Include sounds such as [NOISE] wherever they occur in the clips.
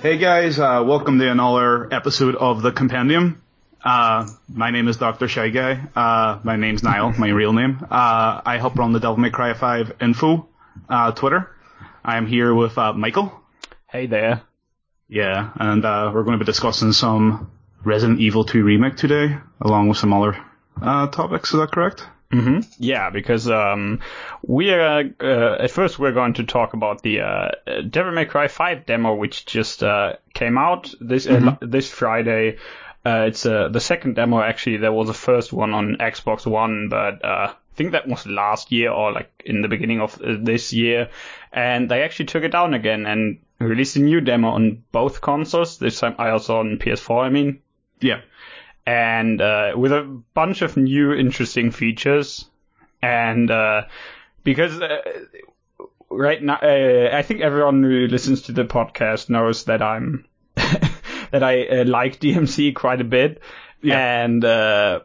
Hey guys, uh, welcome to another episode of the Compendium. Uh, my name is Dr. Shy Guy. Uh, my name's Niall, my real name. Uh, I help run the Devil May Cry 5 info, uh, Twitter. I'm here with, uh, Michael. Hey there. Yeah, and, uh, we're going to be discussing some Resident Evil 2 remake today, along with some other, uh, topics. Is that correct? Hmm Yeah, because um, we are uh, at first we're going to talk about the uh, Devil May Cry 5 demo, which just uh, came out this uh, this Friday. Uh, it's uh, the second demo actually. There was a first one on Xbox One, but uh, I think that was last year or like in the beginning of uh, this year, and they actually took it down again and released a new demo on both consoles. This time I also on PS4. I mean, Yeah. And uh, with a bunch of new interesting features. And uh, because uh, right now, uh, I think everyone who listens to the podcast knows that I'm [LAUGHS] that I uh, like DMC quite a bit, Yeah. and. Uh,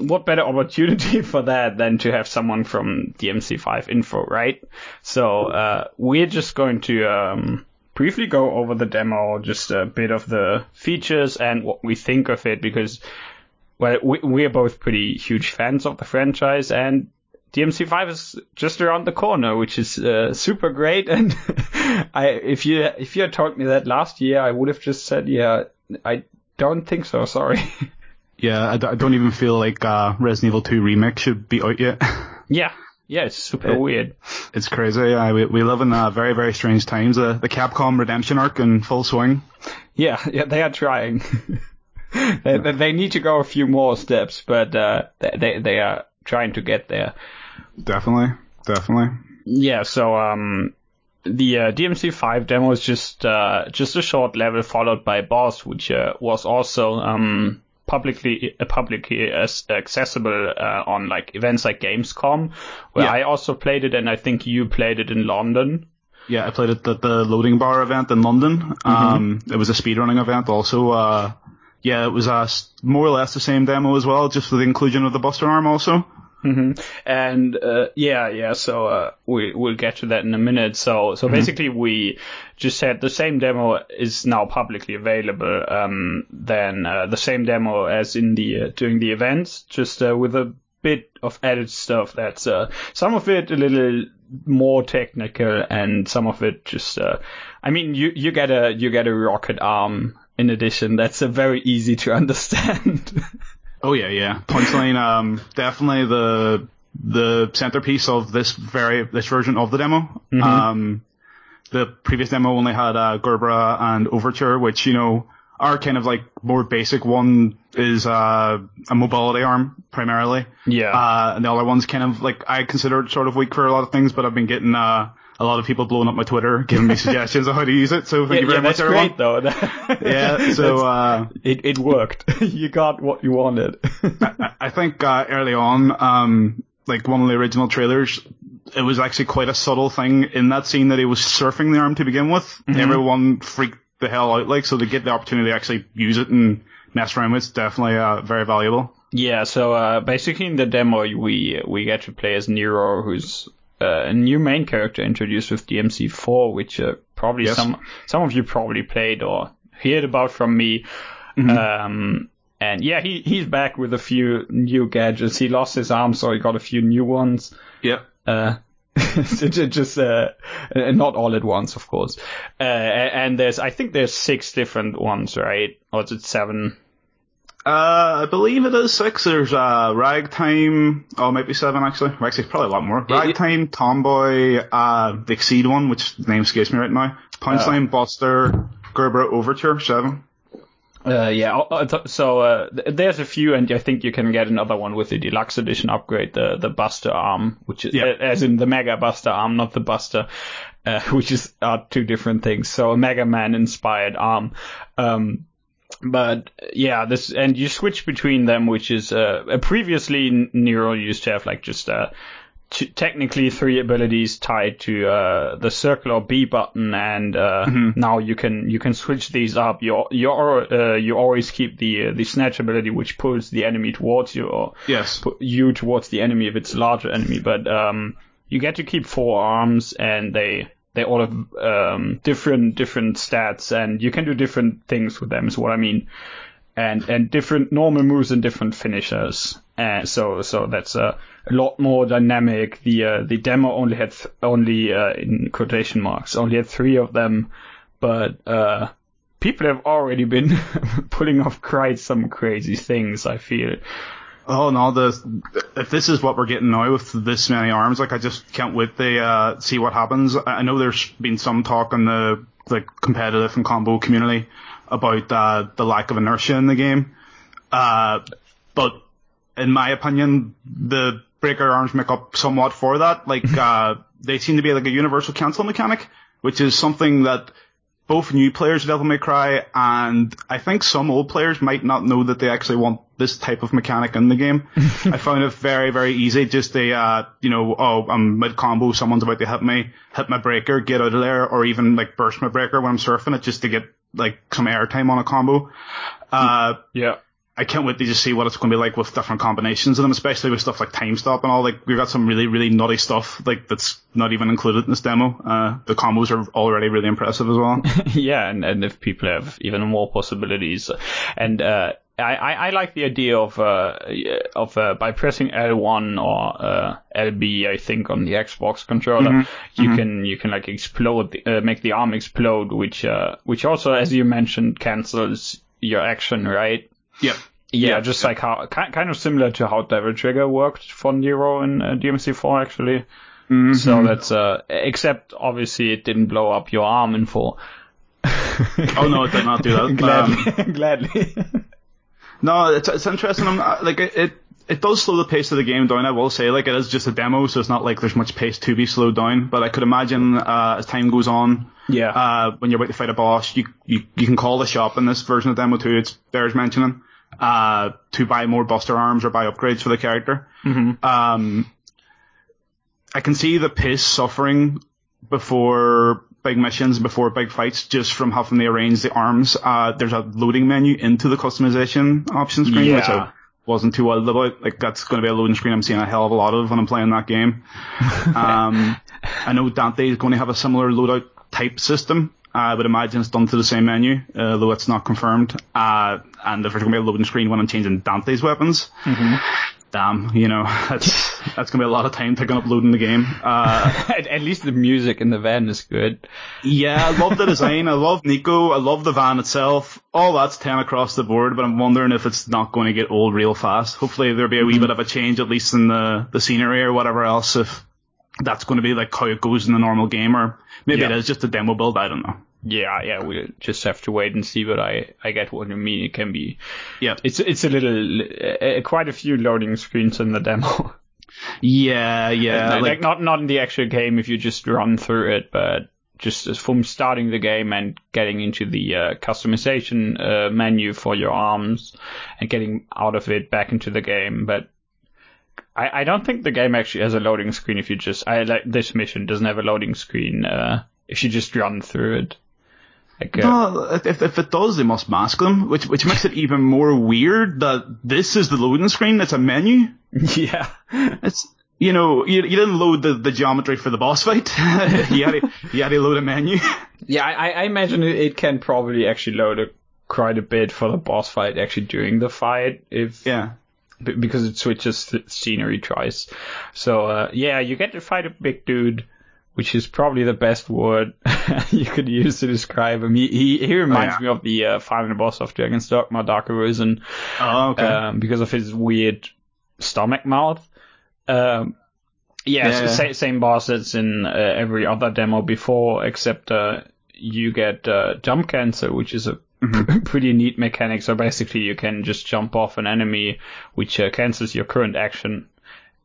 what better opportunity [LAUGHS] for that than to have someone from DMC5 info, right? So uh, we're just going to um, briefly go over the demo, just a bit of the features and what we think of it, because well, we, we're both pretty huge fans of the franchise, and DMC5 is just around the corner, which is uh, super great. [LAUGHS] And I, if you if you had told me that last year, I would have just said, yeah, I don't think so. Sorry. [LAUGHS] Yeah, I, d- I don't even feel like, uh, Resident Evil 2 remake should be out yet. [LAUGHS] yeah, yeah, it's super weird. It's crazy. Yeah, we, we live in uh, very, very strange times. Uh, the Capcom redemption arc in full swing. Yeah, [LAUGHS] yeah, they are trying. [LAUGHS] they, they- they need to go a few more steps, but uh, they- they they are trying to get there. Definitely. Definitely. Yeah, so um, the uh, DMC5 demo is just uh, just a short level followed by a boss, which uh, was also um, publicly uh, publicly as accessible uh, on like events like Gamescom, where Yeah. I also played it, and I think you played it in London. Yeah, I played it at the loading bar event in London. Mm-hmm. Um, it was a speedrunning event also. Uh, yeah, it was uh, more or less the same demo as well, just with the inclusion of the Buster Arm also. Hmm And uh, yeah, yeah. So uh, we we'll get to that in a minute. So so basically, we just said the same demo is now publicly available. Um, than uh, the same demo as in the uh, during the events, just uh, with a bit of added stuff. That's uh, some of it a little more technical, and some of it just. Uh, I mean, you you get a you get a rocket arm in addition. That's uh, very easy to [LAUGHS] understand. Oh yeah, yeah. Punchline, um, definitely the the centerpiece of this very this version of the demo. Mm-hmm. Um, the previous demo only had uh, Gerbera and Overture, which you know are kind of like more basic. One is uh, a mobility arm primarily. yeah. Uh, and the other one's kind of like I consider it sort of weak for a lot of things, but I've been getting uh, a lot of people blowing up my Twitter, giving me [LAUGHS] suggestions on how to use it. So thank yeah, you very yeah, much, that's everyone. great though. [LAUGHS] Yeah, so uh, it it worked. [LAUGHS] you got what you wanted. I- I think uh, early on, um, like one of the original trailers, it was actually quite a subtle thing in that scene that he was surfing the arm to begin with. Mm-hmm. Everyone freaked the hell out, like so to get the opportunity to actually use it and mess around with, it's definitely uh, very valuable. yeah. So uh, basically, in the demo, we we get to play as Nero, who's a new main character introduced with DMC4, which uh, probably Yes. some some of you probably played or heard about from me. Mm-hmm. Um, and yeah, he he's back with a few new gadgets. He lost his arm, so he got a few new ones. Yeah. Uh, [LAUGHS] just uh, uh, not all at once, of course. Uh, and there's, I think there's six different ones, right? Or is it seven? Uh, I believe it is six. There's uh, Ragtime. Oh, maybe seven actually. Well, Actually, probably a lot more. Ragtime, Tomboy, uh, the Exceed one, which name escapes me right now. Punchline, Buster, Gerber, Overture, seven. Uh, yeah. uh, So uh, there's a few, and I think you can get another one with the deluxe edition upgrade, the the Buster arm, which is Yeah. uh, as in the Mega Buster arm, not the Buster, uh, [LAUGHS] which is are two different things. So a Mega Man inspired arm. Um, but yeah, this and you switch between them, which is uh, previously Nero used to have like just uh, t- technically three abilities tied to uh, the circle or B button, and uh, now you can you can switch these up. You you uh, you always keep the uh, the snatch ability, which pulls the enemy towards you, or Yes. you towards the enemy if it's a larger enemy. But um, you get to keep four arms, and they they all have um, different different stats, and you can do different things with them. Is what I mean, and and different normal moves and different finishers. And so so that's a, a lot more dynamic. The uh, the demo only had th- only uh, in quotation marks only had three of them, but uh, people have already been [LAUGHS] pulling off quite some crazy things. I feel. Oh no, the if this is what we're getting now with this many arms, like I just can't wait to uh, see what happens. I know there's been some talk in the the competitive and combo community about uh, the lack of inertia in the game, uh, but in my opinion, the breaker arms make up somewhat for that. Like [LAUGHS] uh, they seem to be like a universal cancel mechanic, which is something that both new players of Devil May Cry and I think some old players might not know that they actually want this type of mechanic in the game. [LAUGHS] I found it very, very easy just to, uh, you know, oh, I'm mid combo, someone's about to hit me, hit my breaker, get out of there, or even like burst my breaker when I'm surfing it just to get like some airtime on a combo. Uh, yeah. I can't wait to just see what it's going to be like with different combinations of them, especially with stuff like time stop and all. Like we've got some really, really nutty stuff like that's not even included in this demo. Uh, the combos are already really impressive as well. [LAUGHS] yeah, and, and if people have even more possibilities, and uh, I, I, I like the idea of uh, of uh, by pressing L1 or uh, LB, I think on the Xbox controller, Mm-hmm. you can you can like explode, the, uh, make the arm explode, which uh, which also, as you mentioned, cancels your action, right? Yep. Yeah, Yeah, just like how ki- kind of similar to how Devil Trigger worked for Nero in uh, DMC4 actually. Mm-hmm. So that's uh, except obviously it didn't blow up your arm in four. [LAUGHS] Oh no, it did not do that. [LAUGHS] Um, [LAUGHS] gladly, gladly. no, it's it's interesting. I'm, uh, like it, it it does slow the pace of the game down. I will say, like it is just a demo, so it's not like there's much pace to be slowed down. But I could imagine uh, as time goes on, Yeah. uh, when you're about to fight a boss, you, you you can call the shop in this version of demo too. It's bears mentioning uh, to buy more Buster arms or buy upgrades for the character. Mhm. Um, I can see the pace suffering before big missions, before big fights, just from having they arrange the arms. Uh, there's a loading menu into the customization option screen, which I wasn't too wild about. Like that's going to be a loading screen I'm seeing a hell of a lot of when I'm playing that game. [LAUGHS] um, I know Dante is going to have a similar loadout type system. I would imagine it's done to the same menu, uh, though it's not confirmed. Uh, and if there's going to be a loading screen when I'm changing Dante's weapons, damn, you know, [LAUGHS] that's that's going to be a lot of time picking up loading the game. Uh, [LAUGHS] at, at least the music in the van is good. yeah, I love the design. I love Nico. I love the van itself. All that's 10 across the board, but I'm wondering if it's not going to get old real fast. Hopefully there'll be a wee bit of a change, at least in the, the scenery or whatever else, if that's going to be like how it goes in the normal game, or maybe Yeah. it is just a demo build. I don't know. Yeah, yeah, we'll just have to wait and see. But I, I get what you mean. It can be, Yeah. it's it's a little, uh, quite a few loading screens in the demo. Yeah, [LAUGHS] yeah. like, like, not not in the actual game if you just run through it, but just from starting the game and getting into the uh, customization uh, menu for your arms and getting out of it back into the game. But I, I don't think the game actually has a loading screen if you just I like this mission doesn't have a loading screen uh, if you just run through it. Like, uh, no, if, if it does, they must mask them, which which makes it even more weird that this is the loading screen. It's a menu. [LAUGHS] yeah, It's you know you, you didn't load the, the geometry for the boss fight. [LAUGHS] you had to, you had to load a menu. yeah. I, I imagine it, it can probably actually load a, quite a bit for the boss fight actually during the fight if Yeah. Because it switches scenery twice. So uh, yeah, you get to fight a big dude, which is probably the best word [LAUGHS] you could use to describe him. He he, he reminds yeah. me of the uh, final boss of Dragon's Dogma Dark Arisen Oh, okay. um, because of his weird stomach mouth. Um, yeah, Yeah. so same boss as in uh, every other demo before, except uh, you get uh, jump cancel, which is a [LAUGHS] pretty neat mechanic. So basically, you can just jump off an enemy, which uh, cancels your current action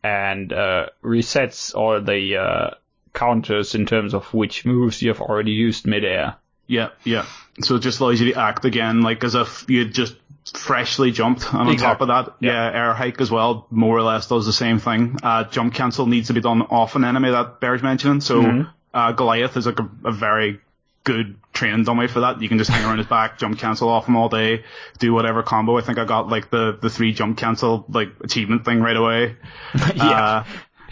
and uh, resets all the uh, counters in terms of which moves you have already used midair. Yeah, yeah. So it just allows you to act again, like as if you just freshly jumped. And on top of that, Yeah. yeah. air hike as well, more or less does the same thing. Uh, jump cancel needs to be done off an enemy that bears mentioning. So, Mm-hmm. uh, Goliath is like a, a very good training dummy for that. You can just hang around his back, jump cancel off him all day, do whatever combo. I think I got like the, the three jump cancel, like achievement thing right away. [LAUGHS] Yeah. Uh,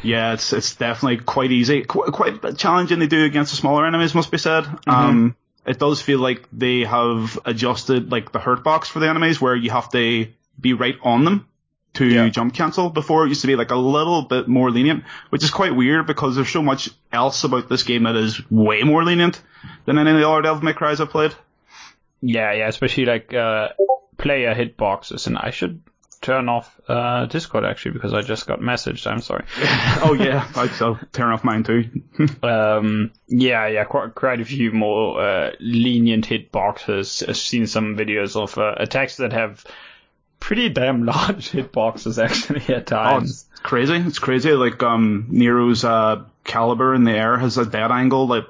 Yeah, it's it's definitely quite easy, quite, quite challenging to do against the smaller enemies, must be said. Mm-hmm. Um, it does feel like they have adjusted like the hurt box for the enemies, where you have to be right on them to yeah. jump cancel. Before it used to be like a little bit more lenient, which is quite weird because there's so much else about this game that is way more lenient than any of the other Devil May Cry's I've played. Yeah, yeah, especially like uh, player hitboxes, and I should turn off uh, Discord actually because I just got messaged. I'm sorry. [LAUGHS] oh yeah, I'll turn off mine too. [LAUGHS] um, yeah, yeah, quite quite a few more uh, lenient hitboxes. I've seen some videos of uh, attacks that have pretty damn [LAUGHS] large hitboxes actually at times. Oh, it's crazy. It's crazy. Like um, Nero's uh, Calibur in the air has a dead angle like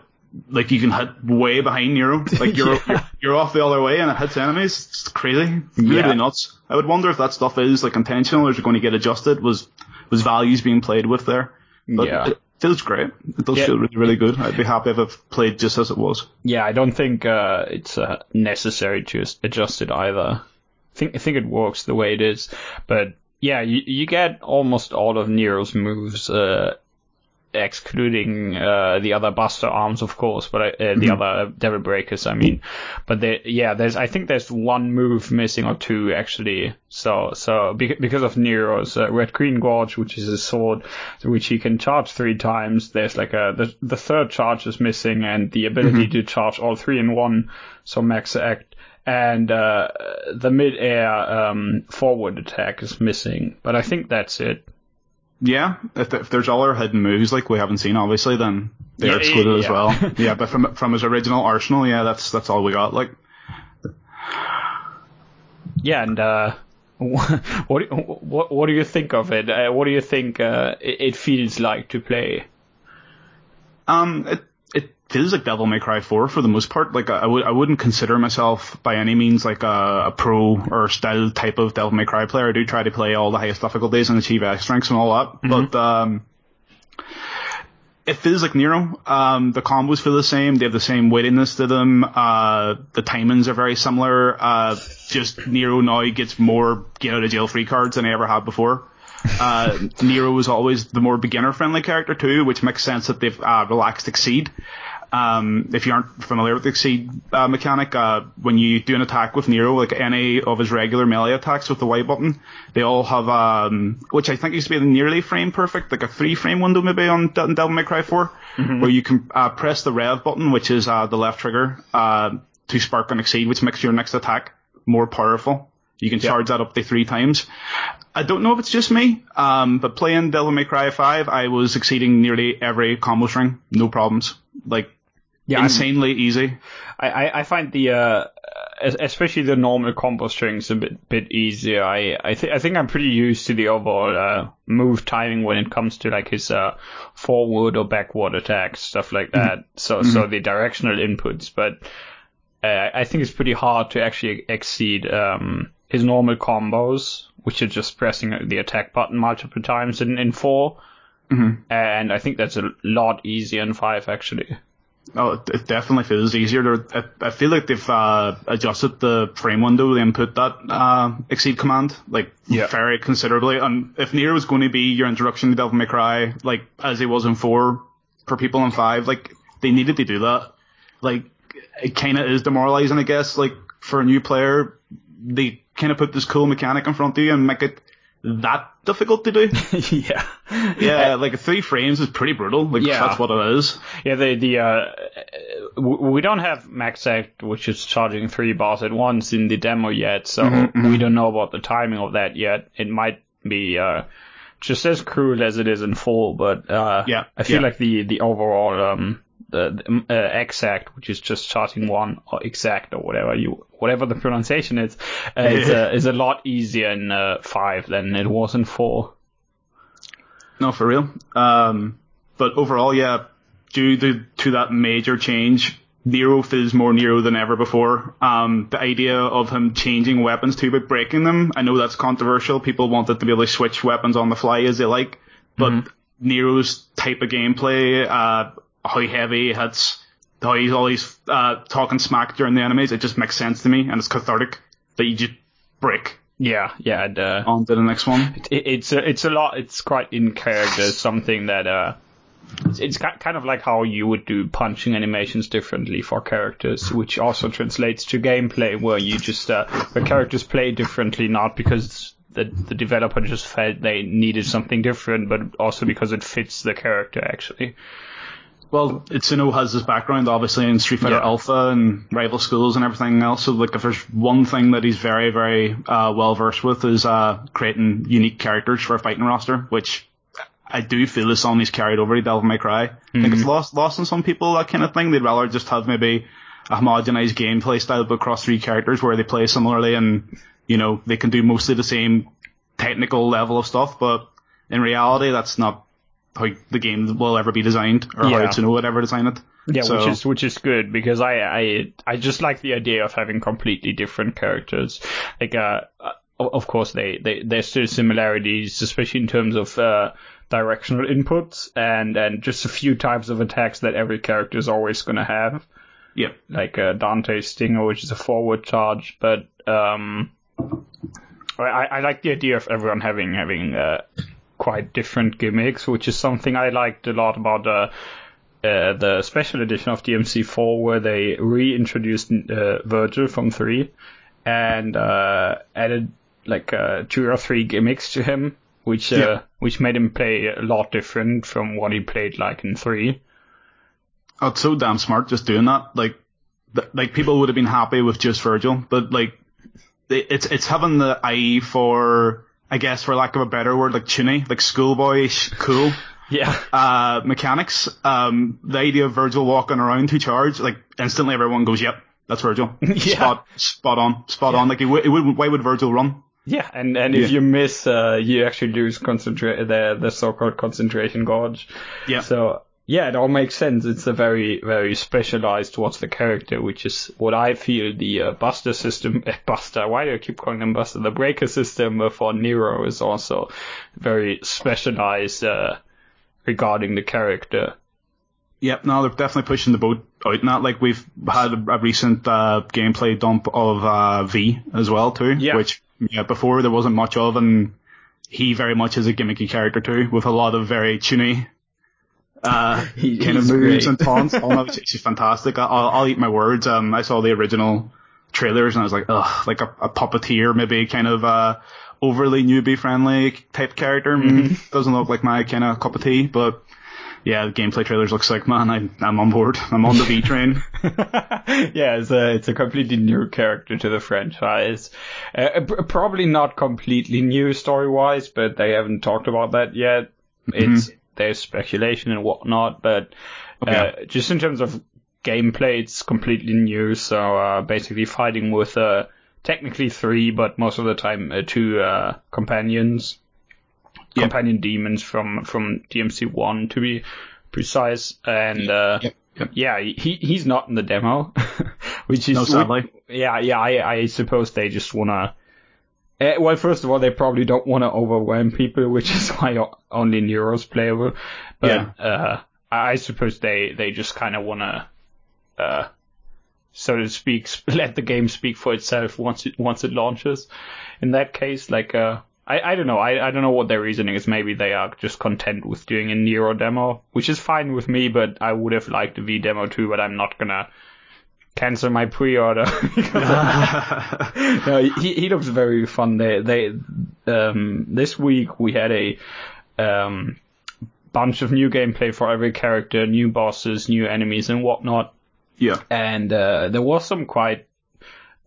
like you can hit way behind Nero. [LAUGHS] Like you're, yeah. you're, you're off the other way and it hits enemies. It's crazy. Really, yeah. nuts. I would wonder if that stuff is like intentional or is it going to get adjusted? Was was values being played with there? But yeah. It feels great. It does yeah. feel really, really good. I'd be happy if it played just as it was. Yeah, I don't think uh, it's uh, necessary to adjust it either. I think I think it works the way it is, but yeah, you, you get almost all of Nero's moves uh, excluding uh, the other Buster arms, of course, but uh, the mm-hmm. other Devil Breakers, I mean. But they, yeah, there's I think there's one move missing or two actually. So so because of Nero's uh, Red Queen Gorge, which is a sword which he can charge three times. There's like a the, the third charge is missing and the ability mm-hmm. to charge all three in one. So max act and uh, the mid-air um, forward attack is missing. But I think that's it. Yeah, if, if there's other hidden moves like we haven't seen, obviously, then they're yeah, excluded yeah, yeah. as well. [LAUGHS] yeah, but from from his original arsenal, yeah, that's that's all we got. Like, yeah, and uh, [LAUGHS] what what what do you think of it? Uh, what do you think uh, it, it feels like to play? Um, it feels like Devil May Cry 4 for the most part. Like I would, I wouldn't consider myself by any means like a, a, pro or style type of Devil May Cry player. I do try to play all the highest difficulties and achieve X strengths and all that. Mm-hmm. But, um, it feels like Nero. Um, the combos feel the same. They have the same weightiness to them. Uh, the timings are very similar. Uh, just Nero now gets more get out of jail free cards than I ever had before. Uh, Nero was always the more beginner friendly character too, which makes sense that they've uh, relaxed Exceed. Um, if you aren't familiar with the Exceed uh, mechanic, uh, when you do an attack with Nero, like any of his regular melee attacks with the Y button, they all have, um, which I think used to be the nearly frame perfect, like a three frame window maybe on Devil May Cry 4, mm-hmm. where you can uh, press the rev button, which is uh, the left trigger, uh, to spark an exceed, which makes your next attack more powerful. You can charge that up to three times. I don't know if it's just me, um, but playing Devil May Cry 5, I was exceeding nearly every combo string, no problems. Like, yeah, insanely I'm, easy. I, I find the uh, especially the normal combo strings a bit bit easier. I I think I think I'm pretty used to the overall uh, move timing when it comes to like his uh, forward or backward attacks, stuff like mm-hmm. that. Mm-hmm. So mm-hmm. so the directional inputs, but uh, I think it's pretty hard to actually exceed um, his normal combos, which are just pressing the attack button multiple times in in 4 mm-hmm. and I think that's a lot easier in five actually. Oh, it definitely feels easier. I, feel like they've uh, adjusted the frame window to input that uh, exceed command like yeah. very considerably. And if Nero was going to be your introduction to Devil May Cry, like as he was in four for people in five, like they needed to do that. Like it kind of is demoralizing, I guess. Like for a new player, they kind of put this cool mechanic in front of you and make it that difficult to do. [LAUGHS] yeah. Yeah, like three frames is pretty brutal. Like yeah. that's what it is. Yeah, the the uh we don't have max act which is charging three bars at once in the demo yet, so mm-hmm, we don't know about the timing of that yet. It might be uh just as cruel as it is in full, but uh yeah, I feel yeah. like the the overall um the, uh, exact, which is just charting one or exact or whatever you whatever the pronunciation is, uh, is, uh, is, a lot easier in uh, five than it was in four. No, for real. Um, but overall, yeah, due to, to that major change, Nero feels more Nero than ever before. Um, the idea of him changing weapons too, but breaking them, I know that's controversial. People wanted to be able to switch weapons on the fly as they like, but mm-hmm. Nero's type of gameplay, uh, how heavy he hits, how he's always uh, talking smack during the enemies. It just makes sense to me, and it's cathartic that you just break Yeah, yeah. And, uh, on to the next one. it, it's a, it's a lot. It's quite in character. Something that uh, it's, it's ki- kind of like how you would do punching animations differently for characters, which also translates to gameplay, where you just uh, where characters play differently, not because the the developer just felt they needed something different, but also because it fits the character actually. Well, Itsuno has his background obviously in Street Fighter Yeah. Alpha and rival schools and everything else. So like, if there's one thing that he's very, very uh, well versed with is uh, creating unique characters for a fighting roster, which I do feel is something he's carried over to Devil May Cry. I think it's lost lost on some people that kind of thing. They'd rather just have maybe a homogenized gameplay style but across three characters where they play similarly and you know they can do mostly the same technical level of stuff, but in reality that's not how the game will ever be designed or Yeah. how Itsuno would ever design it. Yeah, So- which is which is good because I I I just like the idea of having completely different characters. Like uh, uh, of course they they there's still similarities, especially in terms of uh, directional inputs and and just a few types of attacks that every character is always going to have. Yeah. Like uh, Dante's Stinger, which is a forward charge, but um, I I like the idea of everyone having having uh, quite different gimmicks, which is something I liked a lot about uh, uh, the special edition of DMC4 where they reintroduced uh, Virgil from 3 and uh, added like uh, two or three gimmicks to him, which uh, Yeah. which made him play a lot different from what he played like in 3. Oh, it's so damn smart just doing that. Like, th- like people would have been happy with just Virgil, but like, it's it's having the eye for, I guess, for lack of a better word, like tuney, like schoolboyish, cool. Yeah. Uh, mechanics. Um, the idea of Virgil walking around to charge, like instantly everyone goes, "Yep, that's Virgil." [LAUGHS] Yeah. Spot, spot on, spot on. Like, it, would- it would, why would Virgil run? Yeah, and, and if Yeah. you miss, uh, you actually lose concentrate the the so-called concentration gauge. Yeah. So yeah, it all makes sense. It's a very very specialized towards the character, which is what I feel the uh, Buster system. eh, [LAUGHS] Buster, why do I keep calling them Buster? The Breaker system uh, for Nero is also very specialized uh, regarding the character. Yep, no, they're definitely pushing the boat out in that. Like we've had a, a recent uh, gameplay dump of uh, V as well too, Yeah. which yeah before there wasn't much of, and he very much is a gimmicky character too, with a lot of very tuney uh, [LAUGHS] He- kind of moves and taunts. oh no, she's fantastic. I'll, I'll eat my words. Um, I saw the original trailers and I was like, ugh, like a, a puppeteer, maybe kind of uh overly newbie friendly type character. Mm, Doesn't look like my kind of cup of tea, but yeah, the gameplay trailers look sick, man. I, I'm on board. I'm on the V train. [LAUGHS] yeah, it's a it's a completely new character to the franchise. Uh, probably not completely new story wise, but they haven't talked about that yet. It's there's speculation and whatnot, but uh, Okay. just in terms of gameplay, it's completely new. So uh, basically, fighting with uh, technically three, but most of the time uh, two uh, companions, Yep. companion demons from from DMC one to be precise, and uh, Yep. Yep. yeah, he he's not in the demo, [LAUGHS] which is No, sadly. yeah, yeah. I I suppose they just wanna. Uh, well, first of all, they probably don't want to overwhelm people, which is [LAUGHS] why only Nero's playable. But uh, I suppose they they just kind of wanna, uh, so to speak, [LAUGHS] let the game speak for itself once it once it launches. In that case, like uh. I, I don't know. I, I don't know what their reasoning is. Maybe they are just content with doing a Nero demo, which is fine with me, but I would have liked a V demo too, but I'm not gonna cancel my pre-order. [LAUGHS] [LAUGHS] no, he he looks very fun. They they um this week we had a um bunch of new gameplay for every character, new bosses, new enemies, and whatnot. yeah. And uh, there was some quite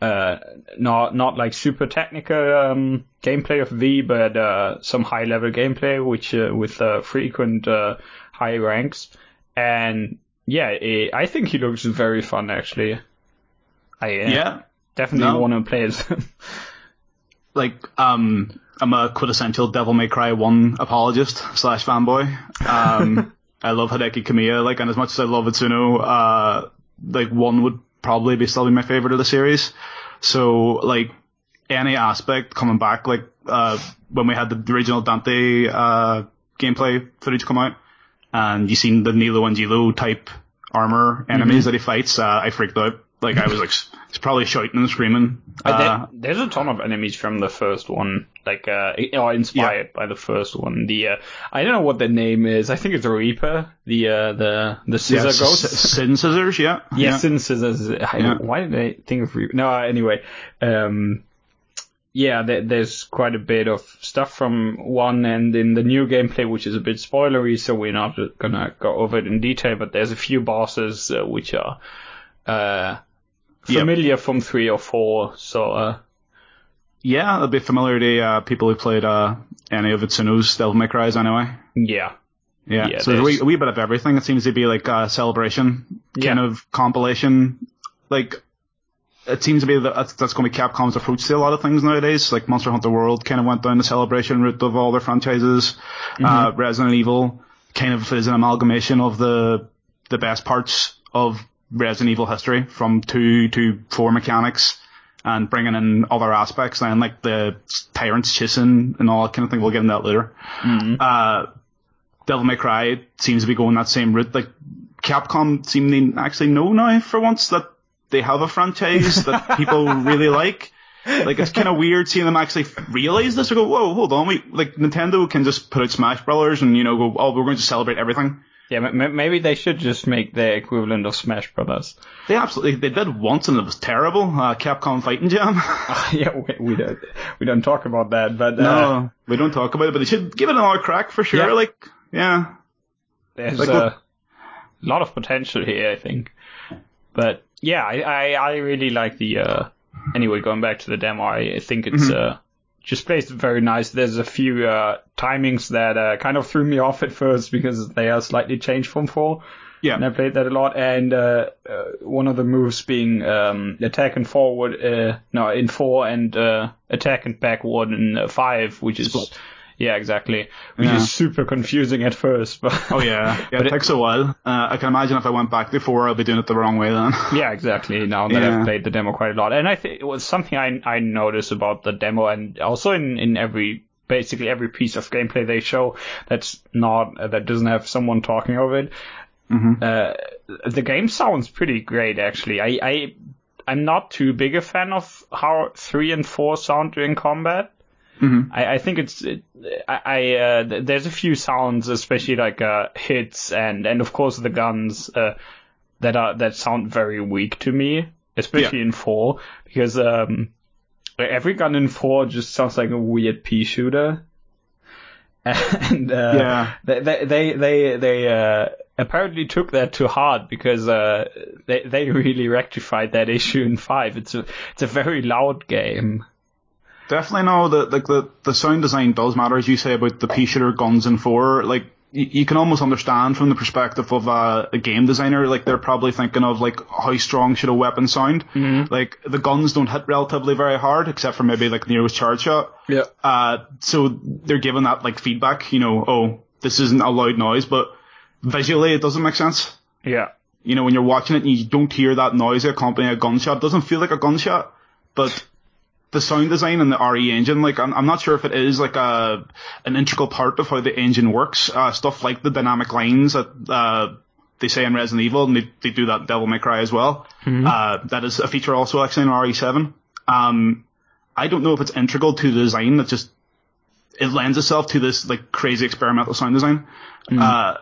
uh not not like super technical um gameplay of V, but uh some high level gameplay which uh, with uh, frequent uh, high ranks. And yeah, eh, I think he looks very fun actually. I uh, Yeah. definitely No. want to play as [LAUGHS] Like, um, I'm a quintessential Devil May Cry 1 apologist slash fanboy. Um, [LAUGHS] I love Hideki Kamiya, like, and as much as I love Itsuno, uh, like, 1 would probably be still be my favorite of the series. So, like, any aspect coming back, like, uh, when we had the original Dante, uh, gameplay footage come out, and you seen the Nelo Angelo type armor enemies that he fights, uh, I freaked out. Like, I was like, he's probably shouting and screaming. Uh, there- there's a ton of enemies from the first one, like uh, or inspired by the first one. The uh, I don't know what the name is. I think it's Reaper, the uh, the the scissor yeah, ghost. s- Sin scissors, yeah. Yes, in scissors. I, Yeah. Why did I think of Reaper? No, anyway. Um, yeah, there, there's quite a bit of stuff from one, and in the new gameplay, which is a bit spoilery, so we're not gonna go over it in detail. But there's a few bosses uh, which are uh, Yep. familiar from three or four. So uh, Yeah, it'll be familiar to uh, people who played uh, any of its Itsuno's Devil May Cry's anyway. yeah, Yeah, Yeah, so there's a wee, a wee bit of everything. It seems to be like a celebration kind Yeah. of compilation. Like, it seems to be that that's, that's going to be Capcom's approach to a lot of things nowadays. Like Monster Hunter World kind of went down the celebration route of all their franchises. Uh, Mm-hmm. Resident Evil kind of is an amalgamation of the the best parts of Resident Evil history from two to four mechanics and bringing in other aspects and like the tyrants chasing and all that kind of thing. We'll get into that later. Uh, Devil May Cry seems to be going that same route. Like Capcom seem to actually know now for once that they have a franchise that [LAUGHS] people really like. Like it's kind of weird seeing them actually realize this or go, whoa, hold on, we like Nintendo can just put out Smash Brothers and you know go, oh, we're going to celebrate everything. yeah. Maybe they should just make their equivalent of Smash Brothers. They absolutely they did once and it was terrible. Uh, Capcom Fighting Jam. [LAUGHS] yeah, we, we don't we don't talk about that, but uh, no, we don't talk about it, but they should give it another crack for sure. Yeah. Like, yeah, there's Like a lot of potential here, I think. But yeah, I, I, I really like the. Uh, anyway, going back to the demo, I think it's uh, just plays very nice. There's a few uh, timings that uh, kind of threw me off at first because they are slightly changed from four. yeah, And I played that a lot, and uh, uh, one of the moves being um, attack and forward, uh, no, in four, and uh, attack and backward in uh, five, which is Split. Yeah, exactly, which Yeah. is super confusing at first. [LAUGHS] But oh yeah, yeah. It, takes a while. Uh, I can imagine if I went back before, I'll be doing it the wrong way then. [LAUGHS] yeah, exactly. Now that Yeah. I've played the demo quite a lot, and I think it was something I I noticed about the demo, and also in in every basically every piece of gameplay they show that's not uh, that doesn't have someone talking over it. Uh, the game sounds pretty great, actually. I I I'm not too big a fan of how three and four sound during combat. I, I think it's it, I, I uh, th- there's a few sounds, especially like uh, hits and and of course the guns uh, that are that sound very weak to me, especially in four because um, every gun in four just sounds like a weird pea shooter. [LAUGHS] And uh, Yeah. they they they they, they uh, apparently took that to heart because uh, they they really rectified that [LAUGHS] issue in five. It's a it's a very loud game. Definitely no, the, like the, the sound design does matter, as you say about the pea shooter guns and four. Like, you, you can almost understand from the perspective of uh, a game designer, like they're probably thinking of like how strong should a weapon sound. Like the guns don't hit relatively very hard, except for maybe like Nero's charge shot. Yeah. Uh, so they're given that like feedback, you know, oh, this isn't a loud noise, but visually it doesn't make sense. Yeah. You know, when you're watching it and you don't hear that noise accompanying a gunshot, it doesn't feel like a gunshot, but the sound design and the RE engine, like I'm, I'm not sure if it is like a an integral part of how the engine works. Uh, stuff like the dynamic lines that uh, they say in Resident Evil, and they, they do that in Devil May Cry as well. Uh, that is a feature also actually in RE7. Um, I don't know if it's integral to the design that just it lends itself to this like crazy experimental sound design. Uh,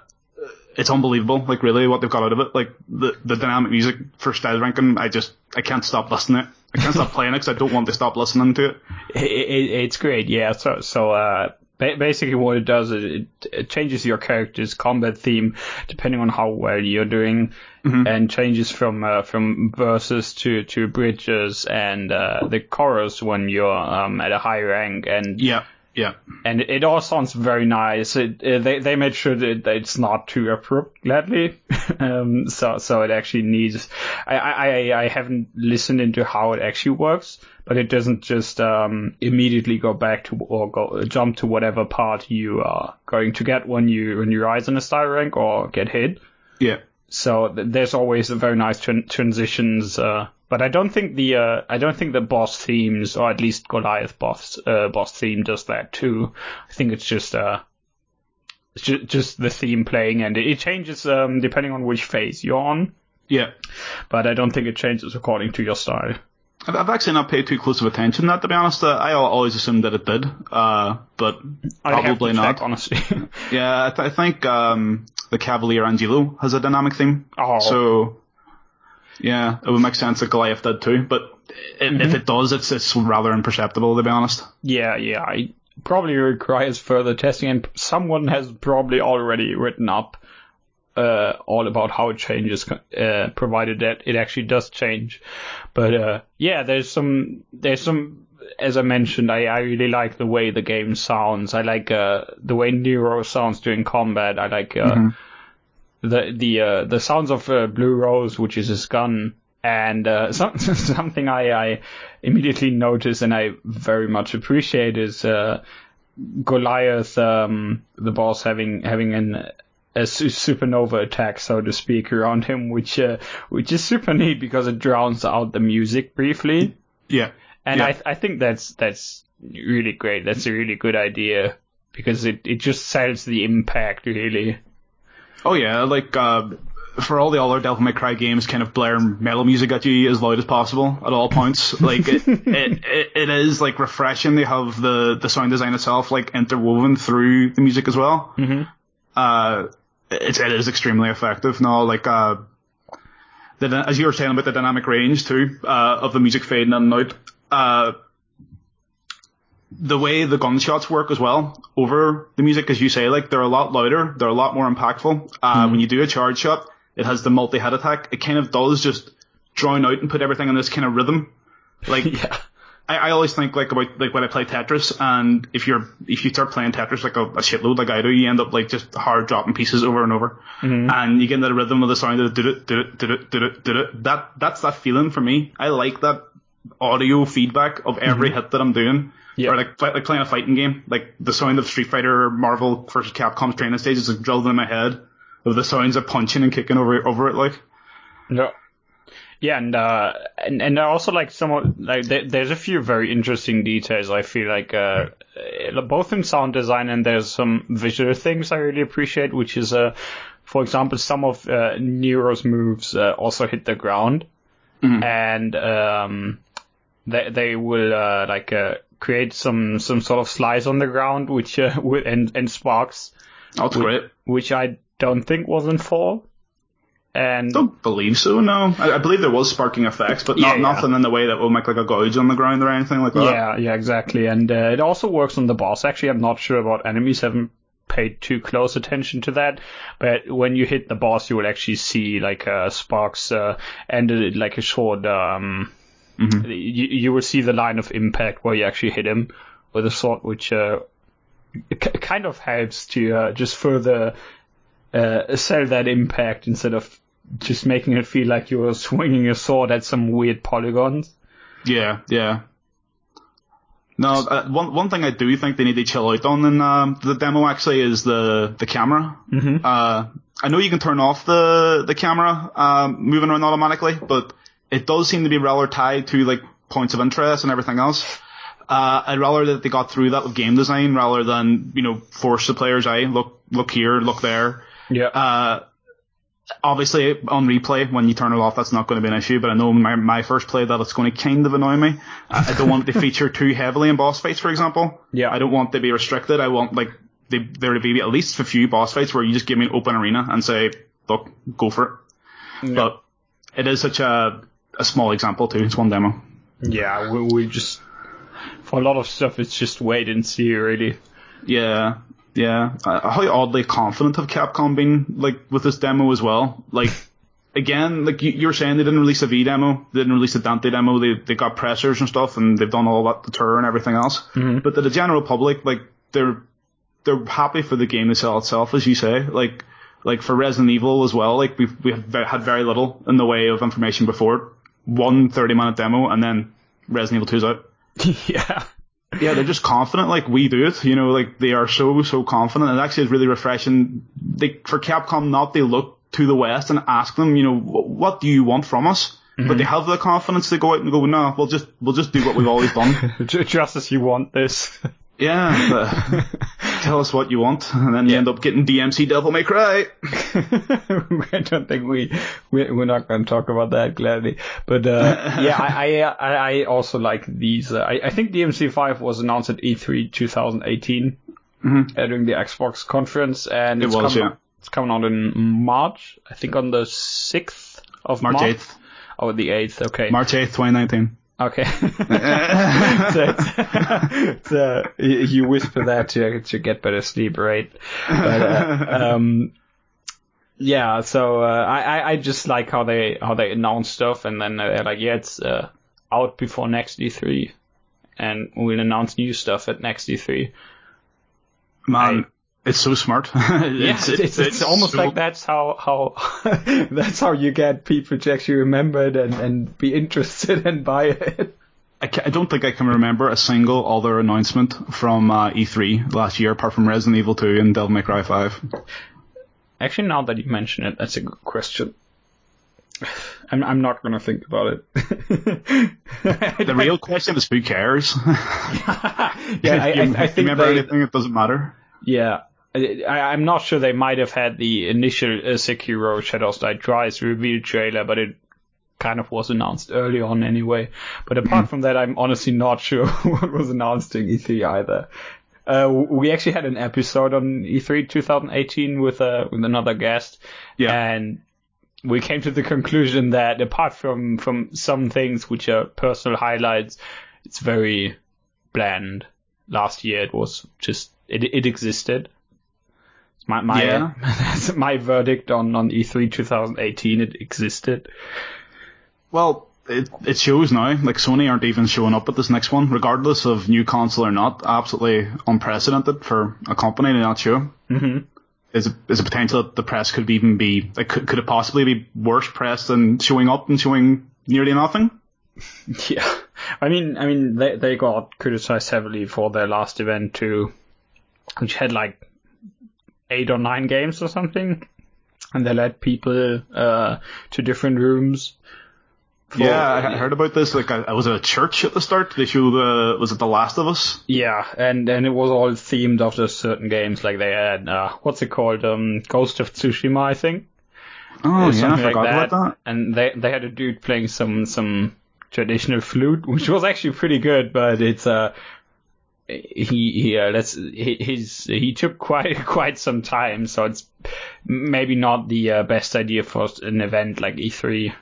it's unbelievable, like really what they've got out of it. Like the the dynamic music for Style Ranking, I just I can't stop listening to it. I can't stop playing it because I don't want to stop listening to it. It, it, it's great, yeah. So, so uh, ba- basically, what it does is it, it changes your character's combat theme depending on how well you're doing, and changes from uh, from verses to to bridges and uh, the chorus when you're um, at a high rank, and Yeah, yeah, and it all sounds very nice. It, uh, they they made sure that it's not too abrupt, gladly. [LAUGHS] um, so so it actually needs. I, I I haven't listened into how it actually works, but it doesn't just um, immediately go back to or go jump to whatever part you are going to get when you when you rise in a style rank or get hit. yeah. So th- there's always a very nice tran- transitions. Uh, but I don't think the uh, I don't think the boss themes, or at least Goliath boss uh, boss theme, does that too. I think it's just uh, it's ju- just the theme playing, and it changes um, depending on which phase you're on. Yeah. But I don't think it changes according to your style. I've I've actually not paid too close of attention to that, to be honest. Uh, I always assumed that it did, uh, but I'd have to probably check, not. honestly. [LAUGHS] Yeah, I, th- I think um, the Cavaliere Angelo has a dynamic theme. Oh. So, yeah, it would make sense that Goliath did too. But Mm-hmm. if it does, it's it's rather imperceptible, to be honest. yeah, yeah. I probably requires further testing, and someone has probably already written up uh, all about how it changes, uh, provided that it actually does change. But uh, yeah, there's some there's some as I mentioned, I, I really like the way the game sounds. I like uh, the way Nero sounds during combat. I like uh, the the uh, the sounds of uh, Blue Rose, which is his gun, and uh, some, [LAUGHS] something I, I immediately notice and I very much appreciate is uh, Goliath, um, the boss, having having an a supernova attack, so to speak, around him, which uh, which is super neat because it drowns out the music briefly. Yeah. And Yeah. I I think that's that's really great. That's a really good idea because it, it just sells the impact really. Oh yeah, like uh, for all the other Devil May Cry games, kind of blaring metal music at you as loud as possible at all points. Like it, [LAUGHS] it, it, it is like refreshing. They have the the sound design itself like interwoven through the music as well. Mm-hmm. Uh, it, it is extremely effective. No, like uh, the, as you were saying about the dynamic range too uh, of the music fading in and out. Uh, the way the gunshots work as well over the music, as you say, like they're a lot louder, they're a lot more impactful. Uh, hmm. When you do a charge shot, it has the multi-head attack. It kind of does just drown out and put everything in this kind of rhythm. Like [LAUGHS] Yeah. I, I always think like about like when I play Tetris, and if you're if you start playing Tetris like a, a shitload like I do, you end up like just hard dropping pieces over and over, mm-hmm. and you get into the rhythm of the sound of did it did it did it did it did it. That that's that feeling for me. I like that audio feedback of every mm-hmm. hit that I'm doing. Yeah. Or like like playing a fighting game, like the sound of Street Fighter, Marvel versus Capcom's training stage is like drilled in my head of the sounds of punching and kicking over over it. Like No. Yeah, and uh, and and also like some of- like there, there's a few very interesting details. I feel like uh, uh, both in sound design and there's some visual things I really appreciate, which is uh, for example, some of uh, Nero's moves uh, also hit the ground, and um, they they will uh, like uh, create some some sort of slice on the ground, which uh, [LAUGHS] with and and sparks, that's great. which I don't think was in four. And Don't believe so. No, I, I believe there was sparking effects, but not Yeah, yeah. nothing in the way that will make like a gouge on the ground or anything like that. Yeah, yeah, exactly. And uh, it also works on the boss. Actually, I'm not sure about enemies. Haven't paid too close attention to that. But when you hit the boss, you will actually see like uh, sparks uh, and uh, like a short. Um, you, you will see the line of impact where you actually hit him with a sword, which uh, k- kind of helps to uh, just further uh, sell that impact instead of just making it feel like you're [LAUGHS] swinging a sword at some weird polygons. Yeah, yeah. No, uh, one one thing I do think they need to chill out on in um, the demo actually is the the camera. Mm-hmm. Uh, I know you can turn off the the camera um, moving around automatically, but it does seem to be rather tied to like points of interest and everything else. Uh, I'd rather that they got through that with game design rather than you know force the player's eye look look here, look there. Yeah. Uh, obviously on replay when you turn it off that's not going to be an issue but I know my, my first play that it's going to kind of annoy me I, I don't want it to feature too heavily in boss fights for example Yeah. I don't want to be restricted I want like they, there to be at least a few boss fights where you just give me an open arena and say look go for it but it is such a a small example too it's one demo Yeah, we, we just for a lot of stuff, it's just wait and see, really. Yeah, yeah. Uh, how oddly confident have Capcom been like with this demo as well? Like [LAUGHS] again, like you, you were saying, they didn't release a V demo, they didn't release a Dante demo. They they got pressers and stuff, and they've done all that the tour and everything else. But to the general public, like they're they're happy for the game to sell itself, as you say. Like like for Resident Evil as well. Like we've we had very little in the way of information before. One 30 minute demo, and then Resident Evil 2's out. [LAUGHS] yeah. Yeah, they're just confident like we do it. You know, like they are so so confident. And actually, it's really refreshing. They for Capcom not they look to the West and ask them, you know, what do you want from us? But mm-hmm. they have the confidence to go out and go, no, we'll just we'll just do what we've always done. Ju- [LAUGHS] Just as you want this. [LAUGHS] Yeah, [LAUGHS] tell us what you want, and then you end up getting DMC Devil May Cry. [LAUGHS] I don't think we, we we're not going to talk about that gladly. But uh, [LAUGHS] yeah, I, I I also like these. Uh, I I think DMC5 was announced at E E3 2018 uh, during the Xbox conference, and It it's was, coming, yeah. it's coming out in March. I think on the sixth of March March. 8th. Oh, the eighth. Okay. March 8th, 2019. Okay. [LAUGHS] so it's, it's, uh, you you whisper that to, to get better sleep, right? But, uh, um, yeah, so uh, I, I I just like how they how they announce stuff and then they're like, yeah, it's uh, out before next E3, and we'll announce new stuff at next E E3. Man, it's so smart. [LAUGHS] Yeah, it's, it's, it's, almost so- like that's how how [LAUGHS] that's how you get people to actually remember it and, and be interested and buy it. I, I don't think I can remember a single other announcement from uh, E3 last year, apart from Resident Evil 2 and Devil May Cry 5. Actually, now that you mention it, that's a good question. I'm I'm not gonna think about it. [LAUGHS] The real question is who cares? yeah, I, you, I, I you think remember they, anything? It doesn't matter. yeah, I, I'm not sure they might have had the initial uh, Sekiro Shadows Die Twice reveal trailer, but it kind of was announced early on anyway. But apart from that, I'm honestly not [LAUGHS] sure what was announced in E3 either. Uh, we actually had an episode on E E3 2018 with uh, with another guest, Yeah. and we came to the conclusion that apart from from some things which are personal highlights, it's very bland. Last year it was just it it existed. My my Yeah. [LAUGHS] that's my verdict on on E E3 2018. It existed. Well, it, it shows now. Like Sony aren't even showing up at this next one, regardless of new console or not. Absolutely unprecedented for a company to not show. hmm Is a, is a potential that the press could even be like could, could it possibly be worse press than showing up and showing nearly nothing? [LAUGHS] Yeah, I mean, I mean, they they got criticized heavily for their last event too, which had like eight or nine games or something, and they led people uh, to different rooms. for- yeah, I heard about this. Like I, I was at a church at the start. They showed the was it The Last of Us? Yeah, and and it was all themed after certain games. Like they had uh, what's it called, um, Ghost of Tsushima, I think. Oh yeah, I forgot like about that. And they they had a dude playing some some traditional flute, [LAUGHS] which was actually pretty good, but it's uh he he uh, let's he he's he took quite [LAUGHS] quite some time, so it's maybe not the uh, best idea for an event like E E3.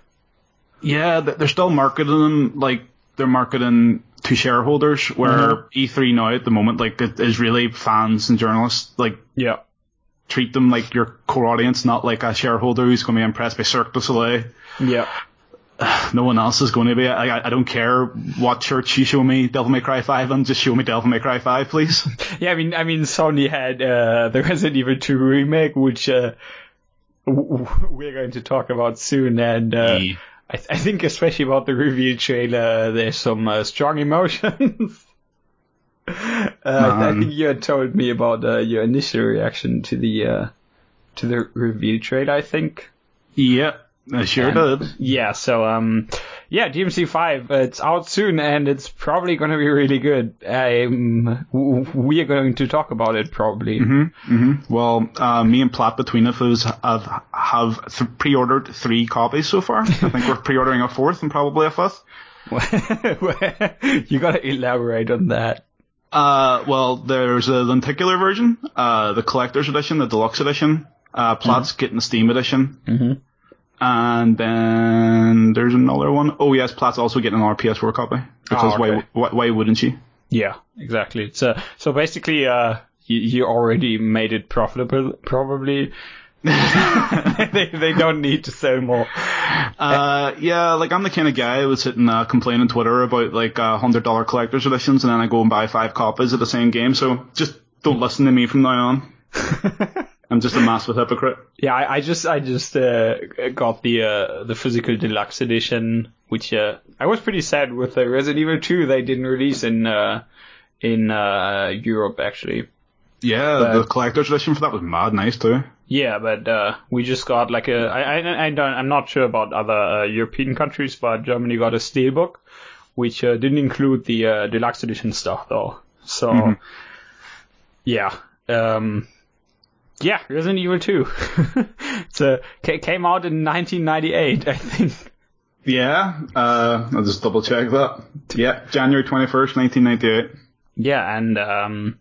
Yeah, they're still marketing them like they're marketing to shareholders. Where E3 now at the moment, like it is really fans and journalists. Like Yeah. treat them like your core audience, not like a shareholder who's going to be impressed by Cirque du Soleil. Yeah. [SIGHS] No one else is going to be. I, I- don't care what church you show me Devil May Cry 5 and just show me Devil May Cry 5, please. [LAUGHS] Yeah, I mean, I mean, Sony had uh, the Resident Evil 2 remake, which uh, we're going to talk about soon, and uh, Yeah. I, th- I think especially about the reveal trailer, there's some uh, strong emotions. [LAUGHS] uh, I think you had told me about uh, your initial reaction to the uh, to the reveal trailer. I think. Yeah, I sure And- did. Yeah, so um, yeah, DMC five, it's out soon, and it's probably going to be really good. Um, we are going to talk about it probably. Mhm. Well, uh, me and Platt between us have, have th- pre-ordered three copies so far. I think we're pre-ordering a fourth and probably a fifth. [LAUGHS] you gotta elaborate on that. Uh, well, there's a lenticular version, uh, the collector's edition, the deluxe edition. Uh, Platt's getting the Steam edition. And then there's another one. Oh yes, Platt's also getting an RPS4 copy. Because Oh, why, okay. why, why wouldn't she? Yeah, exactly. It's uh, so basically, uh, you, you already made it profitable, probably. [LAUGHS] [LAUGHS] they they don't need to sell more. Uh, yeah, like I'm the kind of guy who would sit and uh, complain on Twitter about like uh, hundred dollar collector's editions, and then I go and buy five copies of the same game. So just don't listen to me from now on. [LAUGHS] I'm just a massive hypocrite. Yeah, I, I just I just uh, got the uh, the physical deluxe edition, which uh, I was pretty sad with the Resident Evil 2 they didn't release in uh, in uh, Europe actually. Yeah, But- the collector's edition for that was mad nice too. Yeah, but uh, we just got like a I I, I don't I'm not sure about other uh, European countries, but Germany got a steelbook, which uh, didn't include the uh, deluxe edition stuff though. So Yeah. Um, yeah, Resident Evil 2. [LAUGHS] it's a, came out in 1998, I think. Yeah, uh, I'll just double check that. Yeah, January 21st, 1998. Yeah, and, um,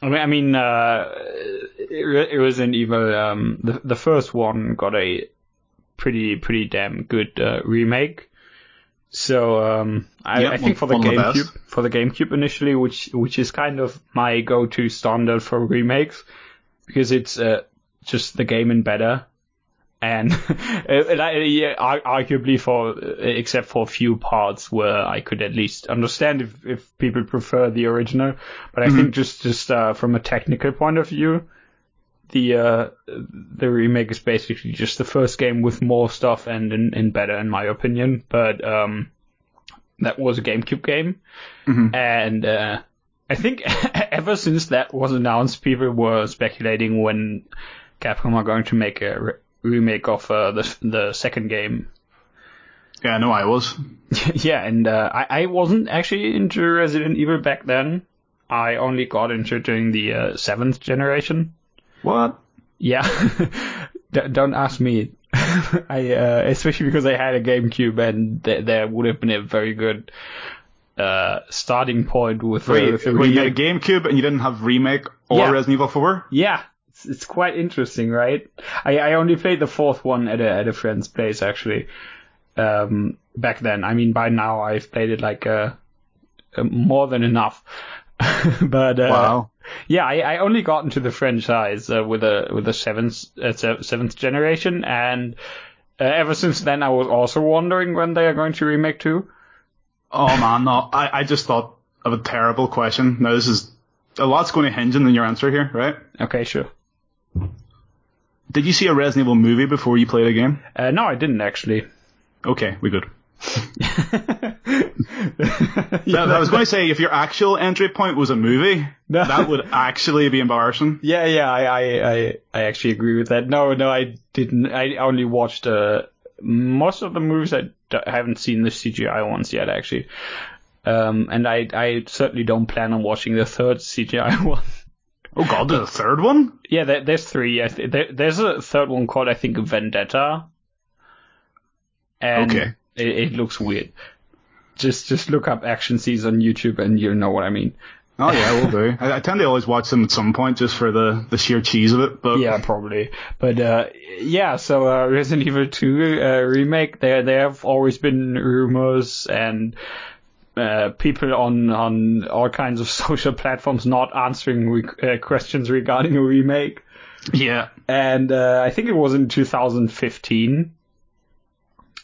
I mean, I mean, uh, it, it was an Evil, um, the, the first one got a pretty, pretty damn good, uh, remake. So, um, I, Yeah, I think for the of the GameCube, for the GameCube initially, which, which is kind of my go-to standard for remakes, because it's, uh, just the game in better. And, [LAUGHS] yeah, arguably for, except for a few parts where I could at least understand if, if people prefer the original. But I think just, just, uh, from a technical point of view, the, uh, the remake is basically just the first game with more stuff and, and, and better in my opinion. But, um, that was a GameCube game. And, uh, I think [LAUGHS] ever since that was announced, people were speculating when Capcom are going to make a re- remake of uh, the the second game. Yeah, no, I was. [LAUGHS] yeah, and uh, I I wasn't actually into Resident Evil back then. I only got into it during the uh, seventh generation. What? Yeah, [LAUGHS] D- don't ask me. I uh, especially because I had a GameCube and th- there would have been a very good uh, starting point with, uh, Wait, with the wait, you had a. GameCube and you didn't have remake or Yeah. Resident Evil 4? Yeah, it's, it's quite interesting, right? I, I only played the fourth one at a at a friend's place actually. Um, back then, I mean, by now I've played it like uh, uh, more than enough. [LAUGHS] but uh, Wow. yeah, I, I only got into the franchise uh, with a with the seventh uh, seventh generation, and uh, ever since then I was also wondering when they are going to remake two. Oh man, no, I, I just thought of a terrible question. Now this is, a lot's going to hinge on your answer here, right? Okay, sure. Did you see a Resident Evil movie before you played a game? Uh, no, I didn't actually. Okay, we good. [LAUGHS] Now, I was going to say, if your actual entry point was a movie, [LAUGHS] No. that would actually be embarrassing. Yeah, yeah, I, I, I, I actually agree with that. No, no, I didn't. I only watched uh, most of the movies. I, I haven't seen the CGI ones yet, actually. Um, and I, I certainly don't plan on watching the third CGI [LAUGHS] one. Oh god, there's a third one? yeah, there, there's three. Th- there, there's a third one called, I think, Vendetta. And Okay. it, it looks weird. Just, just look up action scenes on YouTube and you'll know what I mean. Oh yeah, we'll do. [LAUGHS] I, I tend to always watch them at some point just for the, the sheer cheese of it, but Yeah, probably. But uh, yeah, so uh, Resident Evil 2 uh, remake, there there have always been rumors and uh, people on on all kinds of [LAUGHS] social platforms not answering re- uh, questions regarding a remake. yeah. And uh, I think it was in 2015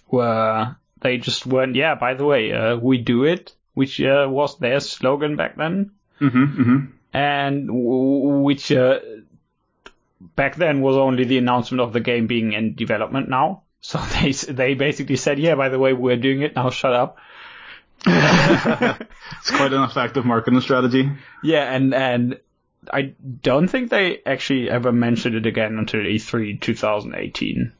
where they just went, yeah, by the way, uh, we do it, which uh, was their slogan back then hmm hmm and w- which uh, back then was only the announcement of the game being in development now. [LAUGHS] So they they basically said, yeah, by the way, we're doing it now. Shut up. [LAUGHS] It's quite an effective marketing strategy. Yeah, and and I don't think they actually ever mentioned it again until E E3 2018.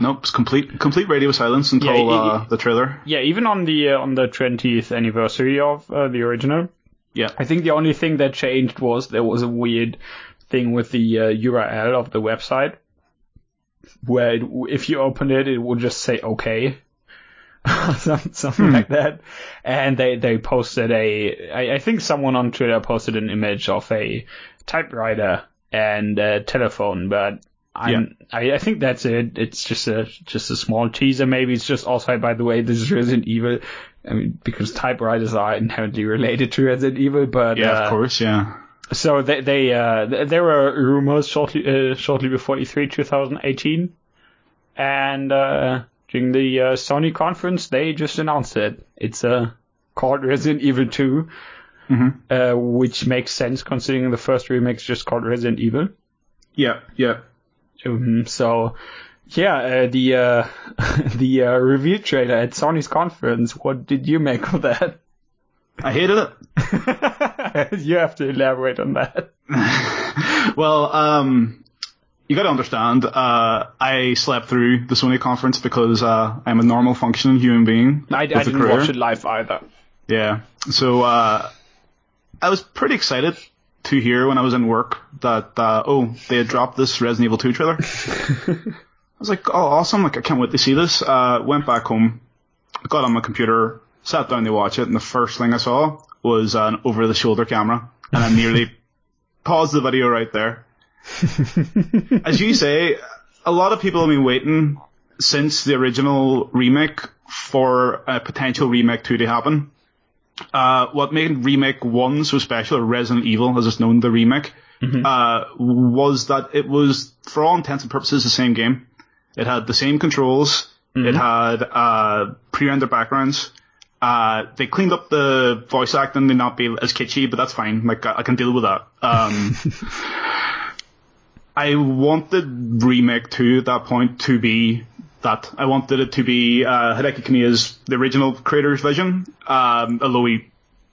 Nope, it's complete complete radio silence until Yeah, y- uh, the trailer. Yeah, even on the uh, on the 20th anniversary of uh, the original, Yeah. I think the only thing that changed was there was a weird thing with the uh, URL of the website where it, if you open it, it would just say okay. [LAUGHS] Some- Something like that. And they, they posted a, I, I think someone on Twitter posted an image of a typewriter and a telephone, but I'm, I, I think that's it. It's just a, just a small teaser. Maybe it's just also, by the way, this is Resident Evil. I mean, because typewriters are inherently related to Resident Evil, but, Yeah, uh, of course, yeah. so they, they uh, there were rumors shortly uh, shortly before E3 2018, and uh, during the uh, Sony conference they just announced it. It's uh, called Resident Evil 2, uh, which makes sense considering the first remake's just called Resident Evil. Yeah, yeah. Um, so yeah, uh, the uh, [LAUGHS] the uh, reveal trailer at Sony's conference. What did you make of that? I hated it. [LAUGHS] you have to elaborate on that. [LAUGHS] Well, um, you got to understand. Uh, I slept through the Sony conference because uh, I'm a normal functioning human being. I, I didn't career. watch it live either. Yeah. So uh, I was pretty excited to hear when I was in work that uh, oh they had dropped this Resident Evil 2 trailer. I was like, oh awesome! Like I can't wait to see this. Uh, went back home, got on my computer, sat down to watch it, and the first thing I saw was an over-the-shoulder camera, and I nearly [LAUGHS] paused the video right there. [LAUGHS] As you say, a lot of people have been waiting since the original remake for a potential remake 2 to happen. Uh, what made remake 1 so special, or Resident Evil as it's known, the remake, mm-hmm. uh, was that it was, for all intents and purposes, the same game. It had the same controls. Mm-hmm. It had, uh, pre-rendered backgrounds. Uh, they cleaned up the voice acting to not be as kitschy, but that's fine. Like, I, I can deal with that. Um, [LAUGHS] I wanted remake 2 at that point to be that. I wanted it to be uh, Hideki Kamiya's the original creator's vision, um, although he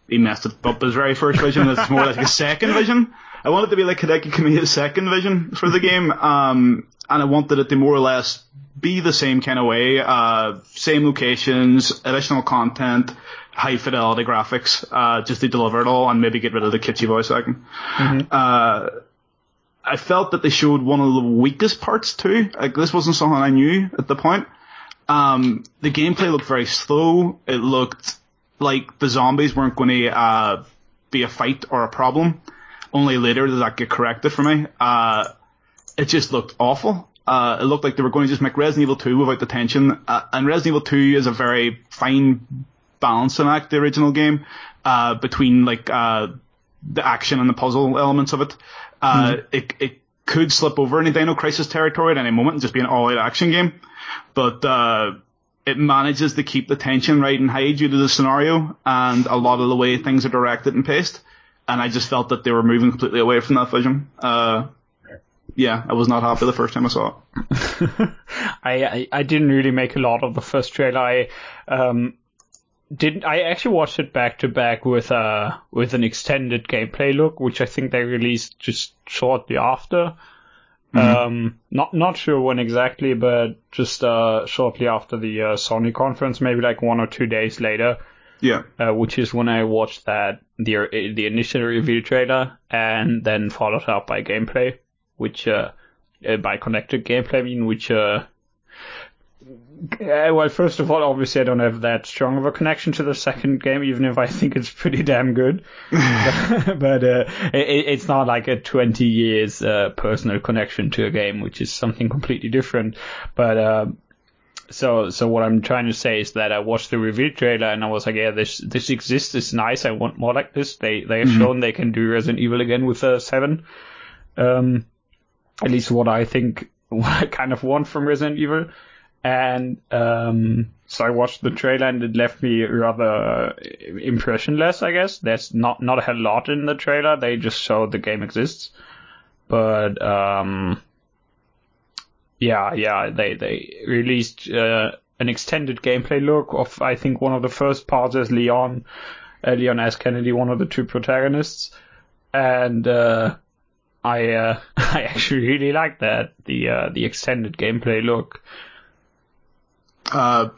he messed it up his very first vision. It's more like a second vision. I wanted to be like Hideki Kamiya's second vision for the game, um, and I wanted it to more or less be the same kind of way, uh, same locations, additional content, high fidelity graphics, uh, just to deliver it all and maybe get rid of the kitschy voice acting. Mm-hmm. Uh, I felt that they showed one of the weakest parts too. Like this wasn't something I knew at the point. Um, the gameplay looked very slow. It looked like the zombies weren't going to uh, be a fight or a problem. Only later did that get corrected for me. Uh, it just looked awful. Uh, it looked like they were going to just make Resident Evil 2 without the tension. Uh, and Resident Evil 2 is a very fine balancing act, the original game, uh, between like, uh, the action and the puzzle elements of it. Uh, mm. it, it could slip over into Dino Crisis territory at any moment and just be an all-out action game. But, uh, it manages to keep the tension right and high due to the scenario and a lot of the way things are directed and paced. And I just felt that they were moving completely away from that vision. Uh, yeah, I was not happy the first time I saw it. [LAUGHS] I, I, I didn't really make a lot of the first trailer. I um didn't I actually watched it back to back with uh with an extended gameplay look, which I think they released just shortly after. Mm-hmm. Um, not not sure when exactly, but just uh shortly after the uh, Sony conference, maybe like one or two days later. Yeah. Uh, which is when I watched that the the initial reveal trailer and then followed up by gameplay, which uh, uh by connected gameplay, I mean which uh uh, well, first of all, obviously I don't have that strong of a connection to the second game, even if I think it's pretty damn good. [LAUGHS] [LAUGHS] but uh, it, it's not like a 20 years uh, personal connection to a game, which is something completely different. But uh, so so what I'm trying to say is that I watched the reveal trailer and I was like, yeah, this this exists, it's nice. I want more like this. They they have mm-hmm. shown they can do Resident Evil again with a uh, seven. Um, at least what I think, [LAUGHS] what I kind of want from Resident Evil and um, so I watched the trailer and it left me rather impressionless. I guess there's not not a lot in the trailer. They just showed the game exists, but um, yeah, yeah, they they released uh, an extended gameplay look of I think one of the first parts as Leon, uh, Leon S. Kennedy, one of the two protagonists, and uh, I uh, [LAUGHS] I actually really like that the uh, the extended gameplay look. Uh,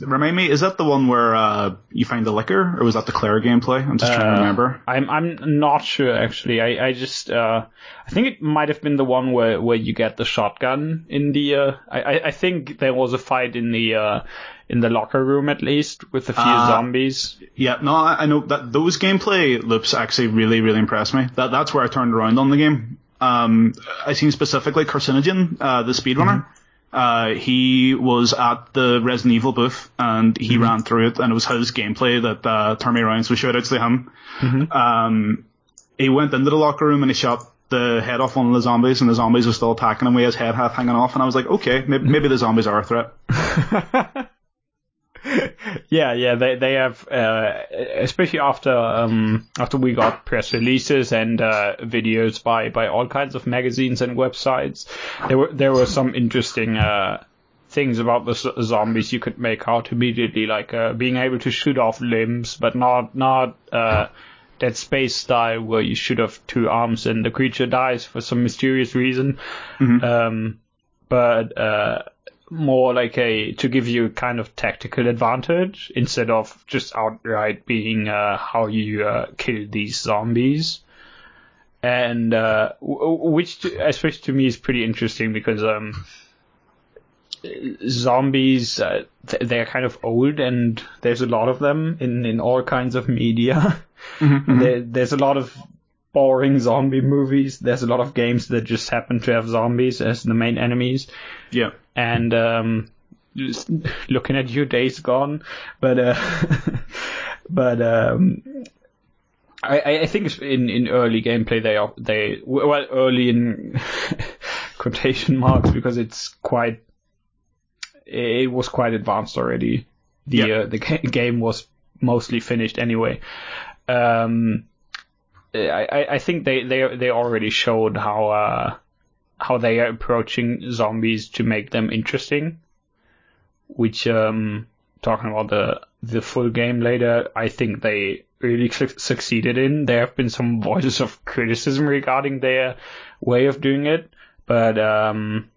remind me, is that the one where uh, you find the Licker, or was that the Claire gameplay? I'm just uh, trying to uh, remember. I'm I'm not sure actually. I I just uh, I think it might have been the one where where you get the shotgun in the. Uh, I I think there was a fight in the uh, in the locker room at least with a few uh, zombies. Yeah, no, I, I know that those gameplay loops actually really really impressed me. That that's where I turned around on the game. Um, I seen specifically Carcinogen, uh, the speedrunner. Mm-hmm uh, he was at the Resident Evil booth and he mm-hmm. ran through it and it was his gameplay that, uh, me around, so shout outs to him. Mm-hmm. Um, he went into the locker room and he shot the head off one of the zombies and the zombies were still attacking him with his head half hanging off and I was like, okay, maybe, maybe the zombies are a threat. [LAUGHS] [LAUGHS] yeah, yeah, they they have, uh, especially after um, after we got press releases and uh, videos by by all kinds of magazines and websites. There were there were some interesting uh, things about the zombies you could make out immediately, like uh, being able to shoot off limbs, but not not uh, Dead Space style where you shoot off two arms and the creature dies for some mysterious reason. Mm-hmm. Um, but uh, more like a to give you a kind of tactical advantage instead of just outright being uh, how you uh, kill these zombies. and uh, which especially to me is pretty interesting because um, zombies uh, they're kind of old and there's a lot of them in in all kinds of media. [LAUGHS] Mm-hmm. there, there's a lot of boring zombie movies. There's a lot of games that just happen to have zombies as the main enemies. Yeah. And um, looking at you, Days Gone, but uh, [LAUGHS] but um, I, I think in, in early gameplay they are they well early in [LAUGHS] quotation marks because it's quite it was quite advanced already. The yeah. uh, the game was mostly finished anyway. Um, I, I think they, they they already showed how uh, how they are approaching zombies to make them interesting. Which um, talking about the the full game later, I think they really su- succeeded in. There have been some voices of criticism regarding their way of doing it, but um,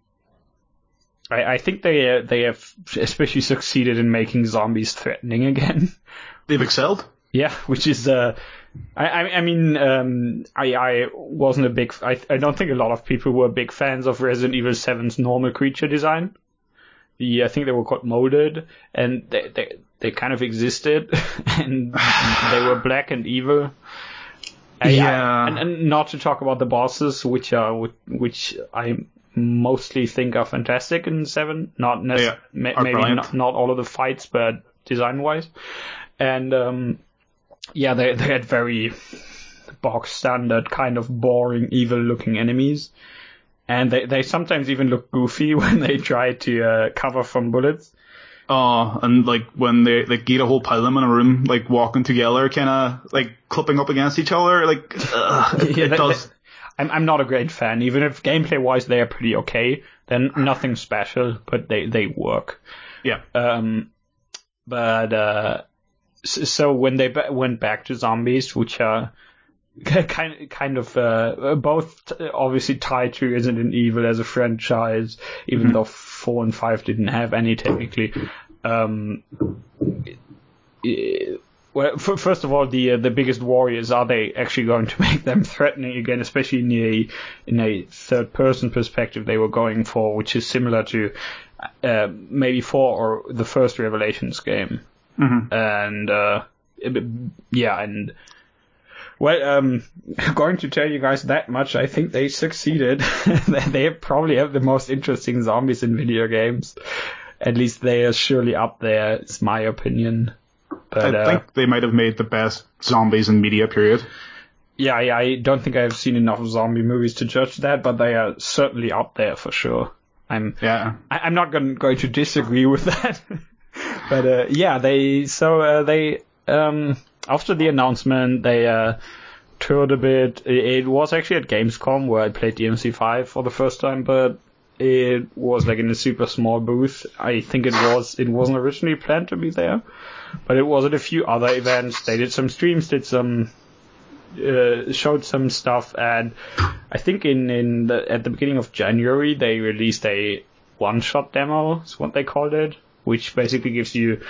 I, I think they they have especially succeeded in making zombies threatening again. They've excelled. Yeah, which is uh, I, I mean, um, I, I wasn't a big. I, I don't think a lot of people were big fans of Resident Evil 7's normal creature design. The I think they were called molded, and they they, they kind of existed, [LAUGHS] and they were [SIGHS] black and evil. yeah, and, and, not to talk about the bosses, which are which I mostly think are fantastic in Seven. Not necessarily, yeah, maybe not, not all of the fights, but design wise, and um, yeah, they they had very box standard kind of boring evil looking enemies. And they, they sometimes even look goofy [LAUGHS] when they try to uh, cover from bullets. Oh, and like when they like get a whole pile of them in a room, like walking together, kind of like clipping up against each other, like [LAUGHS] ugh, it, yeah, it does. I'm I'm not a great fan, even if gameplay wise they are pretty okay. Then nothing special, but they they work. Yeah. Um, but uh, so when they went back to zombies, which are [LAUGHS] kind kind of uh, both obviously tied to Resident Evil as a franchise, even mm-hmm. though four and five didn't have any technically. Um, well, first of all, the uh, the biggest warriors are they actually going to [LAUGHS] make them threatening again, especially in a in a third person perspective they were going for, which is similar to uh, maybe four or the first Revelations game. Mm-hmm. And uh, yeah, and well, um, [LAUGHS] going to tell you guys that much, I think they succeeded. [LAUGHS] they probably have the most interesting zombies in video games. At least they are surely up there. It's my opinion. But, I uh, think they might have made the best zombies in media. Period. Yeah, I, I don't think I've seen enough zombie movies to judge that, but they are certainly up there for sure. I'm yeah. I, am not going, going to disagree with [LAUGHS] that. [LAUGHS] but uh, yeah, they so uh, they um, after the announcement they uh, toured a bit. It, was actually at Gamescom where I played DMC5 for the first time, but it was like in a super small booth. I think it was it wasn't originally planned to be there, but it was at a few other events. They did some streams, did some uh, showed some stuff, and I think in in the, at the beginning of January they released a one shot demo. Is what they called it, which basically gives you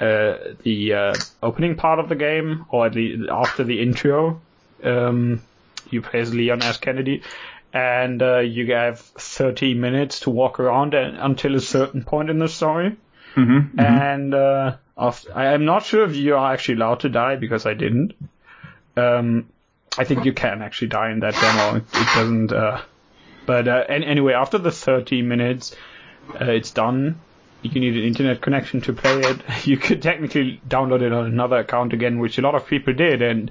uh, the uh, opening part of the game, or at least after the intro. Um, you play as Leon S. Kennedy, and uh, you have 30 minutes to walk around until a certain point in the story. Mm-hmm, mm-hmm. And uh, after, I am not sure if you are actually allowed to die because I didn't. Um, I think you can actually die in that demo. It, it doesn't. Uh, but uh, anyway, after the 30 minutes, uh, it's done you need an internet connection to play it. [LAUGHS] You could technically download it on another account again, which a lot of people did, and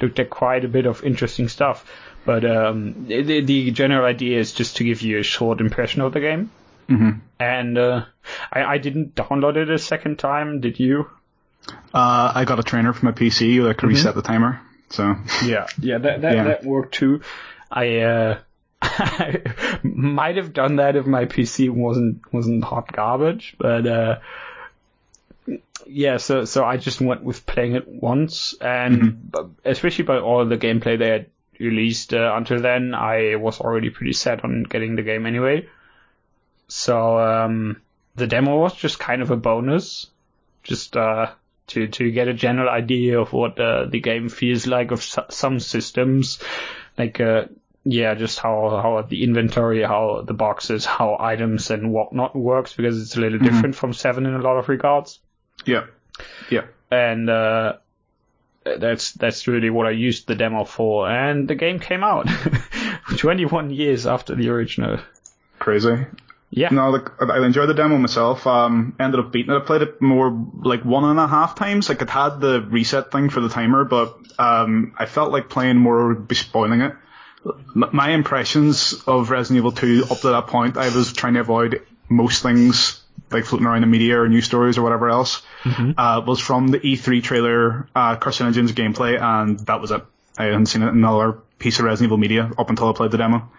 looked at quite a bit of interesting stuff. But um, the, the, general idea is just to give you a short impression of the game. Mm-hmm. And uh, I, I, didn't download it a second time. Did you? Uh, I got a trainer for my PC that could mm-hmm. reset the timer. So yeah, [LAUGHS] yeah, that that, yeah. that worked too. I uh, I [LAUGHS] might have done that if my PC wasn't wasn't hot garbage, but uh, yeah. So so I just went with playing it once, and mm-hmm. especially by all the gameplay they had released uh, until then, I was already pretty set on getting the game anyway. So um, the demo was just kind of a bonus, just uh, to to get a general idea of what uh, the game feels like of su- some systems like uh, yeah, just how how the inventory, how the boxes, how items and whatnot works because it's a little Mm-hmm. different from seven in a lot of regards. Yeah. Yeah. And uh, that's that's really what I used the demo for. And the game came out [LAUGHS] 21 years after the original. Crazy. Yeah. No, like, I enjoyed the demo myself. Um, ended up beating it. I played it more like one and a half times. Like it had the reset thing for the timer, but um, I felt like playing more would be spoiling it. My impressions of Resident Evil 2 up to that point, I was trying to avoid most things like floating around the media or news stories or whatever else. Uh, was from the E3 trailer, uh, Carcinogens gameplay, and that was it. I hadn't seen another piece of Resident Evil media up until I played the demo.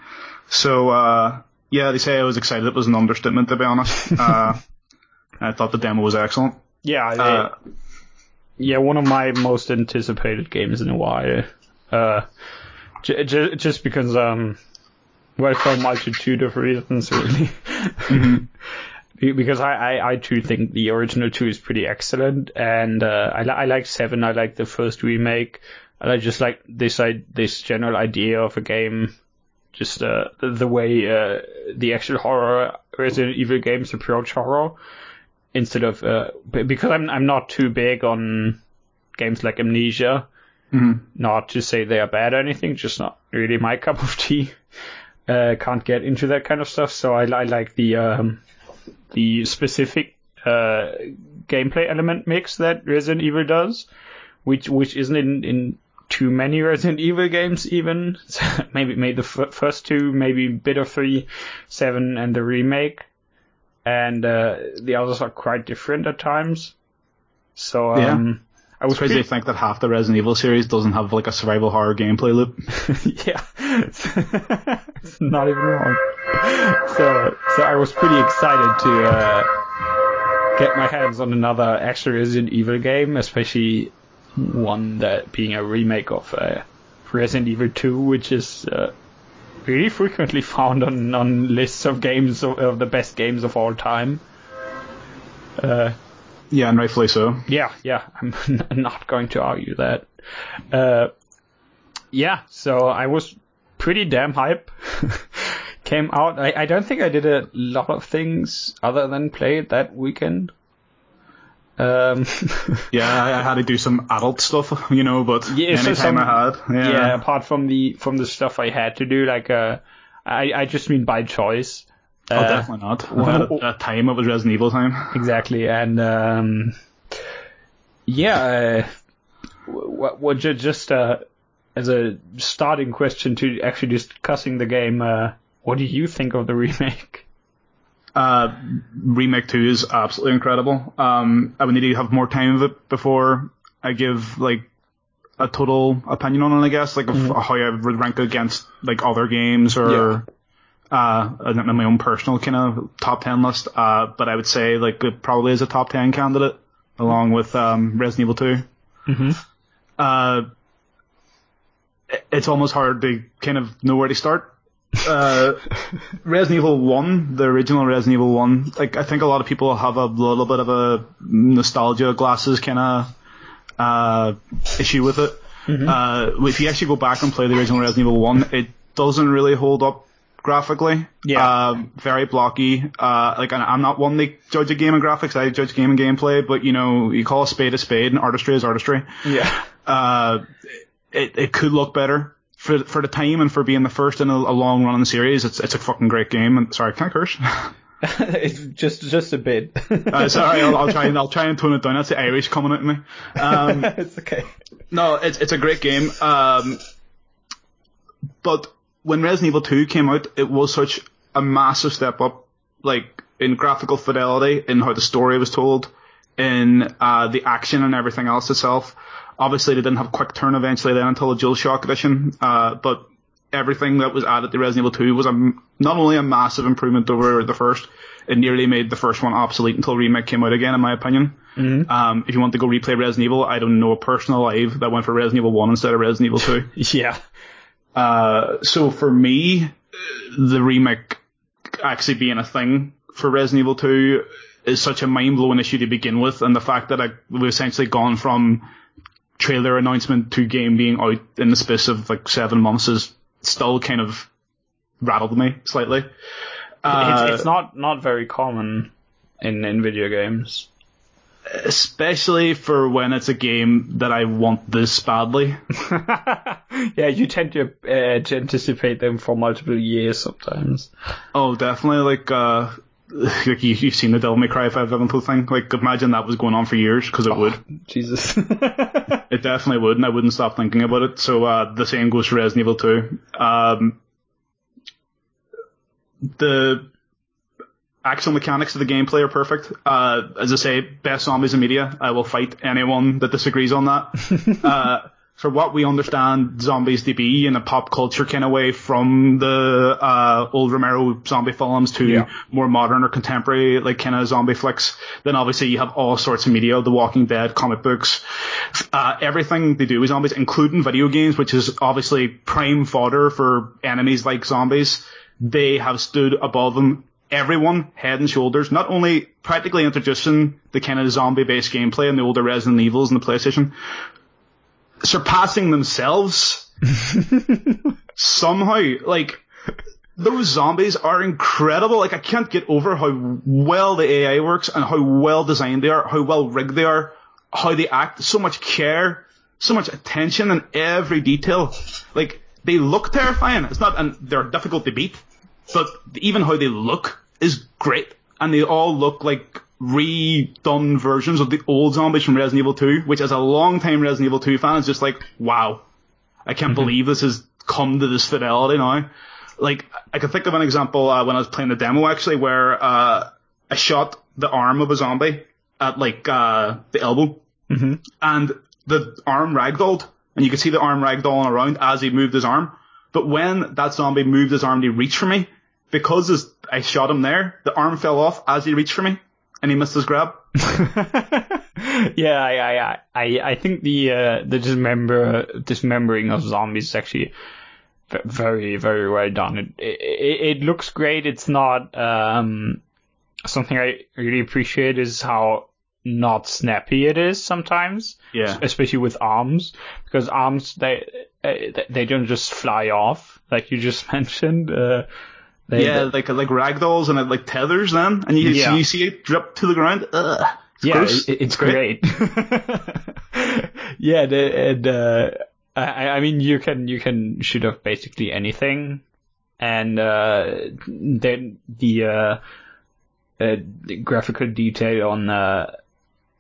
So, uh, yeah, they say I was excited. It was an understatement, to be honest. [LAUGHS] Uh, I thought the demo was excellent. Yeah. Uh, yeah, one of my most anticipated games in a while. Uh, j- just because, um, well, for a multitude of reasons, really. [LAUGHS] Be- because I, I, I too think the original two is pretty excellent, and uh, I, li- I like seven. I like the first remake, and I just like this I, this general idea of a game, just uh, the, the way uh, the actual horror Resident Evil games approach horror instead of uh, because I'm I'm not too big on games like Amnesia. Not to say they are bad or anything, just not really my [LAUGHS] cup of tea. Uh, can't get into that kind of stuff, so I, I like the um, the specific uh, gameplay element mix that Resident Evil does, which which isn't in, in too many Resident Evil games even. [LAUGHS] maybe maybe the f- first two, maybe bit of three, seven, and the remake and uh, the others are quite different at times. So um, I was it's crazy to think that half the Resident Evil series doesn't have like a survival horror gameplay loop. [LAUGHS] yeah, it's not even wrong. So so I was pretty excited to uh, get my hands on another actual Resident Evil game, especially one that being a remake of uh, Resident Evil 2, which is uh, really frequently found on, on lists of games of, of the best games of all time. Uh, Yeah, and rightfully so. yeah, yeah, [LAUGHS] I'm not going to argue that. Uh, yeah, so I was pretty damn hype. [LAUGHS] Came out. I, I don't think I did a lot of things other than play it that weekend. Um, [LAUGHS] Yeah, I, had to do some adult stuff, you know, but Yeah, so anytime some- I had, yeah, yeah, apart from the from the stuff I had to do, like uh, I I just mean by choice. Oh, Uh, definitely not. [LAUGHS] A, [LAUGHS] a time it was Resident Evil time. [LAUGHS] Exactly, and um, yeah, uh, what, what just uh, as a starting question to actually discussing the game, uh, what do you think of the remake? Uh, remake two is absolutely incredible. Um, I would need to have more time of it before I give like a total opinion on it. I guess like of how I would rank against like other games or uh, in my own personal kind of top ten list. Uh, but I would say like it probably is a top ten candidate along with um, Resident Evil 2 Mm-hmm. Uh, it's almost hard to kind of know where to start. Uh, [LAUGHS] Resident Evil 1, the original Resident Evil 1, like, I think a lot of people have a little bit of a nostalgia glasses kind of, uh, issue with it. Uh, if you actually go back and play the original Resident Evil 1, it doesn't really hold up graphically. Yeah. Um, very blocky. Uh, like, I'm not one to judge a game in graphics, I judge game and gameplay, but you know, you call a spade a spade and artistry is artistry Yeah, uh, it, it could look better for for the time and for being the first in a, a long run in the series. It's it's a fucking great game. And sorry, can I curse? [LAUGHS] it's just just a bit. [LAUGHS] uh, sorry, I'll, I'll try and I'll try and tone it down. That's the Irish coming at me. Um, [LAUGHS] it's okay. no, it's it's a great game. Um, but when Resident Evil 2 came out, it was such a massive step up, like in graphical fidelity, in how the story was told, in uh, the action and everything else itself. Obviously, they didn't have quick turn eventually then until the DualShock edition, uh, but everything that was added to Resident Evil 2 was a, not only a massive improvement over the first, it nearly made the first one obsolete until remake came out again, in my opinion. Um, if you want to go replay Resident Evil, I don't know a person alive that went for Resident Evil 1 instead of Resident Evil 2. [LAUGHS] Yeah, Uh, so for me, uh, the remake actually being a thing for Resident Evil 2 is such a mind blowing issue to begin with, and the fact that I, we've essentially gone from trailer announcement to game being out in the space of like seven months is still kind of rattled me slightly. Uh, it's, it's not not very common in in video games. Especially for when it's a game that I want this badly. [LAUGHS] yeah, you tend to, uh, to anticipate them for multiple years sometimes. Oh, definitely. Like, uh, like you, have seen the Devil May Cry 5 Eventual thing. Like, imagine that was going on for years, because it oh, would. Jesus. [LAUGHS] it definitely would, and I wouldn't stop thinking about it. So, uh, the same goes for Resident Evil 2. Um, the actual mechanics of the gameplay are perfect. Uh, as I say, best zombies in media. I will fight anyone that disagrees on that. [LAUGHS] uh, for what we understand zombies to be in a pop culture kind of way from the uh, old Romero zombie films to yeah. more modern or contemporary like kind of zombie flicks, then obviously you have all sorts of media, The Walking Dead, comic books, uh, everything they do with zombies, including video games, which is obviously prime fodder for enemies like zombies. They have stood above them everyone head and shoulders, not only practically introducing the kind of zombie based gameplay in the older Resident Evils and the PlayStation, surpassing themselves [LAUGHS] somehow. Like, those zombies are incredible. Like, I can't get over how well the AI works and how well designed they are, how well rigged they are, how they act, so much care, so much attention in every detail. Like, they look terrifying. It's not, and they're difficult to beat but even how they look is great, and they all look like redone versions of the old zombies from Resident Evil 2, which as a long time Resident Evil 2 fan is just like, wow, I can't mm-hmm. believe this has come to this fidelity now. Like, I can think of an example uh, when I was playing the demo actually, where uh, I shot the arm of a zombie at like uh, the elbow, mm-hmm. and the arm ragdolled, and you could see the arm ragdolling around as he moved his arm. But when that zombie moved his arm to reach for me, because I shot him there, the arm fell off as he reached for me, and he missed his grab. [LAUGHS] yeah, I, I, I, I think the uh, the dismember dismembering of zombies is actually very, very well done. It, it, it looks great. It's not um, something I really appreciate is how not snappy it is sometimes. Yeah. Especially with arms, because arms they they don't just fly off like you just [LAUGHS] mentioned. Uh, they, yeah, they, like like ragdolls and it like tethers then, and you yeah. you see it drip to the ground. Ugh, it's yeah, it, it's great. great. [LAUGHS] yeah, the, and uh, I, I mean you can you can shoot off basically anything, and uh, then the, uh, uh, the graphical detail on uh,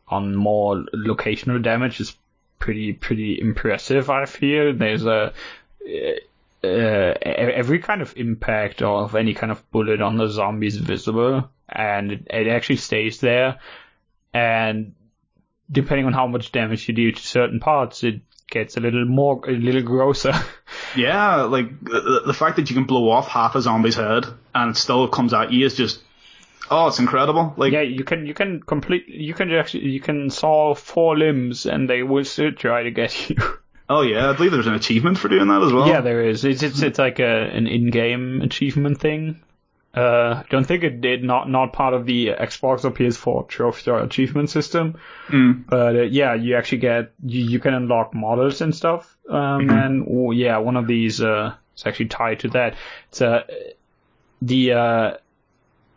on more locational damage is pretty pretty impressive. I feel there's a uh, every kind of impact of any kind of bullet on the zombie is visible, and it, it actually stays there. And depending on how much damage you do to certain parts, it gets a little more, a little grosser. [LAUGHS] yeah, like the, the fact that you can blow off half a zombie's head and it still comes at you is just Oh, it's incredible! Like yeah, you can you can complete you can actually you can saw four limbs and they will still try to get you. [LAUGHS] Oh yeah, I believe there's an achievement for doing that as well. Yeah, there is. It's it's, it's like a an in-game achievement thing. Uh, don't think it did not not part of the Xbox or PS4 trophy or achievement system. Mm. But uh, yeah, you actually get you, you can unlock models and stuff. Um, mm-hmm. and oh, yeah, one of these uh, is actually tied to that. It's uh, the uh,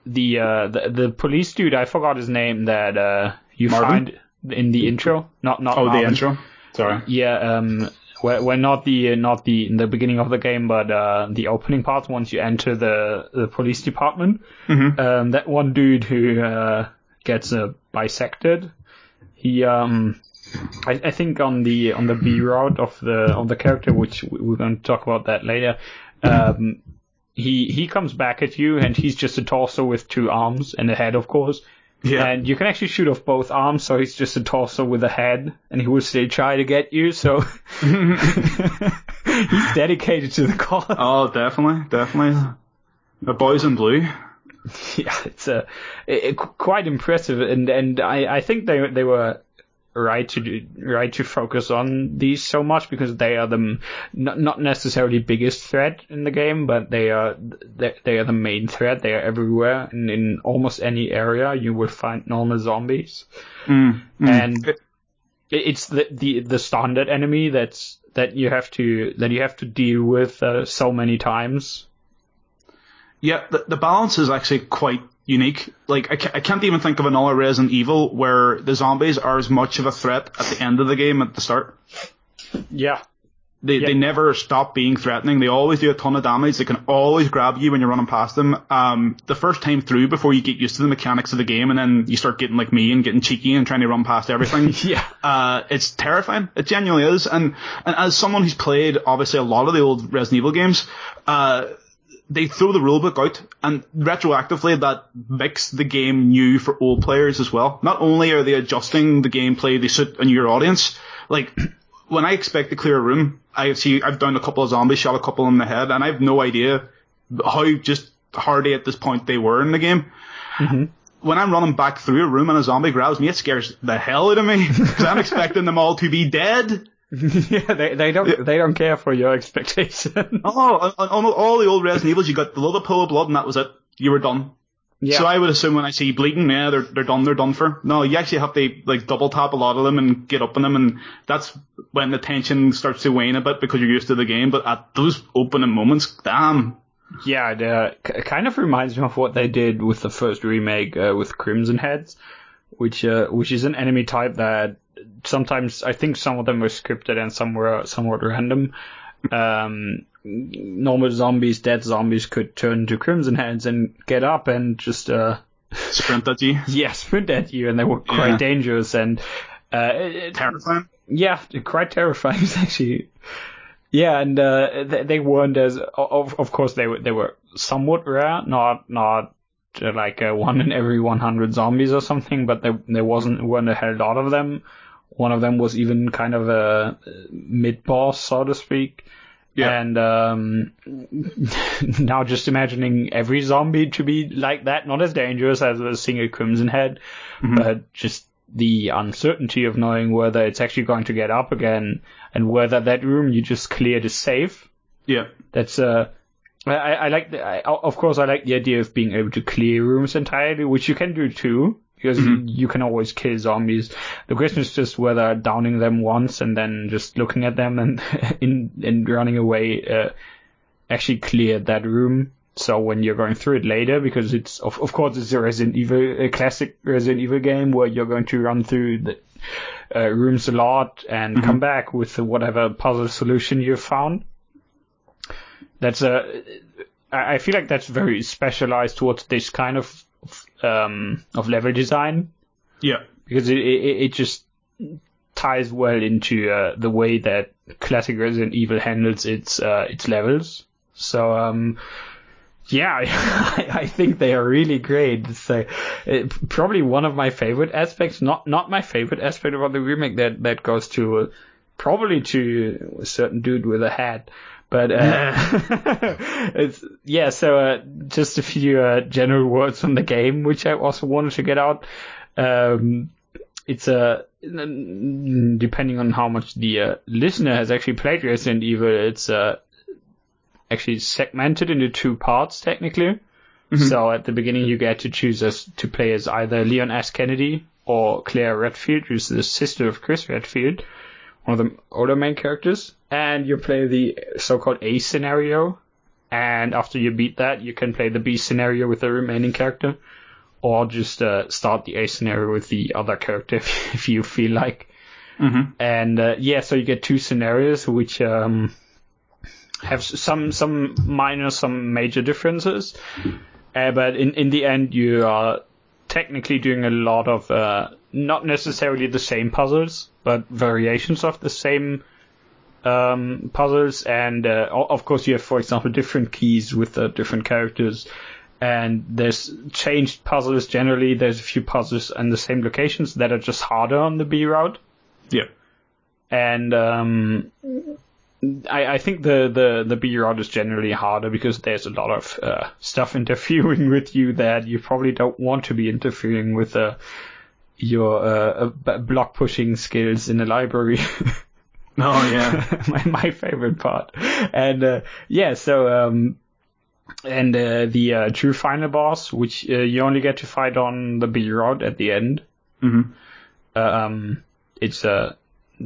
the uh, the the police dude. I forgot his name. That uh, you Marvin? find in the intro. Not not oh Marvin. the intro. Sorry. Yeah, um, we're, we're not the not the in the beginning of the game, but uh, the opening part once you enter the the police department. Mm-hmm. Um, that one dude who uh, gets uh, bisected, he um, I, I think on the on the B route of the of the character, which we're going to talk about that later. Um, he he comes back at you, and he's just a torso with two arms and a head, of course. Yeah. And you can actually shoot off both arms, so he's just a torso with a head, and he will still try to get you, so [LAUGHS] he's dedicated to the cause. Oh, definitely, definitely. The boys in blue. [LAUGHS] Yeah, it's a it, it, quite impressive, and and I I think they they were right to do, right to focus on these so much because they are the not, not necessarily biggest threat in the game, but they are they, they are the main threat. They are everywhere, and in almost any area you will find normal zombies. Mm, mm. And it's the, the the standard enemy that's that you have to that you have to deal with uh, so many times. Yeah, the, the balance is actually quite unique. Like I can't, I can't even think of another Resident Evil where the zombies are as much of a threat at the end of the game at the start. Yeah. They, Yeah. they never stop being threatening. They always do a ton of damage. They can always grab you when you're running past them. Um, the first time through before you get used to the mechanics of the game and then you start getting like me and getting cheeky and trying to run past everything. [LAUGHS] Yeah. Uh, it's terrifying. It genuinely is. And, and as someone who's played obviously a lot of the old Resident Evil games, uh, they throw the rulebook out and retroactively that makes the game new for old players as well. Not only are they adjusting the gameplay they suit a newer audience, like [CLEARS THROAT] when I expect to clear a room, I see I've done a couple of zombies, shot a couple in the head, and I have no idea how just hardy at this point they were in the game. Mm-hmm. When I'm running back through a room and a zombie grabs me, it scares the hell out of me [LAUGHS] because I'm expecting them all to be dead. [LAUGHS] yeah, they they don't they don't care for your [LAUGHS] expectation. Oh, on, on, all the old Resident Evils, you got the little pool of blood, and that was it. You were done. yeah. So I would assume when I see bleeding, yeah, they're they're done. They're done for. No, you actually have to like double tap a lot of them and get up on them, and that's when the tension starts to wane a bit because you're used to the game. But at those opening moments, damn. Yeah, it uh, k- kind of reminds me of what they did with the first remake uh, with Crimson Heads, which uh, which is an enemy type that sometimes I think some of them were scripted and some were somewhat random. Um, normal zombies, dead zombies could turn into Crimson Heads and get up and just uh, Sprint at you. [LAUGHS] yeah sprint at you, and they were quite Yeah. dangerous and uh, it- Terrifying. yeah, quite terrifying [LAUGHS] actually. Yeah, and uh, they, they weren't as of of course they were they were somewhat rare, not not uh, like uh, one in every 100 zombies or something, but there there wasn't weren't a hell lot of them. One of them was even kind of a mid boss, so to speak. Yeah. And um, [LAUGHS] now just imagining every zombie to be like that, not as dangerous as a single Crimson Head, but just the uncertainty of knowing whether it's actually going to get up again and whether that room you just cleared is safe. Yeah. That's uh, I, I like the, I, of course I like the idea of being able to clear rooms entirely, which you can do too. Because you, you can always kill zombies. The question is just whether downing them once and then just looking at them and [LAUGHS] in and running away uh, actually cleared that room. So when you're going through it later, because it's of of course it's a Resident Evil, a classic Resident Evil game where you're going to run through the uh, rooms a lot and come back with whatever puzzle solution you've found. That's a, I feel like that's very specialized towards this kind of um, of level design Yeah. because it it, it just ties well into uh, the way that classic Resident Evil handles its uh, its levels. So um, yeah, [LAUGHS] I, I think they are really great. It's uh, probably one of my favorite aspects. Not not my favorite aspect about the remake that that goes to uh, probably to a certain dude with a hat. But uh, [LAUGHS] it's yeah. So uh, just a few uh, general words on the game, which I also wanted to get out. Um, it's a depending on how much the uh, listener has actually played Resident Evil, it's uh, actually segmented into two parts technically. So at the beginning you get to choose as to play as either Leon S. Kennedy or Claire Redfield, who's the sister of Chris Redfield, one of the older main characters, and you play the so-called A scenario. And after you beat that, you can play the B scenario with the remaining character, or just uh, start the A scenario with the other character [LAUGHS] if, if you feel like. Mm-hmm. And uh, yeah, so you get two scenarios which um, have some some minor, some major differences. Uh, but in in the end, you are technically doing a lot of uh, not necessarily the same puzzles, but variations of the same um, puzzles. And uh, of course, you have, for example, different keys with uh, different characters. And there's changed puzzles generally. There's a few puzzles in the same locations that are just harder on the B route Yeah. and um, I, I think the, the, the B route is generally harder because there's a lot of uh, stuff [LAUGHS] interfering with you that you probably don't want to be interfering with uh, your uh, uh, block pushing skills in the library. [LAUGHS] [LAUGHS] Oh yeah. [LAUGHS] my my favorite part. And uh, yeah, so um, and uh, the uh, true final boss, which uh, you only get to fight on the B route at the end. mm-hmm. Um, it's uh,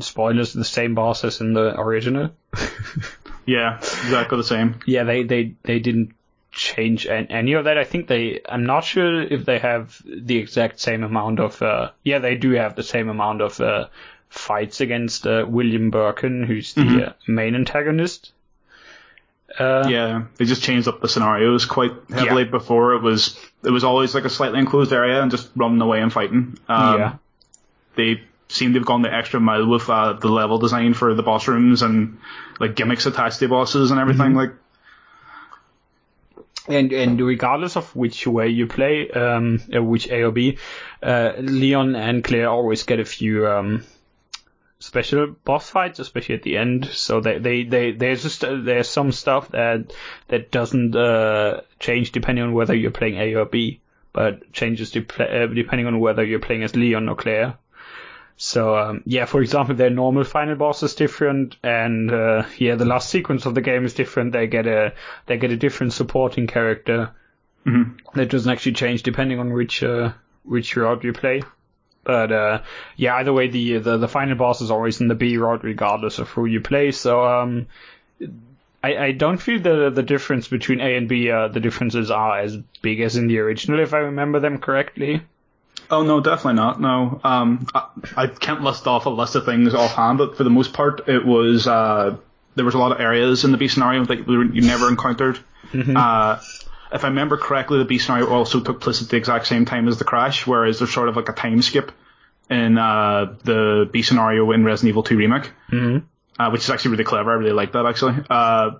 spoilers, the same boss as in the original. [LAUGHS] Yeah, exactly the same. yeah, they they they didn't change any of that. I think they. I'm not sure if they have the exact same amount of. Uh, yeah, they do have the same amount of uh, fights against uh, William Birkin, who's the uh, main antagonist. Uh, Yeah, they just changed up the scenarios quite heavily. Yeah. Before it was it was always like a slightly enclosed area and just running away and fighting. Um, yeah. They seem to have gone the extra mile with uh, the level design for the boss rooms and like gimmicks attached to bosses and everything. Mm-hmm. Like, And and regardless of which way you play, um, uh, which A or B, uh, Leon and Claire always get a few um, special boss fights, especially at the end. So they they, they there's just uh, there's some stuff that that doesn't uh, change depending on whether you're playing A or B, but changes pla uh, depending on whether you're playing as Leon or Claire. So um, yeah, for example, their normal final boss is different, and uh, yeah, the last sequence of the game is different. They get a they get a different supporting character that doesn't actually change depending on which uh, which route you play. But uh, yeah, either way, the, the the final boss is always in the B route, regardless of who you play. So um, I, I don't feel the the difference between A and B. Uh, the differences are as big as in the original, if I remember them correctly. oh no, definitely not. No, um, I, I can't list off a list of things offhand, but for the most part, it was uh, there was a lot of areas in the B scenario that you you never encountered. Uh, if I remember correctly, the B scenario also took place at the exact same time as the crash, whereas there's sort of like a time skip in uh, the B scenario in Resident Evil 2 remake, mm-hmm. uh, which is actually really clever. I really like that actually. Uh,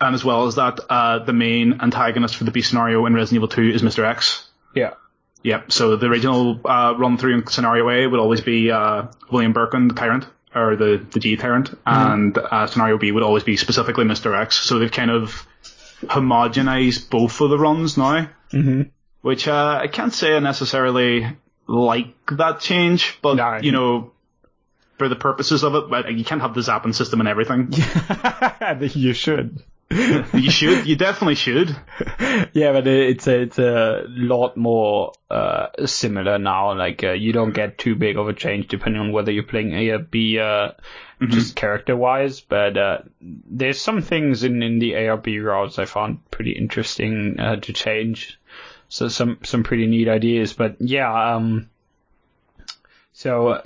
and as well as that, uh, the main antagonist for the B scenario in Resident Evil 2 is Mr. X. Yeah. Yep. So the original uh, run through in scenario A would always be uh, William Birkin, the tyrant, or the the G tyrant, and uh, scenario B would always be specifically Mr. X. So they've kind of homogenized both of the runs now, mm-hmm. which uh, I can't say I necessarily like that change, but No. you know. For the purposes of it, but you can't have the zapping system and everything. [LAUGHS] you should. You should, you definitely should. [LAUGHS] Yeah, but it's a, it's a lot more uh, similar now. Like uh, you don't get too big of a change depending on whether you're playing A or B, uh, just character wise. But uh, there's some things in, in the A or B routes I found pretty interesting uh, to change. So some some pretty neat ideas. But yeah, um, so. Uh,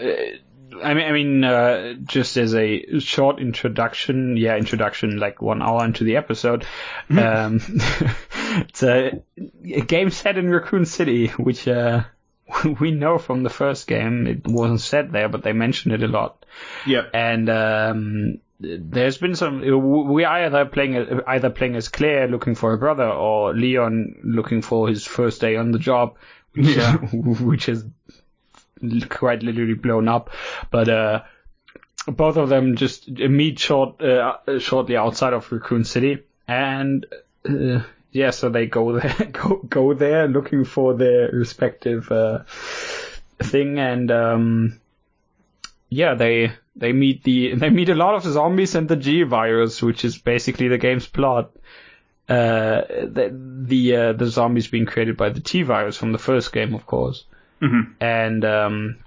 I mean, I mean, uh, just as a short introduction, yeah, introduction, like one hour into the episode. [LAUGHS] Um, [LAUGHS] it's a, a game set in Raccoon City, which uh, [LAUGHS] we know from the first game. It wasn't set there, but they mentioned it a lot. Yep. And um, there's been some. We are either playing either playing as Claire looking for her brother, or Leon looking for his first day on the job, which, Yeah. which is quite literally blown up. But uh, both of them just meet short uh, shortly outside of Raccoon City, and uh, yeah, so they go [LAUGHS] there, go go there looking for their respective uh, thing, and um, yeah, they they meet the [LAUGHS] they meet a lot of the zombies and the G virus, which is basically the game's plot. Uh, the the uh, the zombies being created by the T virus from the first game, of course. And um,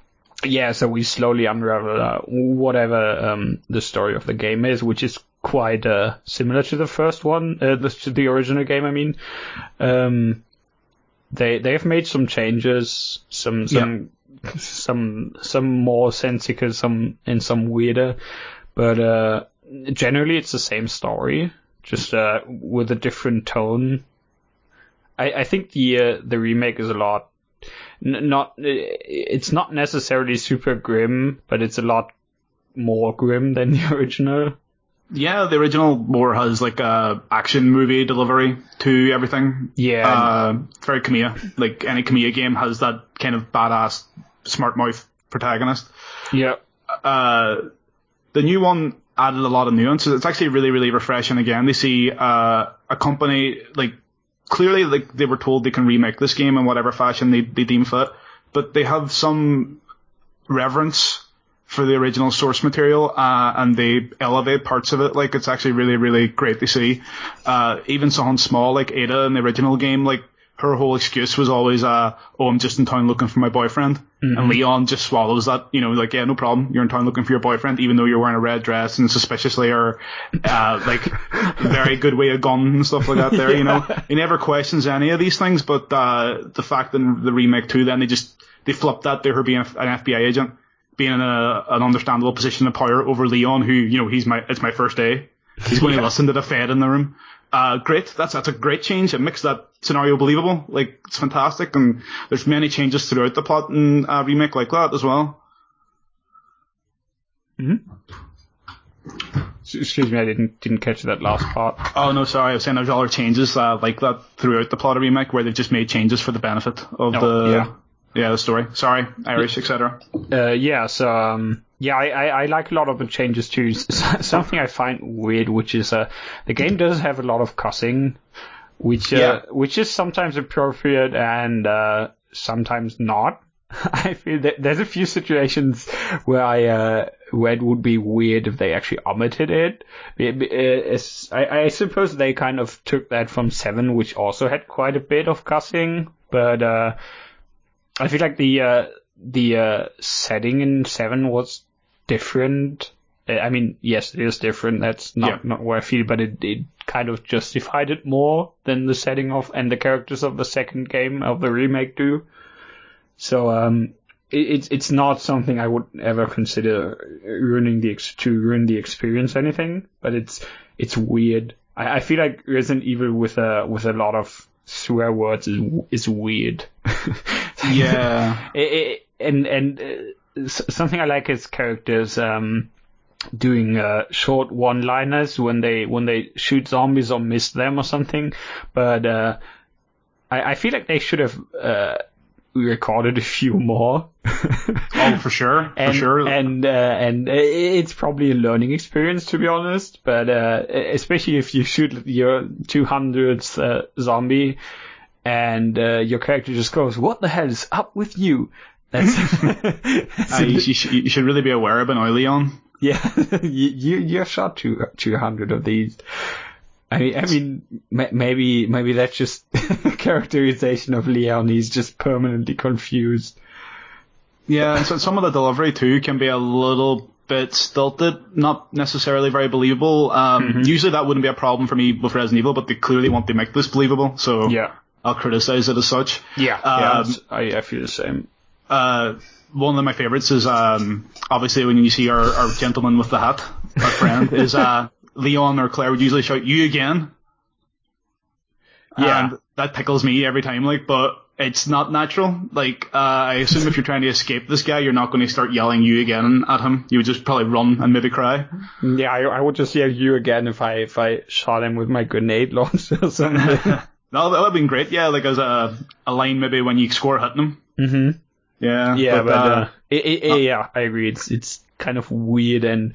yeah, so we slowly unravel uh, whatever um, the story of the game is, which is quite uh, similar to the first one, uh, the, to the original game. I mean, um, they they have made some changes, some some some some more sensical, some and some weirder, but uh, generally it's the same story, just uh, with a different tone. I, I think the uh, the remake is a lot n- not it's not necessarily super grim, but it's a lot more grim than the [LAUGHS] original. Yeah, the original more has like a action movie delivery to everything. Yeah. Uh, it's very Kamiya. Like any Kamiya game has that kind of badass, smart mouth protagonist. Yeah. Uh, the new one added a lot of nuances. It's actually really, really refreshing again. They see, uh, a company, like, clearly, like, they were told they can remake this game in whatever fashion they, they deem fit, but they have some reverence for the original source material, uh, and they elevate parts of it. Like, it's actually really, really great to see. Uh, even something small like Ada in the original game, like, her whole excuse was always, uh, oh, I'm just in town looking for my boyfriend. Mm-hmm. And Leon just swallows that, you know, like, yeah, no problem. You're in town looking for your boyfriend, even though you're wearing a red dress and suspiciously or, uh, like, very good way of gun and stuff like that there, you know. [LAUGHS] He never questions any of these things, but, uh, the fact in the remake too, then they just, they flipped that to her being an FBI agent, being in a, an understandable position of power over Leon, who, you know, he's my, it's my first day. He's going [LAUGHS] to listen to the Fed in the room. Uh, great. That's, that's a great change. It makes that scenario believable. Like, it's fantastic. And there's many changes throughout the plot in uh, remake like that as well. hmm Excuse me, I didn't didn't catch that last part. Oh no, sorry. I was saying there's other changes uh, like that throughout the plot of remake where they've just made changes for the benefit of Oh, the yeah. yeah the story. Sorry, Irish, etc. Uh, yeah, so um, yeah, I, I, I like a lot of the changes too. Something I find weird, which is uh, the game does have a lot of cussing, which uh, Yeah. which is sometimes appropriate and uh, sometimes not. [LAUGHS] I feel that there's a few situations where I uh, where it would be weird if they actually omitted it. Be- uh, I, I suppose they kind of took that from Seven, which also had quite a bit of cussing, but uh, I feel like the uh, the uh, setting in Seven was different. Uh, I mean, yes, it is different. That's not Yeah. not where I feel, but it it kind of justified it more than the setting of and the characters of the second game of the remake do. So um, it, it's it's not something I would ever consider ruining the ex- to ruin the experience or anything. But it's it's weird. I, I feel like Resident Evil with a with a lot of swear words is is weird. [LAUGHS] Yeah. It- it- and and uh, something I like is characters um, doing uh, short one-liners when they when they shoot zombies or miss them or something. But uh, I, I feel like they should have uh, recorded a few more. [LAUGHS] Oh, for sure, for and sure. and uh, and it's probably a learning experience to be honest. But uh, especially if you shoot your 200th uh, zombie and uh, your character just goes, "What the hell is up with you?" That's, [LAUGHS] that's Uh, you, should, you should really be aware of an oil Leon. yeah, [LAUGHS] you you you shot two two hundred of these. I mean, I mean, maybe maybe that's just [LAUGHS] characterization of Leon. He's just permanently confused. Yeah, and so some of the delivery too can be a little bit stilted, not necessarily very believable. Um, Mm-hmm. Usually that wouldn't be a problem for me with Resident Evil, but they clearly want to make this believable, so Yeah, I'll criticize it as such. yeah, Um, yeah. I I feel the same. Uh, one of my favorites is um, obviously when you see our, our gentleman with the hat, our friend, [LAUGHS] is uh, Leon or Claire would usually shout "you again," Yeah. and that tickles me every time. Like, but it's not natural. Like, uh, I assume if you're trying to escape this guy, you're not going to start yelling "you again" at him. You would just probably run and maybe cry. Yeah, I, I would just yell you again if I if I shot him with my grenade [LAUGHS] launcher or something. [LAUGHS] No, that would have been great. Yeah, like as a a line maybe when you score hitting him. hmm Yeah, Yeah, but, uh, uh, it, it, it- yeah, I agree. It's it's kind of weird and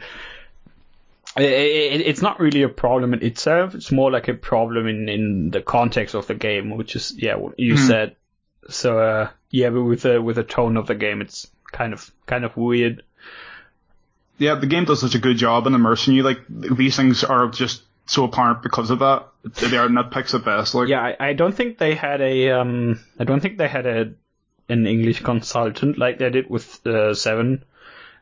it, it, it's not really a problem in itself. It's more like a problem in in the context of the game, which is yeah, what you said. So uh, yeah, but with the with the tone of the game, it's kind of kind of weird. yeah, the game does such a good job in immersing you. Like these things are just so apparent because of that. They are nitpicks at best. Like Yeah, I, I don't think they had a um I don't think they had a an English consultant like they did with uh, Seven.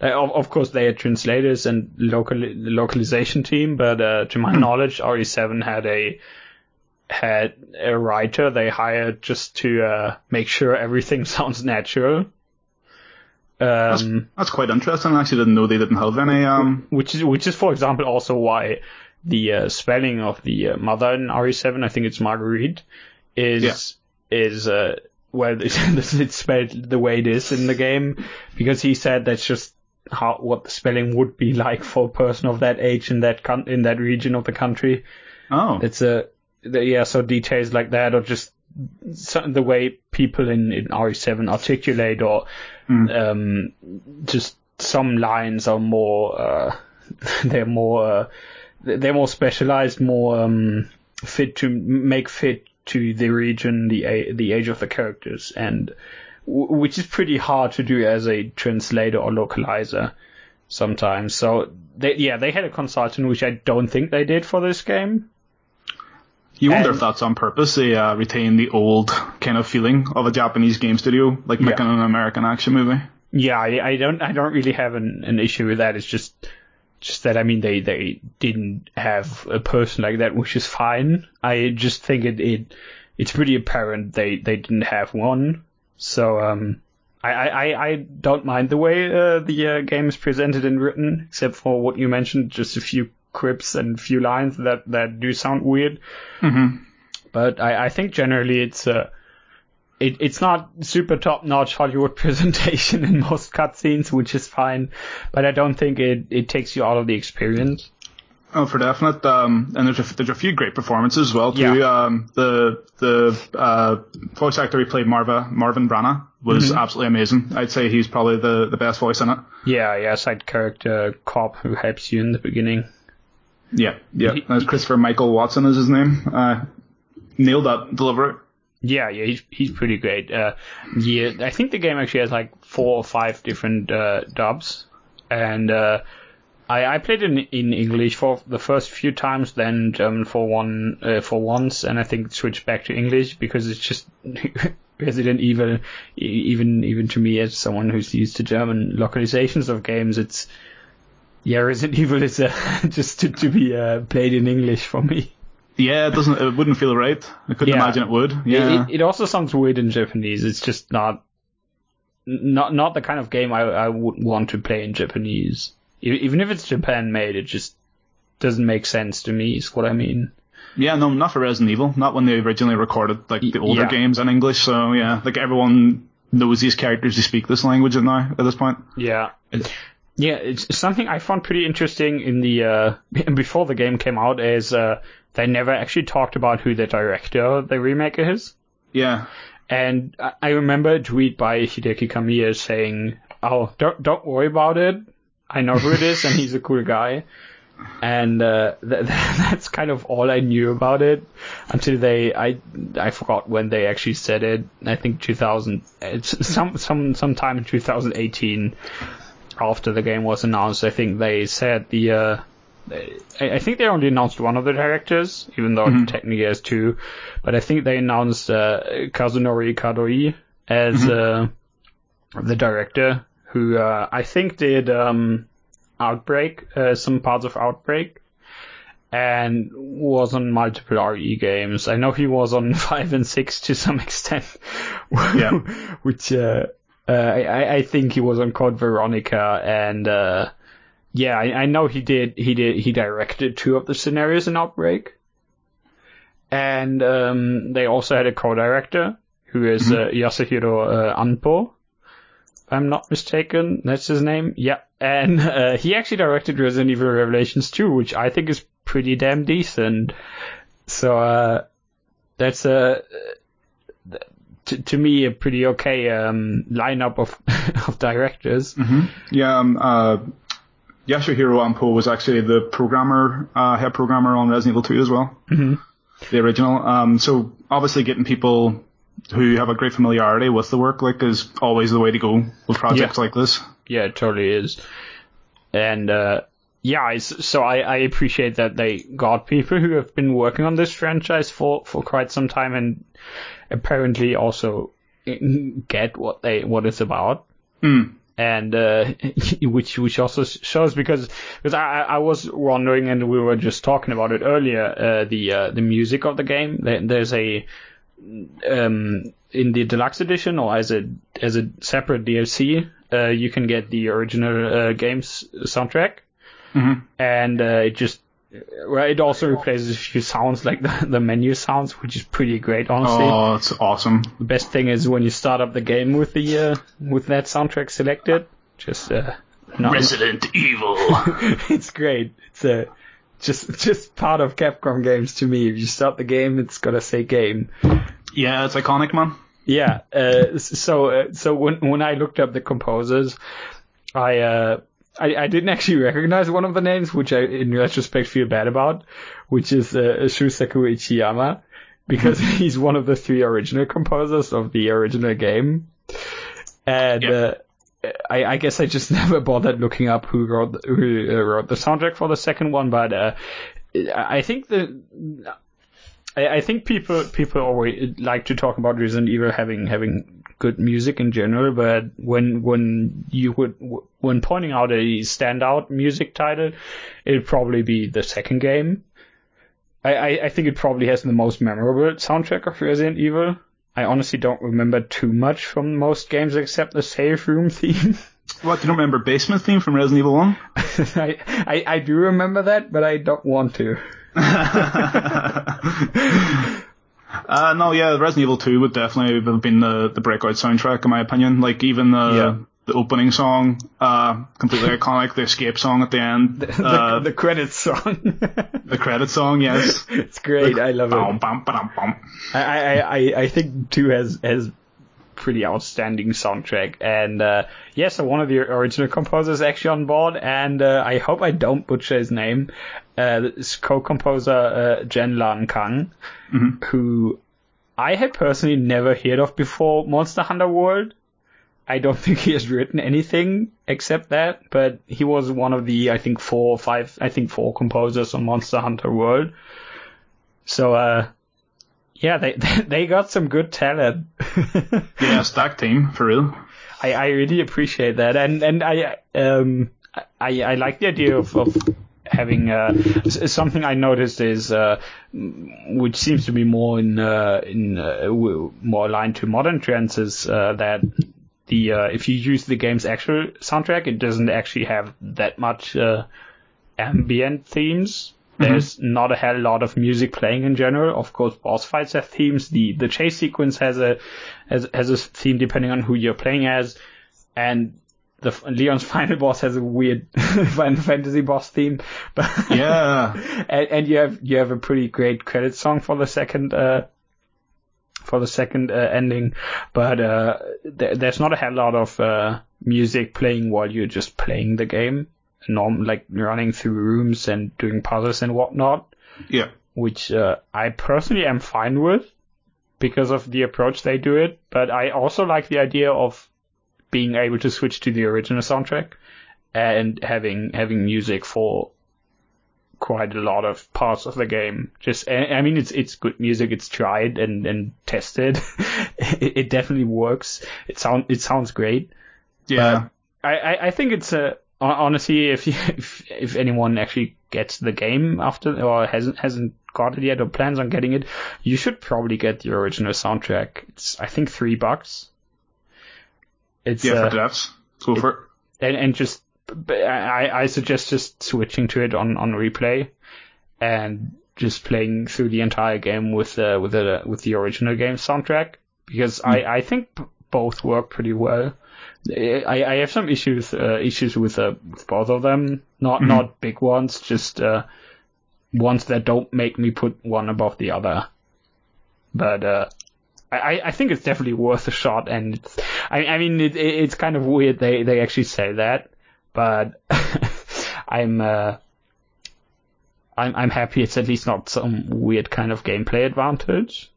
Uh, of, of course, they had translators and local localization team, but uh, to my knowledge, RE7 had a had a writer they hired just to uh, make sure everything [LAUGHS] sounds natural. Um, That's quite interesting. I actually didn't know they didn't have any. Um, which is which is for example also why the uh, spelling of the uh, mother in RE7, I think it's Marguerite, is is uh, well [LAUGHS] it's, it's spelled the way it is in the game because he said that's just how what the spelling would be [LAUGHS] like for a person of that age in that con- in that region of the country. oh, It's a the, yeah, so details like that, or just some, the way people in, in RE7 articulate, or um, just some lines are more uh, [LAUGHS] they're more uh, they're more specialized, more um, fit to make fit to the region, the the age of the characters, and which is pretty hard to do as a translator or localizer sometimes. So they, yeah, they had a consultant, which I don't think they did for this game. you wonder and- if that's on purpose. They uh, retain the old kind of feeling of a Japanese game studio, like Yeah. making an American action movie. Yeah, I, I don't I don't really have an, an issue with that. It's just just that I mean they they didn't have a person like that, which is fine. I just think it, it it's pretty apparent they they didn't have one. So um I I, I- don't mind the way uh, the uh, game is presented and written, except for what you mentioned, just a few quips and a few lines that that do sound weird. hmm But I, I think generally it's uh, it, it's not super top notch Hollywood [LAUGHS] presentation in most cutscenes, which is fine. But I don't think it, it takes you out of the experience. Oh, for definite. Um, and there's a, there's a few great performances as well too. Yeah. Um, the the uh, voice actor who played Marva Marvin Branagh was Mm-hmm. absolutely amazing. I'd say he's probably the, the best voice in it. Yeah, yeah, side character cop who helps you in the beginning. Yeah, yeah. That's Christopher Michael Watson is his name. Uh, nailed that delivery. Yeah, yeah, he's he's pretty great. Uh, yeah, I think the game actually has like four or five different uh, dubs, and uh, I I played in in English for the first few times, then German for one uh, for once, and I think switched back to English because it's just [LAUGHS] Resident Evil. Even even to me as someone who's used to German localizations of games, it's yeah, Resident Evil is uh, [LAUGHS] just to, to be uh, played in English for me. Yeah, it doesn't. It wouldn't feel right. I couldn't Yeah. imagine it would. It- Yeah. It, it also sounds weird in Japanese. It's just not not not the kind of game I I would want to play in Japanese. Even if it's Japan made, it just doesn't make sense to me. Is what I mean. Yeah, no, not for Resident Evil. Not when they originally recorded like the older yeah. games in English. So yeah, like everyone knows these characters who speak this language now at this point. Yeah. Yeah, it's something I found pretty interesting in the uh, [LAUGHS] before the game came out is uh, they never actually talked about who the director of the remake is. Yeah. And I- remember a tweet by Hideki Kamiya saying, "Oh, don't don't worry about it. I know who it is, and he's a cool guy." And uh, [LAUGHS] th- that's kind of all I knew about it until they I I forgot when they actually said it. I think 2000 it's some some sometime in 2018 after the game was announced. I think they said the. Uh, I I think they only announced one of the directors, even though technically there's two. But I think they announced uh, Kazunori Kadoi as uh, the director, who uh, I think did um, Outbreak, uh, some parts of Outbreak, and was on multiple RE games. I know he was on [LAUGHS] five and six to some extent, [LAUGHS] Yeah. which uh, uh, I, I think he was on Code Veronica, and uh, yeah, I, I know he did. He did. He directed two of the scenarios in Outbreak, and um, they also had a co-director who is uh, Yasuhiro uh, Anpo. If I'm not mistaken, that's his name. Yeah, and uh, he actually directed Resident Evil Revelations 2, which I think is pretty damn decent. So uh, that's a to, to me a pretty okay um, lineup of [LAUGHS] of directors. Yeah. Um, uh, Yasuhiro Ampo was actually the programmer, uh, head programmer on Resident Evil 2 as well. Mm-hmm. The original. Um, so obviously getting people who have a great familiarity with the work, like, is always the way to go with projects Yeah. like this. Yeah, it totally is. And uh, yeah, so I, I appreciate that they got people who have been working on this franchise for, for quite some time and apparently also get what they what it's about. And uh, [LAUGHS] which which also shows because because I I was wondering and we were just talking about it earlier uh, the uh, the music of the game. There's a um, in the deluxe edition or as a as a separate DLC, uh, you can get the original uh, game's soundtrack, and uh, it just it also replaces a few sounds like the, the menu sounds, which is pretty great, honestly. Oh, it's awesome. The best thing is when you start up the game with the uh, with that soundtrack selected, just uh, no, Resident Evil. [LAUGHS] it's great. It's uh, just just part of Capcom games to me. If you start the game, it's gotta say game. yeah, it's iconic, man. Yeah. Uh, so uh, so when when I looked up the composers, I uh I, I didn't actually recognize one of the names, which I in retrospect feel bad about, which is uh, Shusaku Uchiyama, because [LAUGHS] he's one of the three original composers of the original game, and. Yeah. Uh, I, I guess I just [LAUGHS] never bothered looking up who wrote who uh, wrote the soundtrack for the second one, but uh, I I think the I, I think people people always like to talk about Resident Evil having having good music in general, but when when you would when pointing out a standout music title, it'd probably be the second game. I, I, I think it probably has the most memorable soundtrack of Resident Evil. I honestly don't remember too much from most games except the save room [LAUGHS] theme. What, you don't remember Basement theme from Resident Evil 1? [LAUGHS] I, I, I do remember that, but I don't want to. [LAUGHS] Uh, no, yeah, Resident Evil 2 would definitely have been the, the breakout soundtrack in my opinion. Like even the Yeah. the opening song, uh, completely [LAUGHS] iconic. The escape song at the end, the, uh, the credits song. [LAUGHS] the credit song, yes. it's great. I love it. Bum, bum, ba-dum, bum. I, I, I, I think two has has pretty outstanding soundtrack, and uh, yeah, so one of the original composers is actually on board, and uh, I hope I don't butcher his name. Uh, this co-composer uh, Zhenlan Kang, who I had personally never heard of before Monster Hunter World. I don't [LAUGHS] think he has written anything except that, but he was one of the I think four or five I think four composers on Monster Hunter World. So uh yeah, they [LAUGHS] they got some good talent. [LAUGHS] Yeah, stack team, for real. I, I really appreciate that, and and I um I I like the idea of, of having uh something I noticed is uh which seems to be more in uh in uh, more aligned to modern trends is uh, that the uh, if you use the game's actual soundtrack, it doesn't actually have that much uh, ambient themes. There's not a hell lot of music playing in general. Of course, boss fights have themes. The the chase sequence has a has, has a theme depending on who you're playing as, and the Leon's [LAUGHS] final boss has a weird [LAUGHS] Final Fantasy boss theme. But [LAUGHS] Yeah. and, and you have you have a pretty great credit song for the second uh for the second uh, ending, but uh there, there's not a hell lot of uh music playing while you're just playing the game, norm like running through rooms and doing puzzles and whatnot, Yeah. which uh, I personally am fine with because of the approach they do it. But I also like the idea of being able to switch to the original soundtrack and having having music for quite a lot of parts of the game. Just, I mean, it's it's good music. It's tried and and tested. [LAUGHS] it, it definitely works. It sound it sounds great. Yeah. I, I, I think it's a honestly if, you, [LAUGHS] if if anyone actually gets the game after or hasn't hasn't got it yet or plans on getting it, you should probably get the original soundtrack. It's I think three bucks. It's yeah, uh, for devs. Go for it. and, and just I, I suggest just switching to it on, on replay and just playing through the entire game with the with the with the original game soundtrack because I, mm. I think both work pretty well. I, I have some issues uh, issues with uh, with both of them, not not big ones, just uh, ones that don't make me put one above the other. But uh, I, I think it's definitely worth a shot, and it's, I, I mean it, it, it's kind of weird they they actually say that, but [LAUGHS] I'm uh, I'm I'm happy it's at least not some weird kind of gameplay advantage,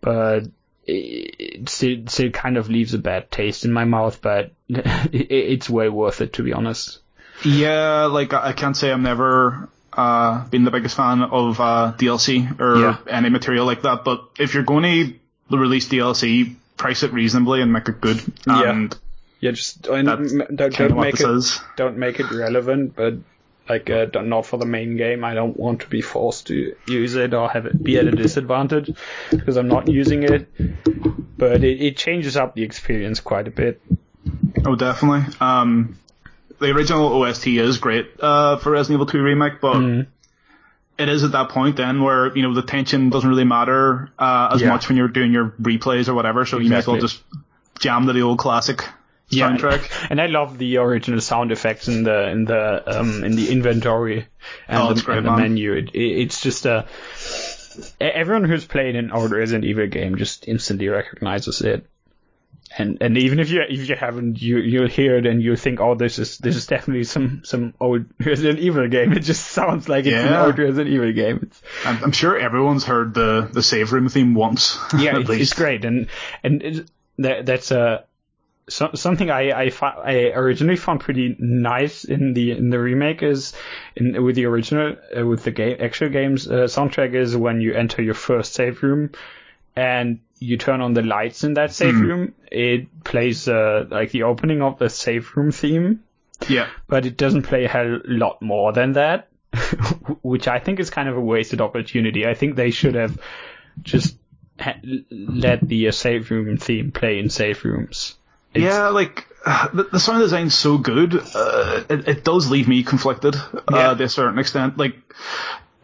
but it, it still still kind of leaves a bad taste in my mouth. But [LAUGHS] it, it's way worth it to be honest. Yeah, like I I can't say I'm never uh been the biggest fan of uh DLC or Yeah. any material like that, but if you're going to release DLC, price it reasonably and make it good. Yeah. And Yeah, just don't, don't, don't make this it is. don't make it relevant, but like uh, not for the main game. I don't want to be forced to use it or have it be at a disadvantage because I'm not using it. But it, it changes up the experience quite a bit. Oh, definitely. Um, the original OST is great uh, for Resident Evil 2 remake, but Mm. it is at that point then where you know the tension doesn't really matter uh, as Yeah. much when you're doing your replays or whatever. So you may as well just jam to the old classic Yeah, soundtrack. and I love the original sound effects in the in the um in the inventory and, Oh, the, great, and the menu. It, it, it's just a everyone who's played an old Resident Evil game just instantly recognizes it. And and even if you if you haven't, you you'll hear it and you'll think, oh, this is this is definitely some some old [LAUGHS] Resident Evil game. It just sounds like it's an Yeah. old Resident Evil game. It's, I'm, I'm sure everyone's heard the the save room theme once. [LAUGHS] yeah, at it's, least. it's great, and and it, that, that's a so, something I I, I originally found pretty nice in the in the remake is in with the original uh, with the game actual games uh, soundtrack is when you enter your first save room and you turn on the lights in that save room, it plays uh, like the opening of the save room theme, Yeah. but it doesn't play a hell lot more than that, [LAUGHS] which I think is kind of a wasted opportunity. I think they should have just let the uh, save room theme play in save rooms. It's- yeah, like [SIGHS] the, the sound design's so good, uh, it, it does leave me conflicted Yeah. uh, to a certain extent. Like,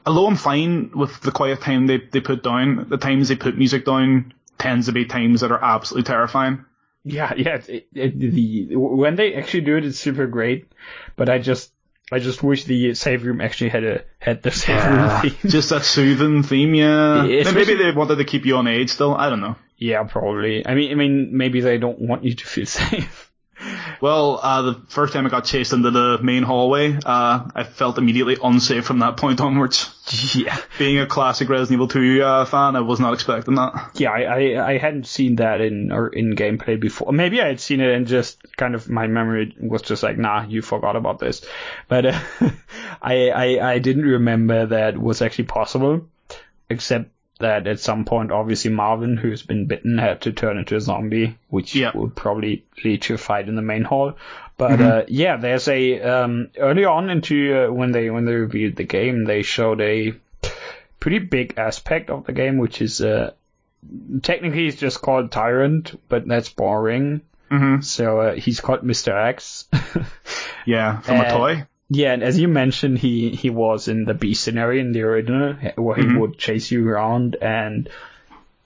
although I'm fine with the quiet time they they put down, the times they put music down tends to be times that are absolutely terrifying. Yeah, yeah. It, it, the when they actually do it, it's super great. But I just, I just wish the save room actually had a had the save room theme. Just that soothing theme, yeah. Yeah, maybe they wanted to keep you on edge still. I don't know. Yeah, probably. I mean, I mean, maybe they don't want you to feel [LAUGHS] safe. Well, uh, the first time I got chased into the main hallway, uh, I felt immediately unsafe from that point onwards. [LAUGHS] yeah, Being a classic Resident Evil 2 uh, fan, I was not expecting that. yeah. I, I, I hadn't seen that in or in gameplay before. Maybe I had seen it and just kind of my memory was just like, nah, you forgot about this. But uh, [LAUGHS] I, I, I didn't remember that was actually possible, except that at some point, obviously Marvin, who's been bitten, had to turn into a zombie, which Yeah. would probably lead to a fight in the main hall. But uh, yeah, there's a um, early on into uh, when they when they reviewed the game, they showed a pretty big aspect of the game, which is uh, technically it's just called Tyrant, but that's boring. hmm So uh, he's called Mr. X. [LAUGHS] Yeah, from a Uh, toy. Yeah, and as you mentioned, he he was in the B scenario in the original, where he would chase you around and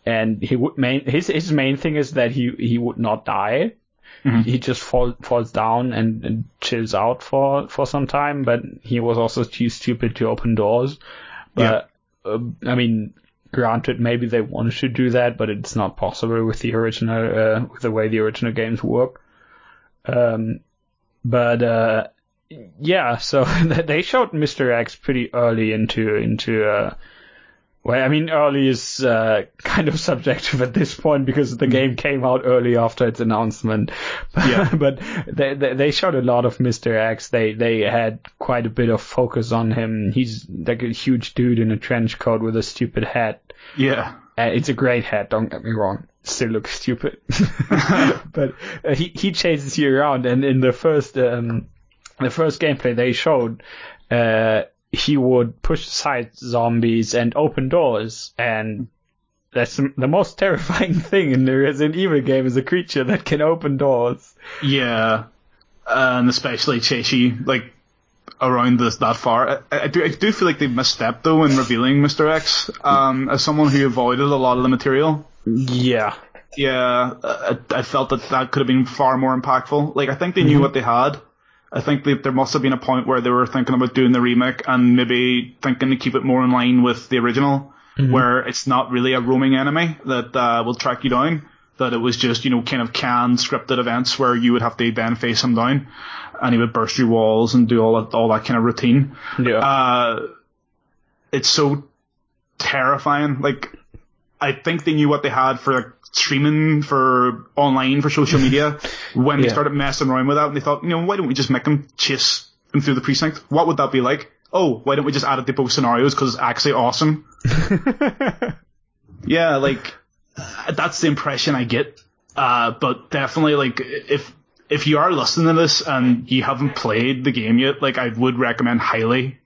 and he would main his his main thing is that he he would not die. He just fall, falls down and, and chills out for for some time, but he was also too stupid to open doors. But uh, I mean, granted, maybe they wanted to do that, but it's not possible with the original uh, with the way the original games work. Um, but uh, yeah, so [LAUGHS] they showed Mr. X pretty early into into uh well, I mean, early is uh, [LAUGHS] kind of subjective at this point because the game came out early after its announcement. But, [LAUGHS] Yeah. but they, they they showed a lot of Mr. X. They they had quite a bit of focus on him. He's like a huge dude in a trench coat with a stupid hat. Yeah. Uh, it's a great hat, don't get me wrong. Still looks stupid. but uh, he, he chases you around and in the first, um, the first gameplay they showed, uh, he would push aside zombies and open doors and that's the most [LAUGHS] terrifying thing in the Resident Evil game is a creature that can open doors. Yeah. And especially chase you, like, around this that far. I, I do I do feel like they've misstepped though in revealing Mr. X um, as someone who avoided a lot of the material. Yeah. Yeah, I, I felt that that could have been far more impactful. Like I think they knew what they had. I think that there must have been a point where they were thinking about doing the remake and maybe thinking to keep it more in line with the original, where it's not really a roaming enemy that uh, will track you down. That it was just you know kind of canned scripted events where you would have to then face him down, and he would burst through walls and do all that all that kind of routine. Yeah. Uh, it's so terrifying. Like, I think they knew what they had for like streaming for online for social [LAUGHS] media when they started messing around with that, and they thought, you know, why don't we just make them chase him through the precinct? What would that be like? Oh, why don't we just add it to both scenarios because it's actually awesome? [LAUGHS] yeah, like that's the impression I get. Uh, but definitely, like if if you are listening to this and you haven't played the game yet, like I would recommend highly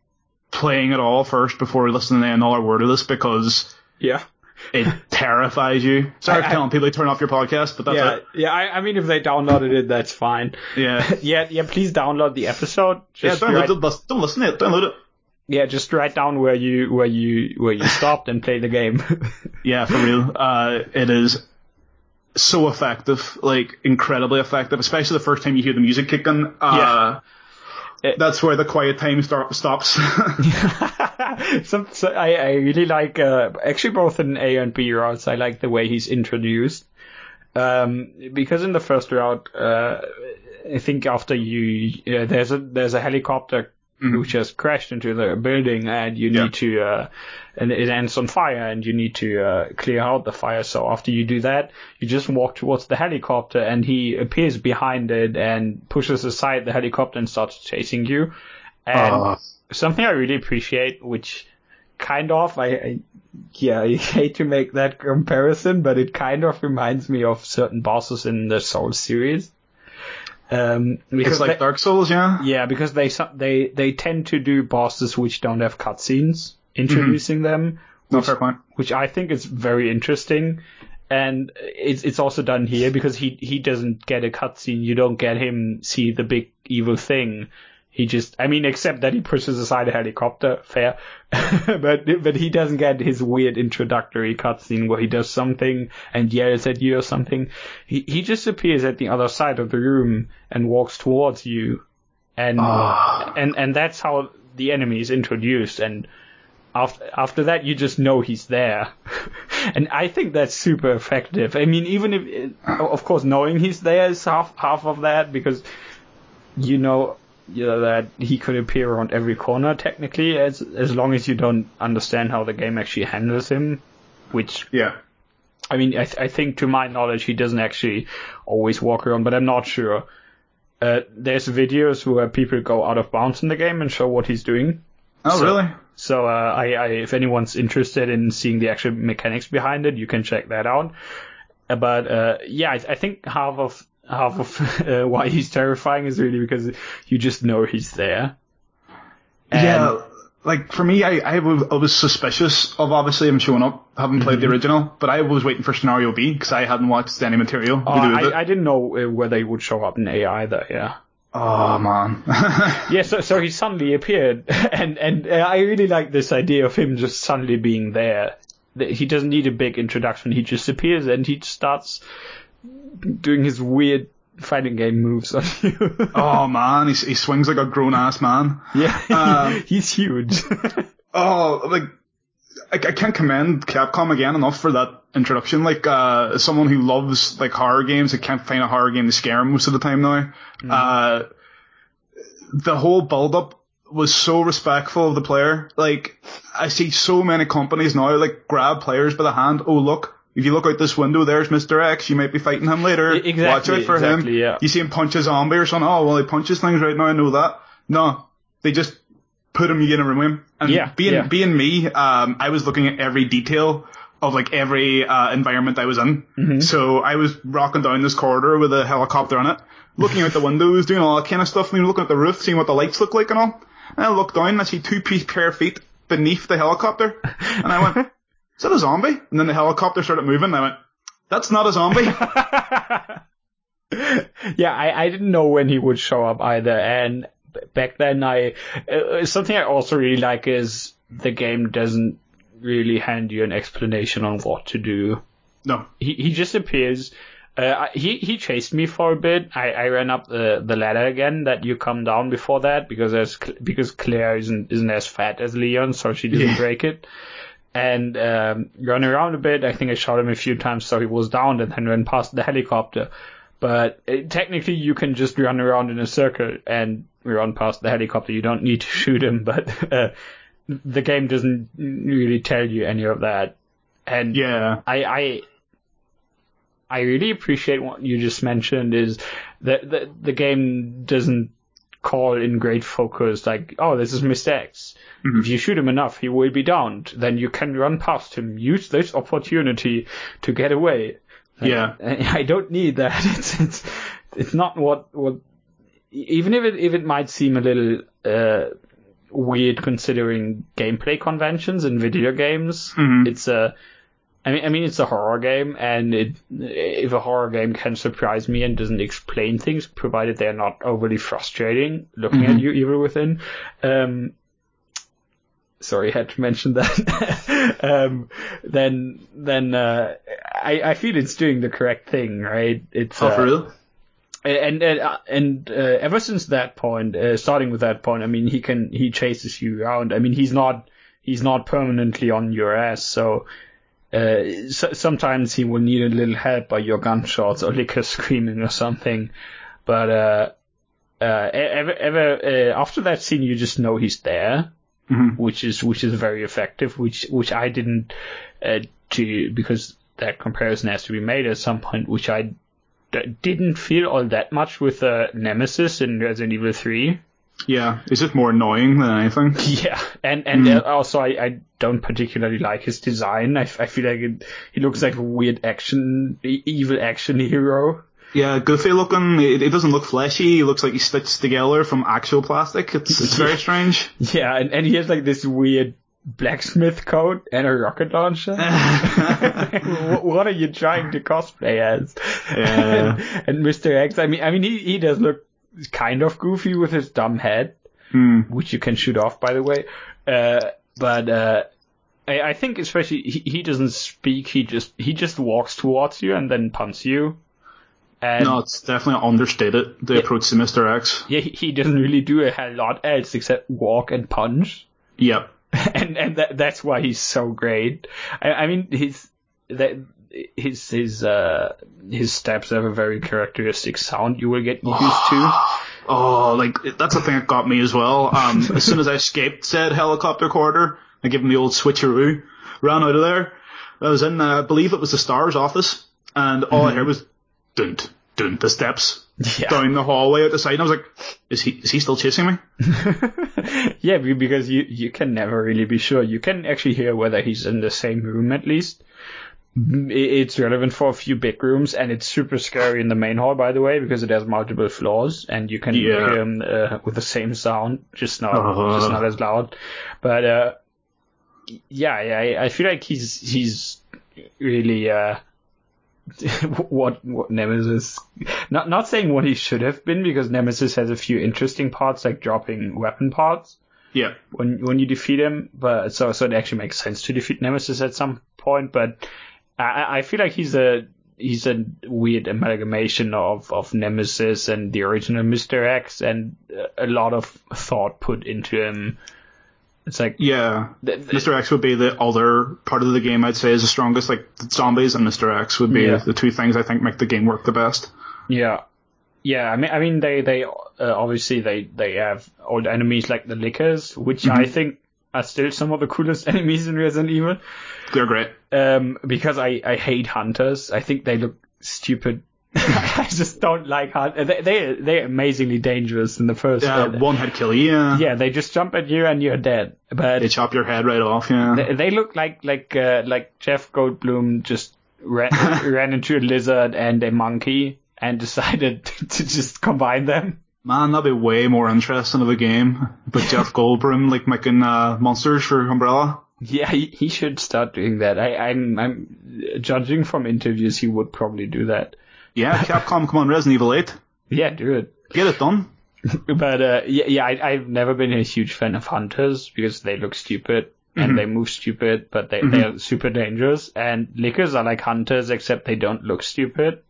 playing it all first before listening to another word of this because yeah. It terrifies you. Sorry for I- telling people to turn off your podcast, but that's Yeah, it. yeah. I, I mean, if they downloaded it, that's fine. Yeah. [LAUGHS] Yeah, yeah. Please download the episode. Yeah, Just download write, it. Don't- Don't listen to it. Download it. yeah, just write down where you where you where you stopped and play the game. [LAUGHS] Yeah, for real. Uh, it is so effective, like incredibly effective, especially the first time you hear the music kicking. Uh, It- that's where the quiet time start, stops. [LAUGHS] Some, so I, I really like uh, actually both in A and B routes. I like the way he's introduced. Um, because in the first route, uh, I think after you uh, there's a there's a helicopter which has crashed into the building, and you Yeah. need to, uh, and it ends on fire, and you need to uh, clear out the fire. So after you do that, you just walk towards the helicopter, and he appears behind it and pushes aside the helicopter and starts chasing you. And Ah. something I really appreciate, which kind of I, I yeah [LAUGHS] I hate to make that comparison, but it kind of reminds me of certain bosses in the Souls series. Um, because It's like they- Dark Souls, yeah. yeah, because they they they tend to do bosses which don't have cutscenes introducing them, No which, fair point. which I think is very interesting. And it's it's also done here because he he doesn't get a cutscene. You don't get him see the big evil thing. He just, I mean, except that he pushes aside a helicopter, fair, [LAUGHS] but but he doesn't get his weird introductory cutscene where he does something and yells at you or something. He he just appears at the other side of the room and walks towards you, and Ah. and and that's how the enemy is introduced. And after after that, you just know he's there, [LAUGHS] and I think that's super effective. I mean, even if, of course, knowing he's there is half half of that because you know, you know that he could appear around every corner technically, as as long as you don't understand how the game actually handles him, which Yeah. I mean, I, th- I think to my knowledge, he doesn't actually always walk around, but I'm not sure. Uh, there's videos where people go out of bounds in the game and show what he's doing. Oh, So- really? So, uh, I, I, if anyone's interested in seeing the actual mechanics behind it, you can check that out. Uh, But, uh, yeah, I, I think half of, half of, [LAUGHS] uh, why he's terrifying is really because you just know he's there. And- yeah. Like for me, I, I, was, I was suspicious of obviously him showing up, having played Mm-hmm. the original, but I was waiting for scenario B because I hadn't watched any material Oh, to do with it. I, I didn't know uh, whether he would show up in A either, yeah. oh man. [LAUGHS] Yeah, so, so he suddenly appeared, [LAUGHS] and and uh, I really like this idea of him just suddenly being there. He doesn't need a big introduction. He just appears and he starts doing his weird fighting game moves on you. [LAUGHS] oh man, he, he swings like a grown ass man. yeah, Um, [LAUGHS] he's huge. [LAUGHS] Oh, like I, I can't commend Capcom again enough for that introduction. Like uh, as someone who loves like horror games, I can't find a horror game to scare him most of the time now. Uh, the whole build up was so respectful of the player. Like I see so many companies now like grab players by the hand. Oh look. If you look out this window, there's Mr. X. You might be fighting him later. Exactly, Watch out for him. yeah. You see him punch a zombie or something. Oh, well, he punches things right now. I know that. No, they just put him in a room with him. And Yeah, being yeah. being me, um, I was looking at every detail of like every uh, environment I was in. Mm-hmm. So I was rocking down this corridor with a helicopter on it, looking out the windows, doing all that kind of stuff, and then looking at the roof, seeing what the lights look like and all. And I looked down and I see two piece pair of feet beneath the helicopter, and I went, "Is that a zombie?" And then the helicopter started moving. And I went, "That's not a zombie." [LAUGHS] yeah, I, I didn't know when he would show up either, and back then I uh, something I also really like is the game doesn't really hand you an explanation on what to do. no. He he just appears. Uh, he he chased me for a bit. I, I ran up the, the ladder again that you come down before that because Cl- because Claire isn't isn't as fat as Leon, so she didn't Yeah. break it. And um, run around a bit. I think I shot him a few times, so he was down, and then ran past the helicopter. But uh, technically, you can just run around in a circle and run past the helicopter. You don't need to [LAUGHS] shoot him, but uh, the game doesn't really tell you any of that. And Yeah. I, I I really appreciate what you just mentioned is that the, the game doesn't call in great focus like, oh, this is Mr. X. If you shoot him enough, he will be downed. Then you can run past him. Use this opportunity to get away. Yeah. I I don't need that. [LAUGHS] It's it's it's not what what even if it if it might seem a little uh, weird considering gameplay conventions in video games, Mhm. it's a I mean I mean it's a horror game and it if a horror game can surprise me and doesn't explain things provided they're not overly frustrating looking at you evil within um sorry, I had to mention that. [LAUGHS] um, then, then, uh, I, I feel it's doing the correct thing, right? It's, Oh, uh, for real? and and uh, and uh, ever since that point, uh, starting with that point, I mean, he can he chases you around. I mean, he's not he's not permanently on your ass, so. Uh, so, sometimes he will need a little help by your gunshots or [LAUGHS] Licker screaming or something, but uh, uh, ever, ever uh, after that scene, you just know he's there, Mhm. which is which is very effective. Which which I didn't uh, to because that comparison has to be made at some point, which I d- didn't feel all that much with uh, Nemesis in Resident Evil Three. Yeah, is it more annoying than anything? [LAUGHS] Yeah, and and uh, also I, I don't particularly like his design. I, I feel like it, he looks like a weird action, evil action hero. Yeah, goofy looking. It, it doesn't look fleshy. It looks like he's stitched together from actual plastic. It's it's very [LAUGHS] strange. Yeah, and, and he has like this weird blacksmith coat and a rocket launcher. [LAUGHS] What are you trying to cosplay as? Yeah. and, Mr. X, I mean, I mean, he, he does look kind of goofy with his dumb head, Hmm. which you can shoot off, by the way. Uh, but uh, I, I think especially he, he doesn't speak. He just he just walks towards you and then punts you. And No, it's definitely understated the approach to Mr. X. yeah, he, he doesn't really do a hell lot else except walk and punch. Yep. [LAUGHS] and and that, that's why he's so great. I, I mean, his that his his uh his steps have a very characteristic sound you will get used to. Oh, like that's the thing that got me as well. Um, as soon as I escaped said helicopter corridor, I gave him the old switcheroo, ran out of there. I was in, uh, I believe it was the Stars office, and all I heard was dunt, dunt, the steps Yeah. down the hallway out the side. And I was like, is he is he still chasing me? [LAUGHS] yeah, because you you can never really be sure. You can actually hear whether he's in the same room at least. It's relevant for a few big rooms, and it's super scary in the main hall, by the way, because it has multiple floors, and you can Yeah. hear him uh, with the same sound, just not Uh. just not as loud. But uh, yeah, yeah, I- I feel like he's he's really uh, [LAUGHS] what what Nemesis. Not not saying what he should have been, because Nemesis has a few interesting parts, like dropping weapon parts Yeah. when when you defeat him. But so so it actually makes sense to defeat Nemesis at some point. But I I feel like he's a he's a weird amalgamation of of Nemesis and the original Mister X, and a lot of thought put into him. It's like Yeah. th- th- Mr. X would be the other part of the game I'd say is the strongest, like zombies and Mr. X would be Yeah. the two things I think make the game work the best. Yeah, yeah. I mean, I mean, they they uh, obviously they they have old enemies like the Lickers, which I think are still some of the coolest [LAUGHS] enemies in Resident Evil. They're great. Um, because I I hate hunters. I think they look stupid. [LAUGHS] I just don't like hunters. They they they're amazingly dangerous in the first. Yeah, uh, one head kill. Yeah. yeah, they just jump at you and you're dead. But They chop your head right off. Yeah. they, they look like like uh, like Jeff Goldblum just ran, [LAUGHS] ran into a lizard and a monkey and decided to just combine them. Man, that'd be way more interesting of a game. But [LAUGHS] Jeff Goldblum like making uh, monsters for Umbrella. Yeah, he, he should start doing that. I, I'm I'm judging from interviews, he would probably do that. Yeah, [LAUGHS] Capcom, come on, Resident Evil 8. Yeah, do it. Get it done. [LAUGHS] But uh, yeah, yeah, I, I've never been a huge fan of hunters because they look stupid and they move stupid, but they they are super dangerous. And lickers are like hunters, except they don't look stupid.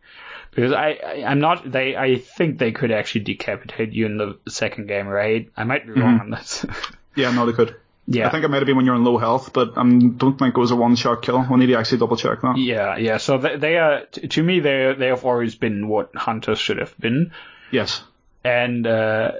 Because I, I I'm not they I think they could actually decapitate you in the second game, right? I might be wrong on this. [LAUGHS] Yeah, no, they could. yeah. I think it might have been when you're in low health, but I um, don't think it was a one-shot kill. We need to actually double check that. Yeah, yeah. So they, they are to me they they have always been what hunters should have been, Yes. and uh,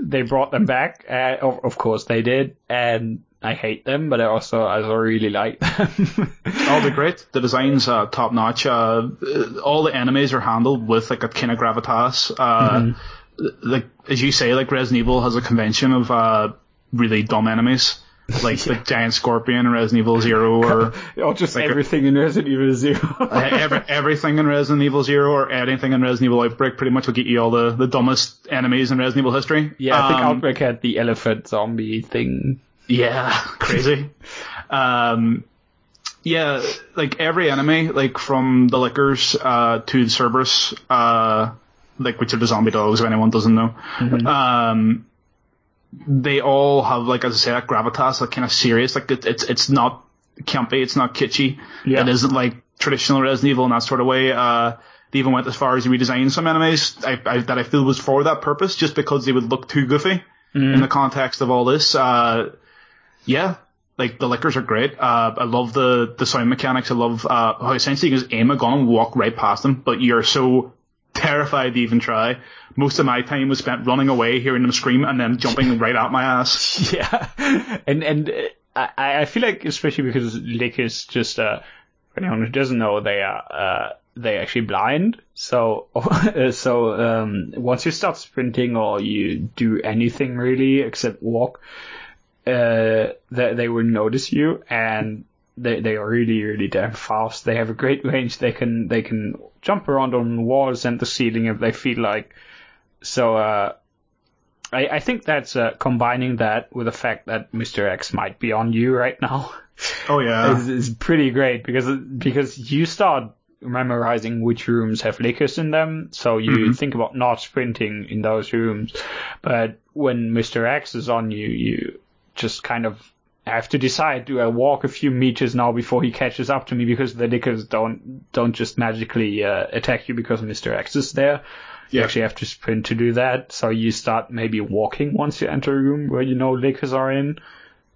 they brought them back. Uh, of, of course they did, and I hate them, but I also I really like them. [LAUGHS] Oh, they're great. The design's are top notch. Uh, uh, all the enemies are handled with like a kind of gravitas. Uh, Like as you say, like Resident Evil has a convention of uh, really dumb enemies, like [LAUGHS] the giant scorpion in Resident Evil Zero, [LAUGHS] or or just Like a- everything in Resident Evil Zero. every, everything in Resident Evil Zero, or anything in Resident Evil Outbreak, pretty much will get you all the, the dumbest enemies in Resident Evil history. yeah, I think Um, Outbreak had the elephant zombie thing. Yeah, [LAUGHS] crazy. um, yeah, like every enemy, like from the Lickers uh, to the Cerberus, uh, like which are the zombie dogs, if anyone doesn't know. Um, they all have, like as I say, that gravitas, like kind of serious. Like it, it's it's not campy, it's not kitschy. Yeah. It isn't like traditional Resident Evil in that sort of way. Uh, they even went as far as redesigning some enemies I, I, that I feel was for that purpose, just because they would look too goofy in the context of all this. Uh, yeah, like the lickers are great. Uh, I love the the sound mechanics. I love uh, how essentially you can just aim a gun and walk right past them, but you're so terrified to even try. Most of my time was spent running away, hearing them scream, and then jumping [LAUGHS] right at my ass. Yeah, and and uh, I I feel like especially because Lick is just uh, for anyone who doesn't know, they are uh, they actually blind. So [LAUGHS] so um, once you start sprinting or you do anything really except walk, uh, they they will notice you and they they are really really damn fast. They have a great range. They can they can jump around on walls and the ceiling if they feel like. So uh, I I think that's uh, combining that with the fact that Mr. X might be on you right now. Oh yeah, [LAUGHS] is, is pretty great because because you start memorizing which rooms have lickers in them, so you Mhm. think about not sprinting in those rooms. But when Mr. X is on you, you just kind of have to decide: do I walk a few meters now before he catches up to me? Because the lickers don't don't just magically uh, attack you because Mr. X is there. You Yeah. actually have to sprint to do that. So you start maybe walking once you enter a room where you know lickers are in.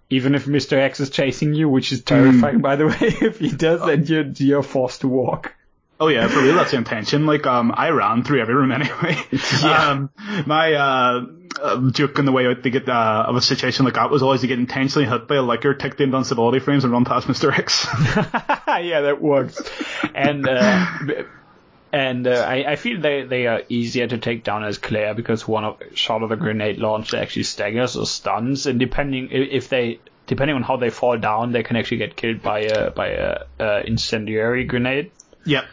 Even if Mr. X is chasing you, which is terrifying, by the way, [LAUGHS] if he does, then you're, you're forced to walk. Oh yeah, for real, that's the intention. Like, um, I ran through every room anyway. [LAUGHS] Yeah. [LAUGHS] Um, my, uh, uh, joke in the way out to get, uh, of a situation like that was always to get intentionally hit by a Licker, tick the invincibility frames and run past Mr. X. [LAUGHS] yeah, that works. And uh, and uh, I, I feel they, they are easier to take down as Claire because one of, shot of a grenade launcher actually staggers or stuns, and depending if they depending on how they fall down, they can actually get killed by a by a, uh incendiary grenade. yep.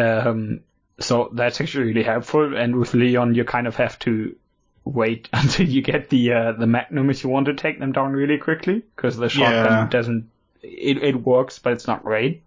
Um, so that's actually really helpful. And with Leon, you kind of have to wait [LAUGHS] until you get the uh, the Magnum if you want to take them down really quickly, because the shotgun Yeah. doesn't. It it works, but it's not great.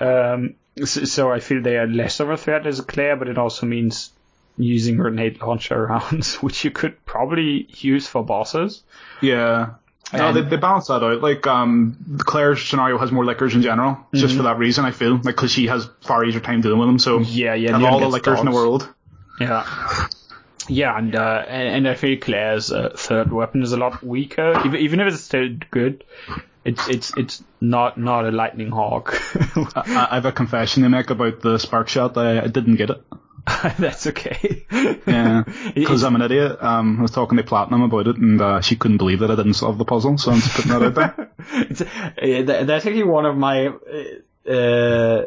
Um, so, so I feel they are less of a threat as a Claire, but it also means using grenade launcher [LAUGHS] rounds, which you could probably use for bosses. Yeah. No, And- they, they balance that out. Like, um, Claire's scenario has more Lickers in general, just for that reason, I feel. Like, cause she has far easier time dealing with them, so. Yeah, yeah. Leon all the Lickers in the world. Yeah. Yeah, and, uh, and and I feel Claire's uh, third weapon is a lot weaker, even, even if it's still good. It's it's it's not not a lightning hawk. [LAUGHS] I, I have a confession to make about the spark shot. I, I didn't get it. [LAUGHS] That's okay. Yeah, [LAUGHS] because I'm an idiot. Um, I was talking to Platinum about it, and uh, she couldn't believe that I didn't solve the puzzle. So I'm just putting that out there. [LAUGHS] it's, that's actually one of my. Uh, uh,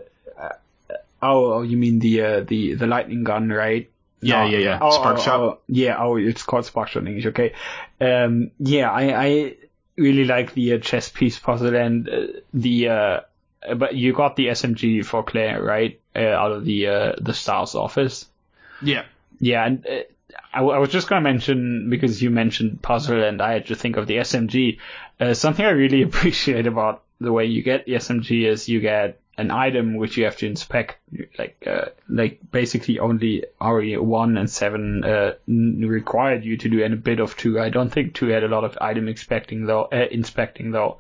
oh, oh, you mean the uh, the the lightning gun, right? Yeah, No. yeah, yeah. Oh, Spark oh, shot. oh, yeah. Oh, it's called spark shot in English. Okay. Um, yeah, I I really like the uh, chess piece puzzle and uh, the. Uh, but you got the SMG for Claire, right? Uh, out of the uh, the Stars office. Yeah. Yeah, and uh, I, I was just going to mention because you mentioned puzzle, and I had to think of the SMG. Uh, something I really [LAUGHS] appreciate about the way you get the SMG is you get an item which you have to inspect, like uh, like basically only RE one and seven uh, n- required you to do, and a bit of two. I don't think two had a lot of item inspecting though. Uh, inspecting though.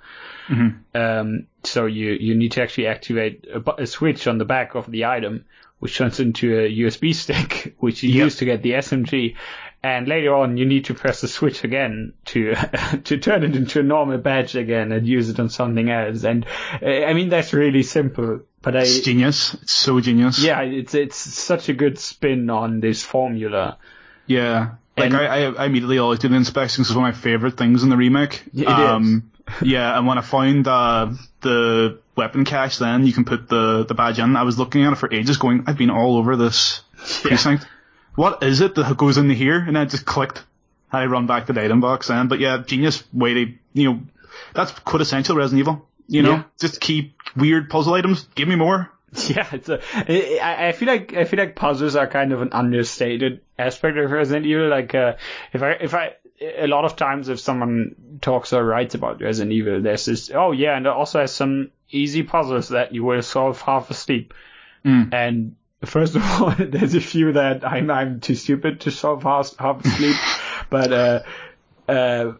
Um, so you, you need to actually activate a, a switch on the back of the item, which turns into a USB [LAUGHS] stick, which you Yep. use to get the SMG. And later on, you need to press the switch again to [LAUGHS] to turn it into a normal badge again and use it on something else. And uh, I mean that's really simple, but I It's genius. It's so genius. yeah, it's it's such a good spin on this formula. Yeah. Like And- I, I, immediately always do the inspections. It's one of my favorite things in the remake. It is. Yeah, and when I found uh, the weapon cache, then you can put the the badge in. I was looking at it for ages, going, I've been all over this precinct. What is it that goes into here? And I just clicked. I run back to the item box then. But yeah, genius way to you know that's quintessential Resident Evil. You know, Yeah. just keep weird puzzle items. Give me more. [LAUGHS] Yeah, it's a, I, I feel like I feel like puzzles are kind of an understated aspect of Resident Evil. Like, uh, if I if I a lot of times if someone talks or writes about Resident Evil, there's this oh yeah, and it also has some easy puzzles that you will solve half asleep. Mm. And first of all, [LAUGHS] there's a few that I'm I'm too stupid to solve half half asleep, [LAUGHS] but uh, uh,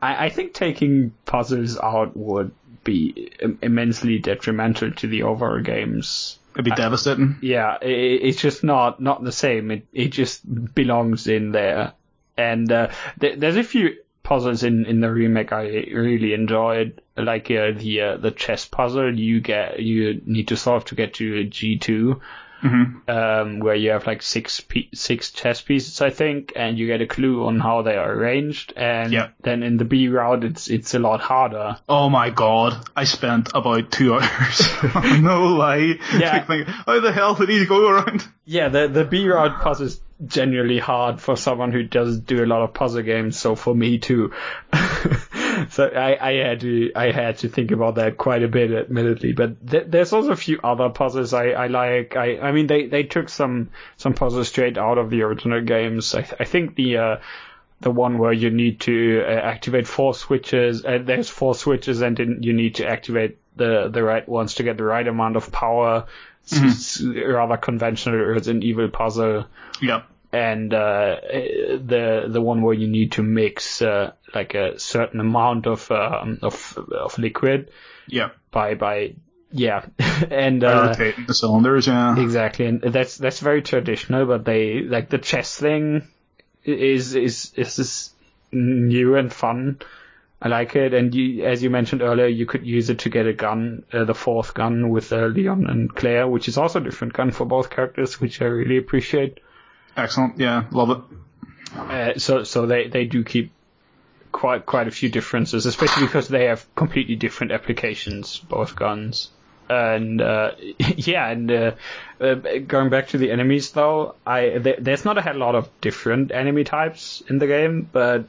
I, I think taking puzzles out would be immensely detrimental to the overall games. It'd be devastating. Yeah, it's just not not the same. It it just belongs in there. And uh, th- there's a few puzzles in, in the remake I really enjoyed, like uh, the uh, the chess puzzle you get you need to solve to get to G two. um, where you have like six pe- six chess pieces, I think, and you get a clue on how they are arranged. And Yeah. then in the B route, it's it's a lot harder. Oh my god, I spent about two [LAUGHS] hours. [LAUGHS] no lie. Yeah. Like, how the hell did he go around? Yeah, the the B route puzzle is genuinely hard for someone who does do a lot of puzzle games. So for me too. [LAUGHS] so I, I had to I had to think about that quite a bit, admittedly. But th- there's also a few other puzzles I, I like. I I mean they, they took some some puzzles straight out of the original games. I th- I think the uh, the one where you need to uh, activate four switches. Uh, there's four switches, and you need to activate the the right ones to get the right amount of power. It's, it's rather conventional Resident Evil puzzle, Yeah. and uh, the the one where you need to mix uh, like a certain amount of um, of of liquid Yeah. by by yeah, [LAUGHS] and uh, Rotating the cylinders, yeah. Exactly, and that's that's very traditional. But they like the chess thing is is is this new and fun. I like it, and you, as you mentioned earlier, you could use it to get a gun, uh, the fourth gun with uh, Leon and Claire, which is also a different gun for both characters, which I really appreciate. Excellent, yeah, love it. Uh, so so they they do keep quite quite a few differences, especially because they have completely different applications, both guns. And uh, [LAUGHS] yeah, and uh, uh, going back to the enemies though, I th- there's not a hell lot of different enemy types in the game, but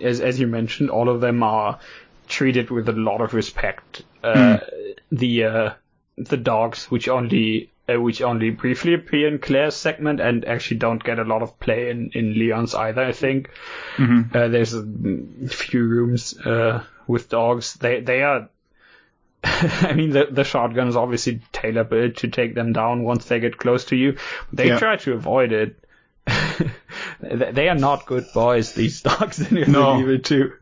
as as you mentioned, all of them are treated with a lot of respect. Uh, The uh, the dogs, which only uh, which only briefly appear in Claire's segment and actually don't get a lot of play in, in Leon's either, I think. Uh, there's a few rooms uh, with dogs. They they are. [LAUGHS] I mean, the the shotgun is obviously tailor built to take them down once they get close to you. They Yeah. try to avoid it. [LAUGHS] They are not good boys. These dogs in Resident No. Evil 2.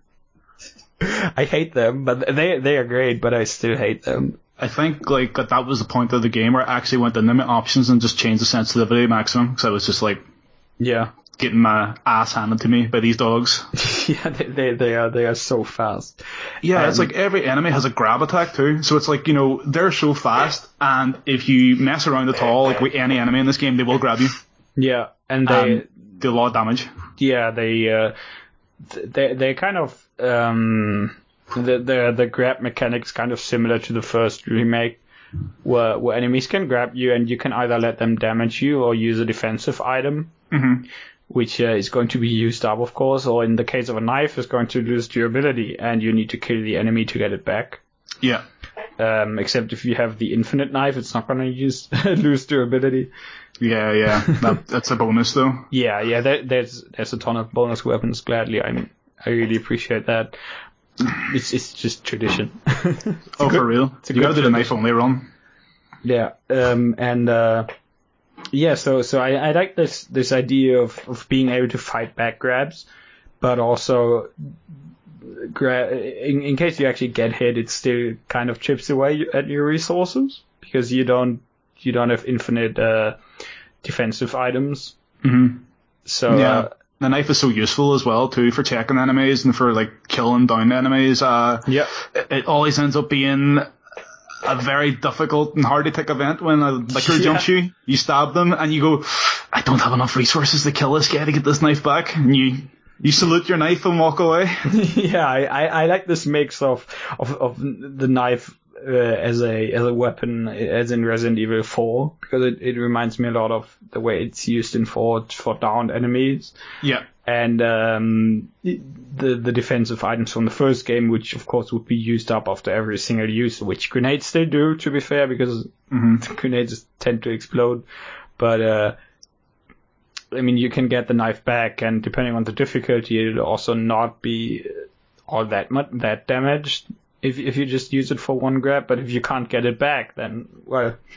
I hate them, but they they are great. But I still hate them. I think like that, that was the point of the game where I actually went into my options and just changed the sensitivity maximum because I was just like Yeah. getting my ass handed to me by these dogs. [LAUGHS] yeah, they, they they are they are so fast. Yeah, it's Um, like every enemy has a grab attack too. So it's like, you know, they're so fast and if you mess around at all, like with any enemy in this game, they will grab you. Yeah, and they and do a lot of damage. yeah they uh, th- they they kind of um the the the grab mechanics kind of similar to the first remake. Where, where enemies can grab you and you can either let them damage you or use a defensive item, Mhm. which uh, is going to be used up, of course, or in the case of a knife, is going to lose durability and you need to kill the enemy to get it back. Yeah. Um, except if you have the infinite knife, it's not going to use [LAUGHS] lose durability. Yeah, yeah. [LAUGHS] That, that's a bonus though. Yeah, yeah. There, there's there's a ton of bonus weapons. Gladly, I'm I really appreciate that. It's it's just tradition. [LAUGHS] oh, for real? You gotta do the knife only run. yeah. Um. And uh. Yeah. So so I I like this this idea of of being able to fight back grabs, but also. In, in case you actually get hit, it still kind of chips away at your resources because you don't you don't have infinite uh, defensive items. hmm So Yeah. uh, The knife is so useful as well too for checking enemies and for like killing down enemies. Uh, yeah. it, it always ends up being a very difficult and hard to take event when a Licker Yeah. jumps you. You stab them and you go, I don't have enough resources to kill this guy to get this knife back. And you you salute your knife and walk away. [LAUGHS] yeah, I, I, I like this mix of of, of the knife uh, as a as a weapon, as in Resident Evil 4, because it, it reminds me a lot of the way it's used in 4 for downed enemies, yeah. and um, the the defensive items from the first game, which of course would be used up after every single use, which grenades still do, to be fair, because [LAUGHS] grenades tend to explode, but. uh I mean, you can get the knife back, and depending on the difficulty, it'll also not be all that much that damaged if if you just use it for one grab. But if you can't get it back, then well, [LAUGHS]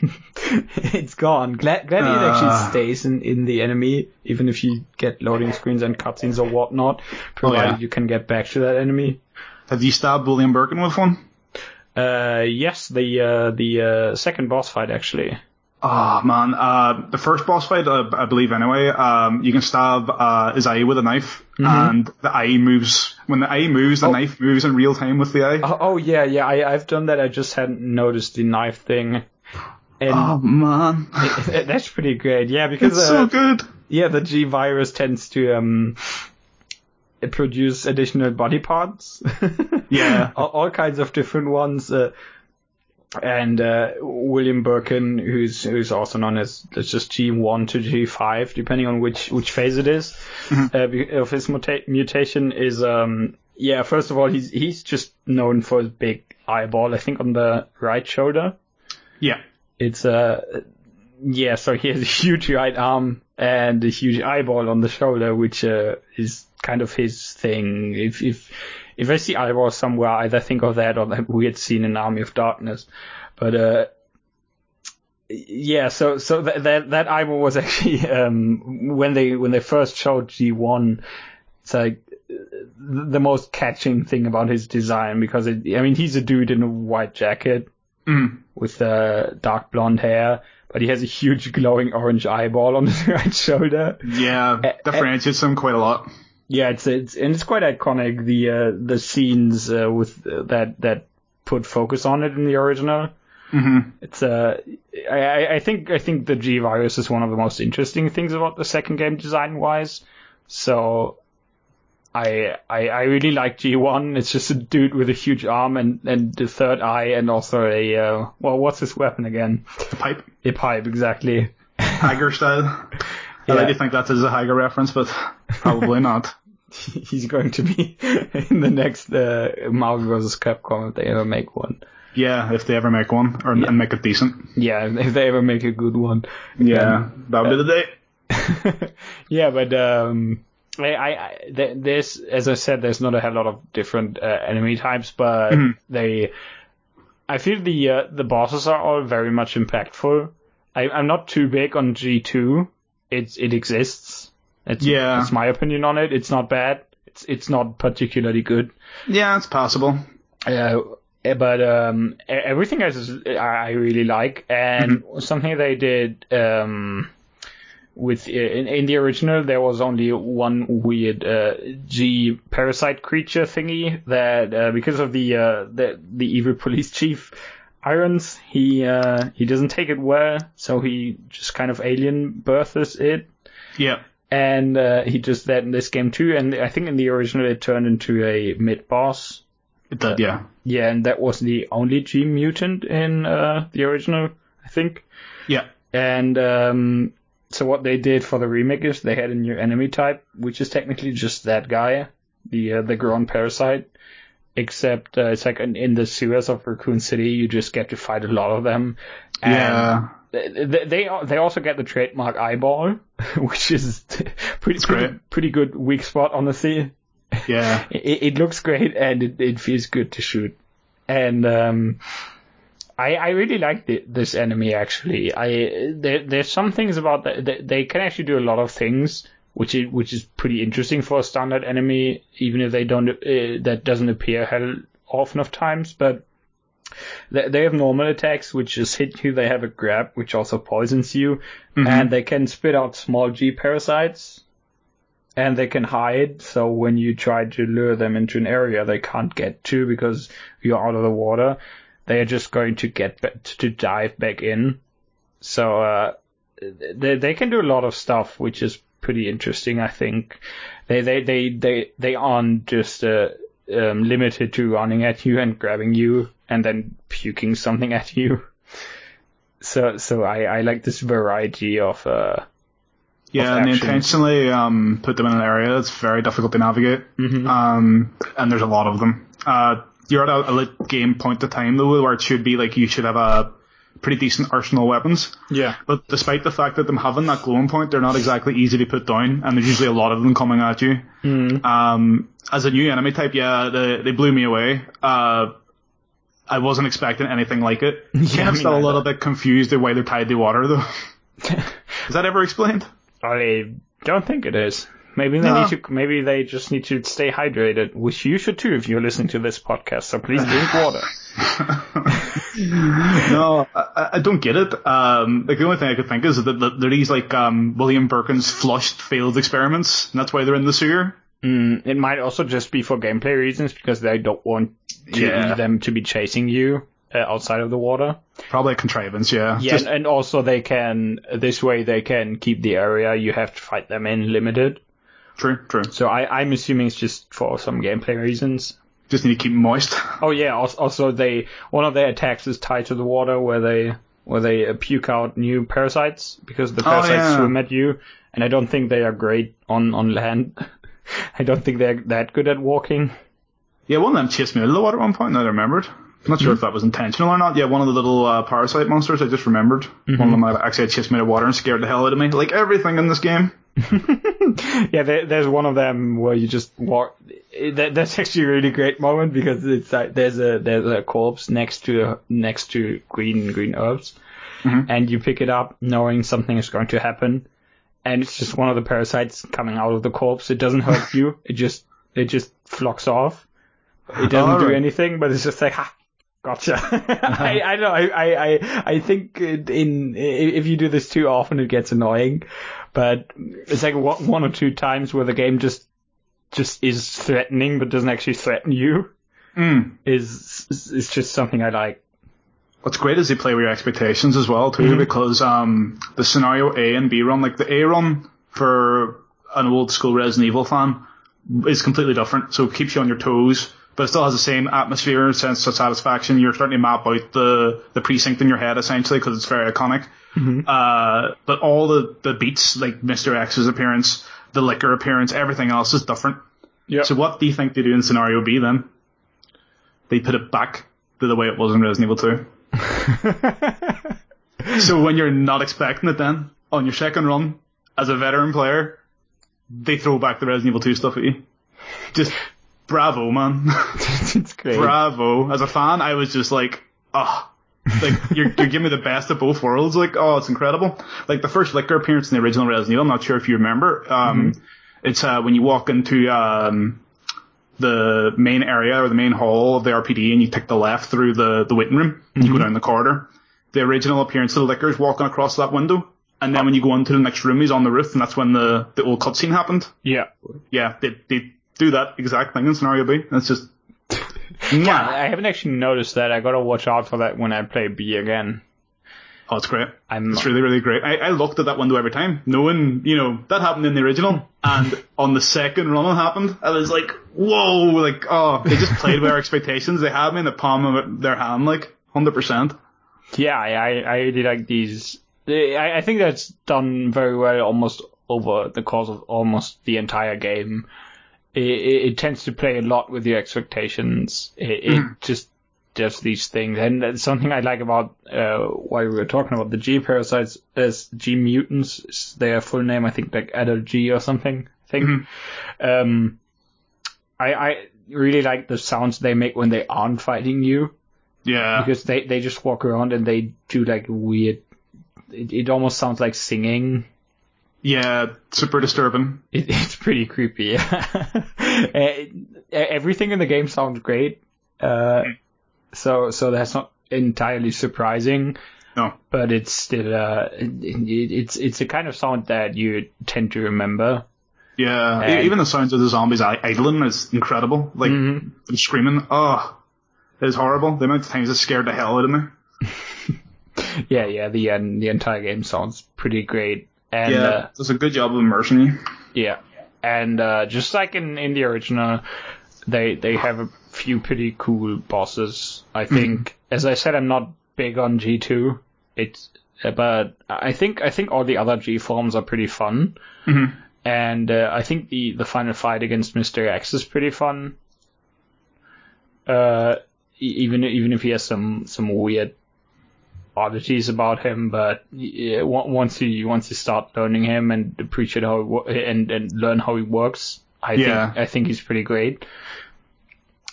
it's gone. Glad glad it Ah. actually stays in in the enemy, even if you get loading screens and cutscenes or whatnot, provided yeah. you can get back to that enemy. Have you stabbed William Birkin with one? Uh, yes, the uh, the uh, second boss fight actually. Oh man, uh, the first boss fight, uh, I believe anyway, um, you can stab uh, his eye with a knife, and the eye moves. When the eye moves, the knife moves in real time with the eye. Oh, oh yeah, yeah. I I've done that. I just hadn't noticed the knife thing. And Oh man, [LAUGHS] that's pretty great. Yeah, because it's uh, so good. yeah, the G virus tends to um produce additional body parts. [LAUGHS] Yeah. all, all kinds of different ones. And uh, William Birkin, who's who's also known as as just G1 to G5, depending on which which phase it is, uh, of his muta- mutation, is um yeah. First of all, he's he's just known for his big eyeball. I think on the right shoulder. Yeah. It's uh yeah. So he has a huge right arm and a huge eyeball on the shoulder, which uh, is kind of his thing. If if if I see eyeballs somewhere, I either think of that or that weird scene in Army of Darkness. But uh, yeah, so so that that, that eyeball was [LAUGHS] actually um, when they when they first showed G1, it's like the most catching thing about his design because it, I mean he's a dude in a white jacket Mm. with uh, dark blonde hair, but he has a huge glowing orange eyeball on his [LAUGHS] right shoulder. Yeah, Eh, differentiates him quite a lot. Yeah, it's it's and it's quite iconic. The uh, the scenes uh, with uh, that that put focus on it in the original. hmm It's uh, I I- I think I think the G virus is one of the most interesting things about the second game design wise. So. I, I I really like G1. It's just a dude with a huge arm and, and the third eye and also a uh, well, what's his weapon again? The pipe, A pipe, exactly. Haggar style. I [LAUGHS] Yeah. like to think that is a Haggar reference, but probably [LAUGHS] not. He's going to be [LAUGHS] in the next uh, Marvel vs. Capcom if they ever make one. Yeah, if they ever make one or and make it decent. Yeah, [LAUGHS] if they ever make a good one. Yeah, that would be the day. yeah, but um, I, I, there's as I said, there's not a hell lot of different uh, enemy types, but they, I feel the uh, the bosses are all very much impactful. I, I'm not too big on G2. It's it exists. It's, Yeah. it's my opinion on it. It's not bad. It's it's not particularly good. Yeah, it's possible. Uh, but um, everything else is, I really like, and something they did um, with in, in the original there was only one weird uh, G parasite creature thingy that uh, because of the uh, the the evil police chief Irons he uh, he doesn't take it well, so he just kind of alien births it Yeah. And uh, he does that in this game too. And I think in the original it turned into a mid boss. It did, yeah. Yeah, and that was the only G mutant in uh, the original, I think. Yeah. And um, so what they did for the remake is they had a new enemy type, which is technically just that guy, the uh, the Gron parasite. Except uh, it's like in, in the sewers of Raccoon City, you just get to fight a lot of them. And Yeah. They they they also get the trademark eyeball, [LAUGHS] which is pretty pretty, pretty good weak spot honestly. Yeah. [LAUGHS] It, it looks great and it, it feels good to shoot. And um, I I really like the, this enemy actually. I there there's some things about that they, they can actually do a lot of things. Which is which is pretty interesting for a standard enemy, even if they don't uh, that doesn't appear hell often of times. But they, they have normal attacks, which just hit you. They have a grab, which also poisons you, and they can spit out small G parasites, and they can hide. So when you try to lure them into an area they can't get to because you're out of the water, they are just going to get ba- to dive back in. So uh, they they can do a lot of stuff, which is pretty interesting. I think they they they they they aren't just uh, um, limited to running at you and grabbing you and then puking something [LAUGHS] at you. So so I I like this variety of uh Yeah, and they intentionally um, put them in an area that's very difficult to navigate. Um, and there's a lot of them. Uh, you're at a, a late game point of time though, where it should be like you should have a pretty decent arsenal of weapons. yeah But despite the fact that them having that glowing point, they're not exactly easy to put down, and there's usually a lot of them coming at you. Um, as a new enemy type, yeah, they, they blew me away. Uh, I wasn't expecting anything like it. [LAUGHS] kind of me still a little bit confused at why they're tied to water though. [LAUGHS] Is that ever explained? I don't think it is. Maybe they No. need to. Maybe they just need to stay hydrated, which you should too if you're listening to this podcast. So please drink water. [LAUGHS] no, I, I don't get it. Um, like the only thing I could think is that, that they're these like um, William Birkin's flushed failed experiments, and that's why they're in the sewer. Mm, it might also just be for gameplay reasons because they don't want to, Yeah. them to be chasing you. uh, outside of the water. Probably a contrivance, yeah. Yeah, Just- and, also they can this way they can keep the area you have to fight them in limited. true, true. So I, I'm assuming it's just for some gameplay reasons. Just need to keep moist. [LAUGHS] Oh yeah, also they one of their attacks is tied to the water where they where they uh, puke out new parasites because the Oh, parasites yeah. swim at you, and I don't think they are great on on land. [LAUGHS] I don't think they're that good at walking. Yeah, one of them chased me out of the water at one point, now I remembered. I'm not sure if that was intentional or not. Yeah, one of the little uh, parasite monsters, I just remembered. One of them uh, actually chased me out of water and scared the hell out of me. Like everything in this game. [LAUGHS] Yeah, there, there's one of them where you just walk. That, that's actually a really great moment because it's like there's a there's a corpse next to next to green green herbs, and you pick it up knowing something is going to happen, and it's just one of the parasites coming out of the corpse. It doesn't hurt [LAUGHS] you. It just it just flocks off. It doesn't do Alright. anything, but it's just like ha. Gotcha. [LAUGHS] I, I know. I, I, I, think in if you do this too often, it gets annoying. But it's like one one or two times where the game just just is threatening, but doesn't actually threaten you. Mm. Is is just something I like. What's great is they play with your expectations as well too, because um, the scenario A and B run, like the A run for an old school Resident Evil fan, is completely different. So it keeps you on your toes, but it still has the same atmosphere, and sense of satisfaction. You're starting to map out the the precinct in your head essentially because it's very iconic. Uh, but all the the beats, like Mr. X's appearance, the Licker appearance, everything else is different. Yeah. So what do you think they do in scenario B then? They put it back to the way it was in Resident Evil 2. [LAUGHS] so when you're not expecting it then, on your second run, as a veteran player, they throw back the Resident Evil 2 stuff at you. Just bravo, man. [LAUGHS] it's great. bravo. As a fan, I was just like, oh, like you're, you're giving me the best of both worlds. Like, oh, it's incredible. Like the first Licker appearance in the original Resident Evil. I'm not sure if you remember. Um, it's uh, when you walk into um, the main area or the main hall of the RPD, and you take the left through the the waiting room. And you go down the corridor. The original appearance of the Licker is walking across that window. And then when you go into the next room, he's on the roof, and that's when the, the old cutscene happened. Yeah. Yeah, they, they do that exact thing in scenario B. It's just, [LAUGHS] yeah. I haven't actually noticed that. I gotta watch out for that when I play B again. Oh, it's great. I'm It's really, really great. I, I looked at that window every time, knowing, you know, that happened in the original. [LAUGHS] And on the second run it happened, I was like, whoa, like, oh, they just played with our expectations. They had me in the palm of their hand, like, 100%. Yeah, I, I I really like these. I, I think that's done very well almost over the course of almost the entire game. It, it, tends to play a lot with your expectations. It, it just does these things, and something I like about uh, why we were talking about the G parasites is G mutants. Is their full name? I think like Adult G or something. I think. Um, I I really like the sounds they make when they aren't fighting you Yeah. because they they just walk around and they do like weird. It, it almost sounds like singing. Yeah, super disturbing. It, [LAUGHS] it's pretty creepy. [LAUGHS] Eh, Everything in the game sounds great, uh, so so that's not entirely surprising, No. but it's still uh, it, it- it's it's a kind of sound that you tend to remember. Yeah. And- Even the sounds of the zombies i- idling is incredible. Like, Mm-hmm. them screaming, oh, it is horrible. The amount of times it scared the hell out of me. [LAUGHS] Yeah, yeah. The uh, the entire game sounds pretty great, and Yeah. uh, does a good job of immersing you. Yeah, and uh, just like in, in the original, they they have a few pretty cool bosses. I think, as I said, I'm not big on G two. It's uh, but I think I think all the other G forms are pretty fun, and uh, I think the the final fight against Mister X is pretty fun. Uh, even even if he has some some weird oddities about him, but yeah, once you once you start learning him and appreciate how he and and learn how he works, I Yeah. think I think he's pretty great.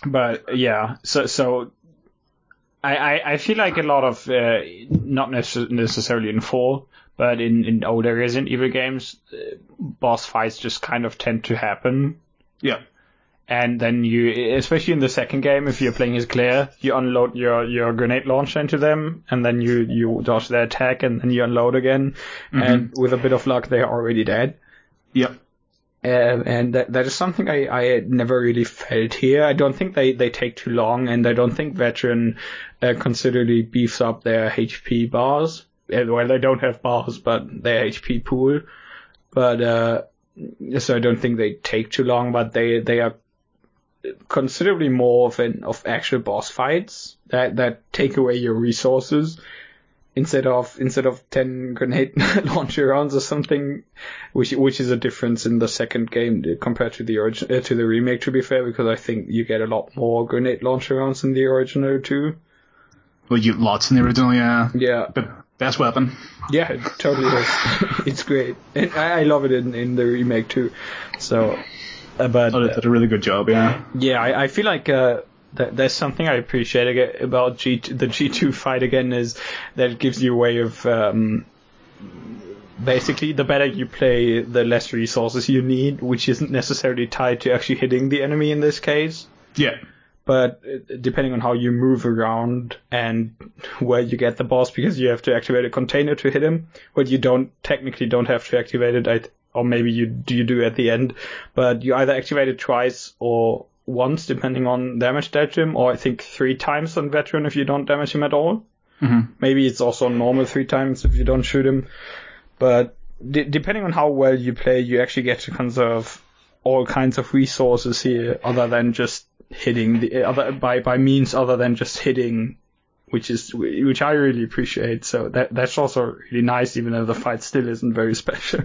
But yeah, so so I I, I feel like a lot of uh, not necess- necessarily in four, but in in older Resident Evil games, uh, boss fights just kind of tend to happen Yeah. And then you, especially in the second game, if you're playing as Claire, you unload your, your grenade launcher into them, and then you, you dodge their attack, and then you unload again, and with a bit of luck, they're already dead. Yep. Um, and that, that is something I, I never really felt here. I don't think they, they take too long, and I don't think veteran uh, considerably beefs up their HP bars. Uh, Well, they don't have bars, but their HP pool. But uh, so I don't think they take too long, but they they are considerably more of an of actual boss fights that that take away your resources instead of instead of ten grenade [LAUGHS] launcher rounds or something, which which is a difference in the second game compared to the origin uh, to the remake. To be fair, because I think you get a lot more grenade launcher rounds in the original too. Well, you lots in the original, yeah. Yeah, But best weapon. yeah, it totally is. [LAUGHS] it's great, and I, I love it in in the remake too. So, but Oh, they did a really good job, yeah. Yeah, I, I feel like uh, that there's something I appreciate about G the G2 fight again is that it gives you a way of um, basically the better you play, the less resources you need, which isn't necessarily tied to actually hitting the enemy in this case. Yeah. But uh, depending on how you move around and where you get the boss, because you have to activate a container to hit him, but you don't technically don't have to activate it. I, or maybe you do you do at the end, but you either activate it twice or once, depending on damage dealt to him, or I think three times on veteran if you don't damage him at all. Mhm. Maybe it's also normal three times if you don't shoot him. But de- depending on how well you play, you actually get to conserve all kinds of resources here, other than just hitting the other by by means other than just hitting, which is which I really appreciate. So that that's also really nice, even though the fight still isn't very [LAUGHS] special.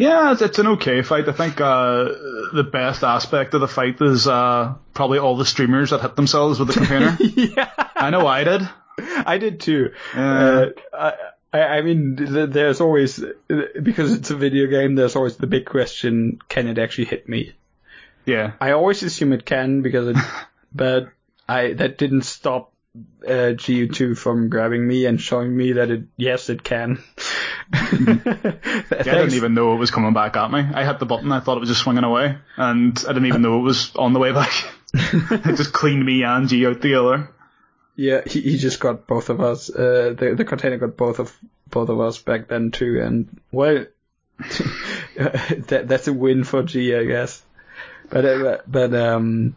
Yeah, it's, it's an okay fight. I think uh, the best aspect of the fight is uh, probably all the streamers that hit themselves with the container. [LAUGHS] yeah, I know I did. I did too. Uh, I, I I mean, there's always because it's a video game. There's always the big question: Can it actually hit me? Yeah. I always assume it can because it, [LAUGHS] but I that didn't stop uh, GU2 from grabbing me and showing me that it yes it can. Yeah, [LAUGHS] I didn't even know it was coming back at me. I hit the button, I thought it was just swinging away, and I didn't even know it was on the way back. [LAUGHS] it just cleaned me and G out the other. Yeah, he, he just got both of us. Uh, the the container got both of both of us back then too, and well, [LAUGHS] that that's a win for G, I guess. But uh, but um,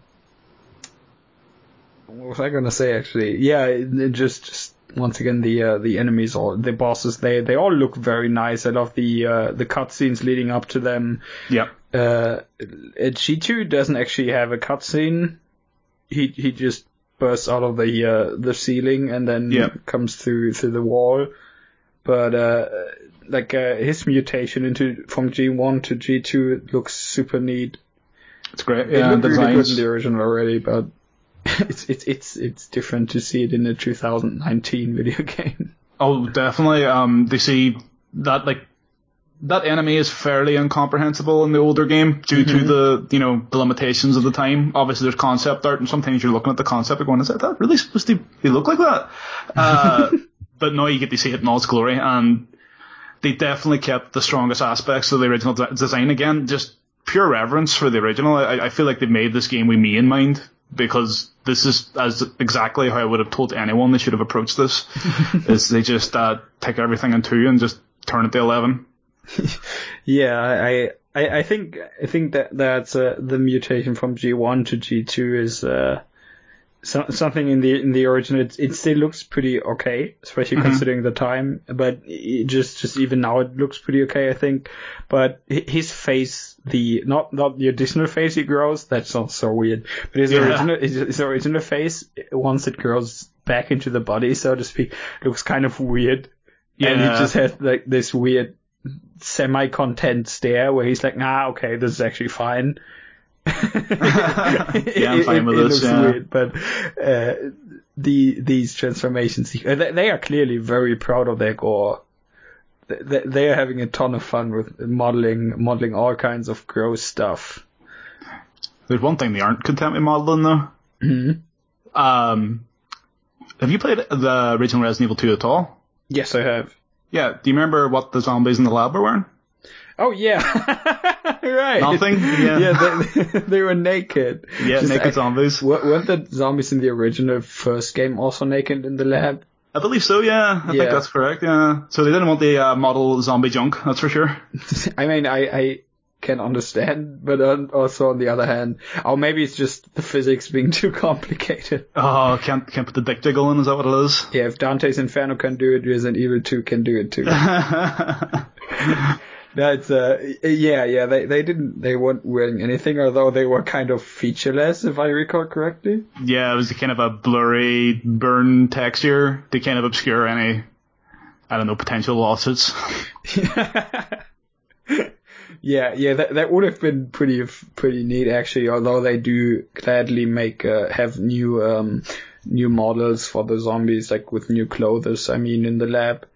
what was I gonna say actually? Yeah, it, it just just once again the uh, the enemies or the bosses they they all look very nice. I love the uh, the cutscenes leading up to them. Yeah. Uh, G2 doesn't actually have a cutscene. He he just bursts out of the uh, the ceiling and then Yeah. comes through through the wall. But uh, like uh, his mutation into from G1 to G2 looks super neat. It's great. It Yeah, looked the really good in the original already, but [LAUGHS] it's it's it's it's different to see it in a 2019 [LAUGHS] video game. Oh, definitely. Um, they see that like that enemy is fairly incomprehensible in the older game due to the you know the limitations of the time. Obviously, there's concept art, and sometimes you're looking at the concept and going, "Is that, that really supposed to be look like that?" Uh, [LAUGHS] but now you get to see it in all its glory, and they definitely kept the strongest aspects of the original de- design again. Just pure reverence for the original. I, I feel like they made this game with me in mind because this is as exactly how I would have told anyone they should have approached this. [LAUGHS] is they just uh, take everything in two and just turn it to eleven. [LAUGHS] Yeah, I I, I think I think that that's uh, the mutation from G1 to G2 is uh, so, something in the in the original. It, it still looks pretty okay, especially considering the time. But it just just even now it looks pretty okay, I think. But his face, the not not the additional face he grows, that sounds so weird. But his Yeah. original his, his original face, once it grows back into the body, so to speak, looks kind of weird. Yeah. And he just has like this weird semi-content stare where he's like, ah, okay, this is actually fine. Yeah, [LAUGHS] I'm fine with it this, yeah. weird, but uh, the these transformations, uh, they they are clearly very proud of their gore. They, they are having a ton of fun with modeling modeling all kinds of gross stuff. There's one thing they aren't content with modeling though. Mm-hmm. Um, have you played the original Resident Evil 2 at all? Yes, I have. Yeah. Do you remember what the zombies in the lab were wearing? Oh yeah, [LAUGHS] right. Nothing? Yeah. yeah, they, [LAUGHS] they were naked. Yeah, Just naked I- zombies. Weren't the zombies in the original first game also naked in the lab? I believe so. Yeah, I Yeah. think that's correct. Yeah. So they didn't want the uh, model zombie junk. That's for sure. [LAUGHS] I mean, I, I can understand, but also on the other hand, or maybe it's just the physics being too complicated. Oh, can't can't put the dick jiggle in. Is that what it is? Yeah, if Dante's Inferno can do it, Resident Evil 2 can do it too. That's uh yeah yeah they they didn't they weren't wearing anything although they were kind of featureless if I recall correctly. yeah, it was kind of a blurry burn texture to kind of obscure any, I don't know, potential lawsuits. [LAUGHS] yeah yeah that that would have been pretty pretty neat actually although they do gladly make uh, have new um new models for the zombies like with new clothes I mean in the lab.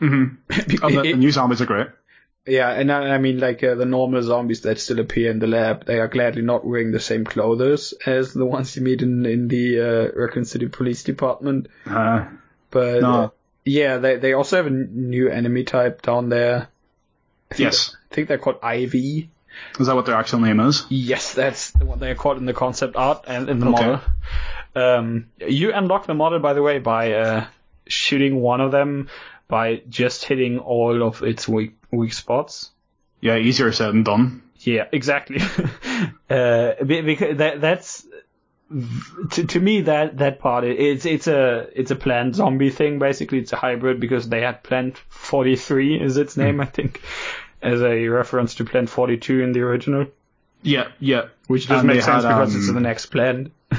Mm-hmm. [LAUGHS] oh, the, the new zombies are great. Yeah, and I, I mean, like uh, the normal zombies that still appear in the lab, they are gladly not wearing the same clothes as the ones you meet in in the uh, Raccoon City Police Department. Uh, But no. uh, yeah, they they also have a new enemy type down there. I Yes. I think they're called Ivy. is that what their actual name is? Yes, that's what they're called in the concept art and in the Okay. model. Um, you unlock the model, by the way, by uh, shooting one of them by just hitting all of its weak weak spots. Yeah, easier said than done. Yeah, exactly. [LAUGHS] uh, because that that's to, to me that that part it's it's a it's a plant zombie thing basically. It's a hybrid because they had Plant 43 is its name I think as a reference to Plant 42 in the original, Yeah, yeah. which does make sense had, because it's um, the next plant. [LAUGHS]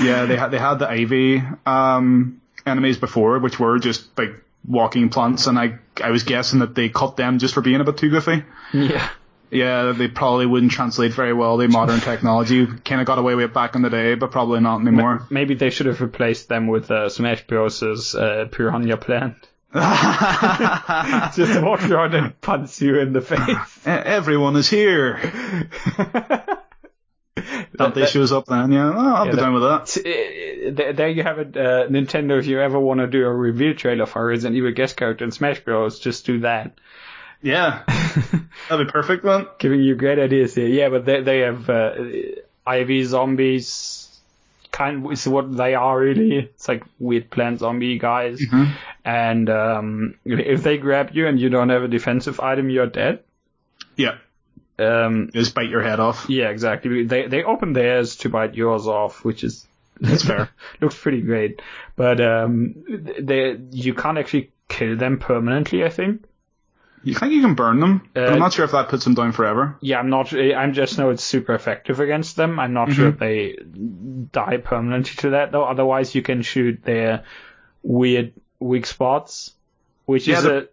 Yeah, they had they had the Ivy um, enemies before, which were just like walking plants, and I I was guessing that they cut them just for being a bit too goofy. yeah. Yeah, they probably wouldn't translate very well to modern technology. Kind of got away with it back in the day, but probably not anymore. Maybe they should have replaced them with uh, Smash Bros.'s uh, Piranha Plant. [LAUGHS] [LAUGHS] Just walk around and punch you in the face. Everyone is here. [LAUGHS] Dante shows up then, yeah. Oh, I'll be that- down with that. Uh, there there you have it, uh, Nintendo. If you ever want to do a reveal trailer for Resident Evil guest character in Smash Bros, just do that. Yeah, [LAUGHS] that'd be perfect then. Giving you great ideas here. Yeah, but they they have uh, Ivy zombies. Kind of is what they are really. It's like weird plant zombie guys. And um, if they grab you and you don't have a defensive item, you're dead. Yeah, Um, just bite your head off. yeah, exactly. They they open theirs to bite yours off, which is [LAUGHS] That's fair. looks pretty great. But um, they you can't actually kill them permanently. I think. You think you can burn them? but Uh, I'm not sure if that puts them down forever. Yeah, I'm not. I'm just know it's super effective against them. I'm not sure if they die permanently to that though. Otherwise, you can shoot their weird weak spots, which Yeah, is the- a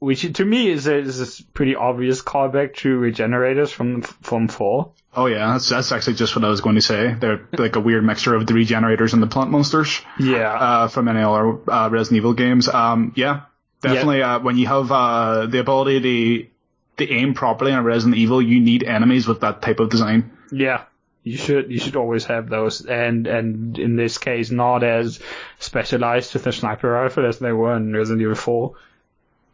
which to me is a, is a pretty obvious callback to regenerators from from four. Oh yeah, that's that's actually just what I was going to say. They're like a weird mixture of the regenerators and the plant monsters Yeah, uh, from any other uh, Resident Evil games. Um, yeah, definitely. Uh, when you have uh, the ability to to aim properly in a Resident Evil, you need enemies with that type of design. Yeah, you should you should always have those, and and in this case, not as specialized with the sniper rifle as they were in Resident Evil 4.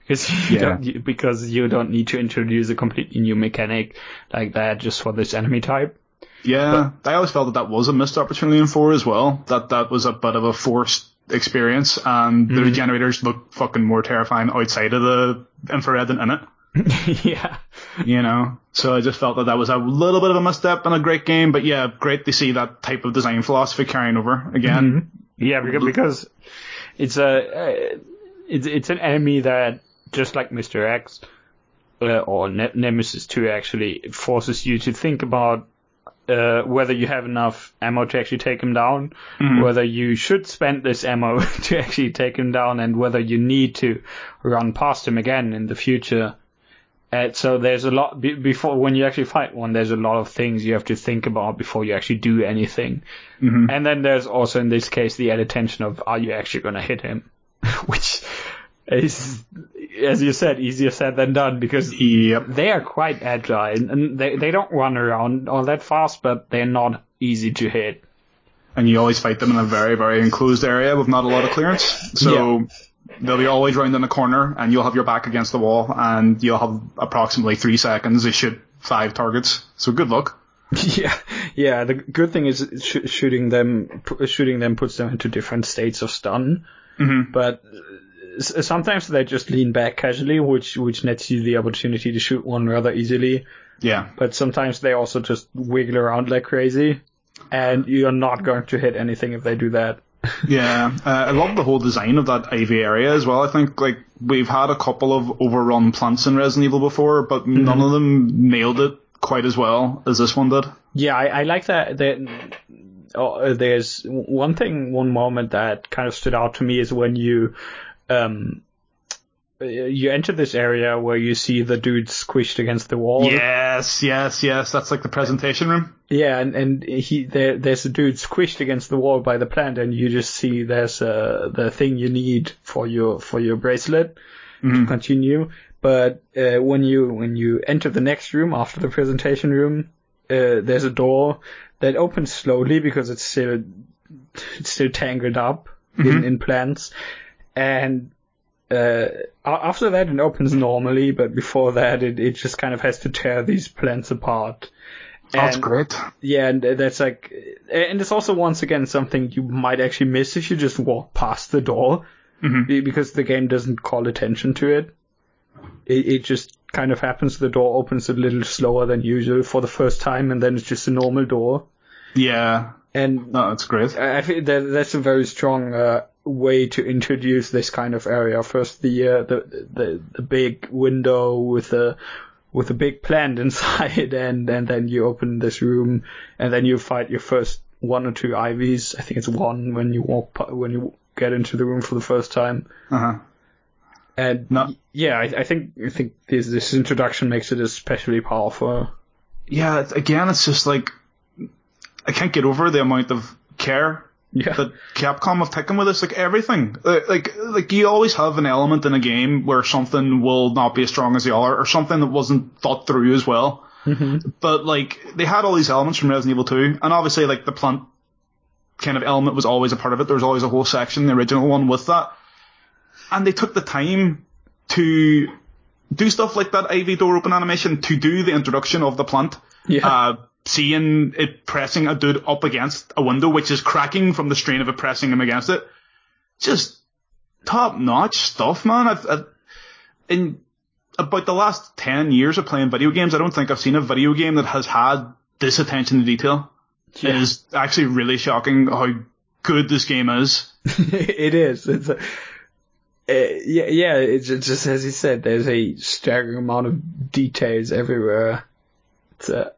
Because [LAUGHS] you, Yeah. don't, you, because you don't need to introduce a completely new mechanic like that just for this enemy type. Yeah, I always felt that that was a missed opportunity in four as well. That that was a bit of a forced experience, and the regenerators look fucking more terrifying outside of the infrared than in it. [LAUGHS] yeah. you know. So I just felt that that was a little bit of a misstep in a great game, but yeah, great to see that type of design philosophy carrying over again. Yeah, because, because it's a uh, it's it's an enemy that just like Mr. X uh, or ne- Nemesis 2 actually forces you to think about uh, whether you have enough ammo to actually take him down, whether you should spend this ammo [LAUGHS] to actually take him down, and whether you need to run past him again in the future. Uh, so there's a lot be- before when you actually fight one. There's a lot of things you have to think about before you actually do anything. And then there's also in this case the added tension of are you actually going to hit him, [LAUGHS] which is, as you said, easier said than done because Yep. they are quite agile and- and they they don't run around all that fast, but they're not easy to hit. And you always fight them in a very, very enclosed area with not a lot of clearance. So they'll be always round in a corner and you'll have your back against the wall and you'll have approximately three seconds to shoot five targets. So good luck. [LAUGHS] yeah, yeah. The good thing is sh- shooting them, pu- shooting them puts them into different states of stun. Mhm. But s- sometimes they just lean back casually, which which nets you the opportunity to shoot one rather easily. Yeah. But sometimes they also just wiggle around like crazy, and you're not going to hit anything if they do that. [LAUGHS] Yeah, uh, I love the whole design of that Ivy area as well. I think like we've had a couple of overrun plants in Resident Evil before, but none of them nailed it quite as well as this one did. Yeah, I, I like that. that oh, there's one thing, one moment that kind of stood out to me is when you, um, you enter this area where you see the dude squished against the wall. Yes, yes, yes. That's like the presentation room. Yeah, and and he there there's a dude squished against the wall by the plant, and you just see there's uh, the thing you need for your for your bracelet to continue. But uh, when you when you enter the next room after the presentation room, uh, there's a door that opens slowly because it's still it's still tangled up in, in plants, and uh, after that it opens normally, but before that it, it just kind of has to tear these plants apart. That's great. yeah, and that's like, and it's also once again something you might actually miss if you just walk past the door, be- because the game doesn't call attention to it. It, it just kind of happens. The door opens a little slower than usual for the first time, and then it's just a normal door. Yeah, And no, that's great. I I think that that's a very strong uh, way to introduce this kind of area. First, the uh, the, the the big window with a with a big plant [LAUGHS] inside, and and then you open this room, and then you fight your first one or two IVs. I think it's one when you walk when you get into the room for the first time. Uh huh. And No. yeah, I, I think I think this this introduction makes it especially powerful. Yeah, again, it's just like I can't get over the amount of care Yeah, that Capcom have taken with this. Like everything, like like you always have an element in a game where something will not be as strong as the other, or something that wasn't thought through as well. But like they had all these elements from Resident Evil 2, and obviously like the plant kind of element was always a part of it. There was always a whole section, the original one, with that, and they took the time to do stuff like that Ivy door open animation to do the introduction of the plant. Yeah. Uh, seeing it pressing a dude up against a window, which is cracking from the strain of it pressing him against it. Just top notch stuff, man. I've, I've, in about the last 10 years of playing video games, I don't think I've seen a video game that has had this attention to detail. It Yeah. is actually really shocking how good this game is. [LAUGHS] it is. It's a, uh, yeah, yeah. It's just, as you said. There's a staggering amount of details everywhere. It's uh,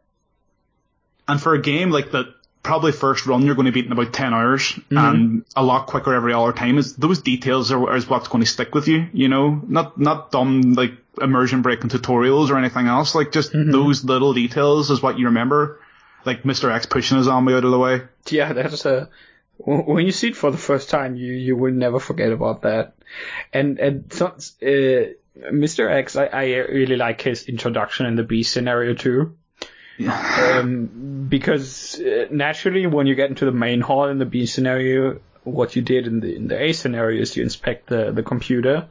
And for a game like that, probably first run you're going to beat in about 10 hours mm-hmm. and a lot quicker every other time is those details are, is what's going to stick with you, you know, not, not dumb like immersion breaking tutorials or anything else. Like just mm-hmm. those little details is what you remember. Like Mr. X pushing his zombie out of the way. yeah. That's uh, a when you see it for the first time, you you will never forget about that. And and so, uh, Mr. X, I, I really like his introduction in the B scenario too. Um, because uh, naturally, when you get into the main hall in the B scenario, what you did in the in the A scenario is you inspect the the computer,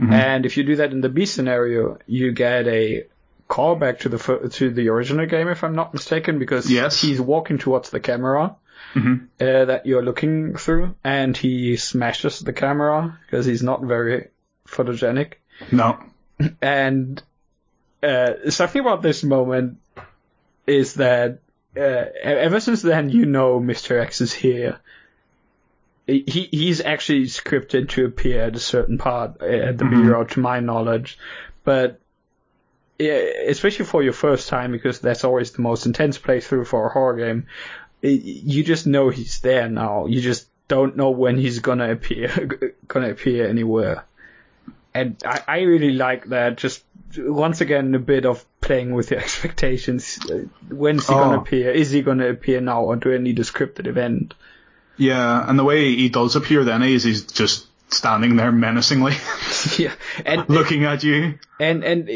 and if you do that in the B scenario, you get a callback to the to the original game, if I'm not mistaken, because Yes. he's walking towards the camera. Uh, that you're looking through, and he smashes the camera because he's not very photogenic. No. And uh, something about this moment is that uh, ever since then, you know Mr. X is here. He he's actually scripted to appear at a certain part uh, at the bureau, to my knowledge, but yeah, especially for your first time, because that's always the most intense playthrough for a horror game. You just know he's there now. You just don't know when he's gonna appear, [LAUGHS] gonna appear anywhere and I, I really like that. Just once again, a bit of playing with your [LAUGHS] expectations. When's he Oh. gonna appear? Is he gonna appear now, or do I need a scripted event? Yeah. And the way he does appear then is he's just standing there menacingly [LAUGHS] [LAUGHS] yeah, and looking at you. and and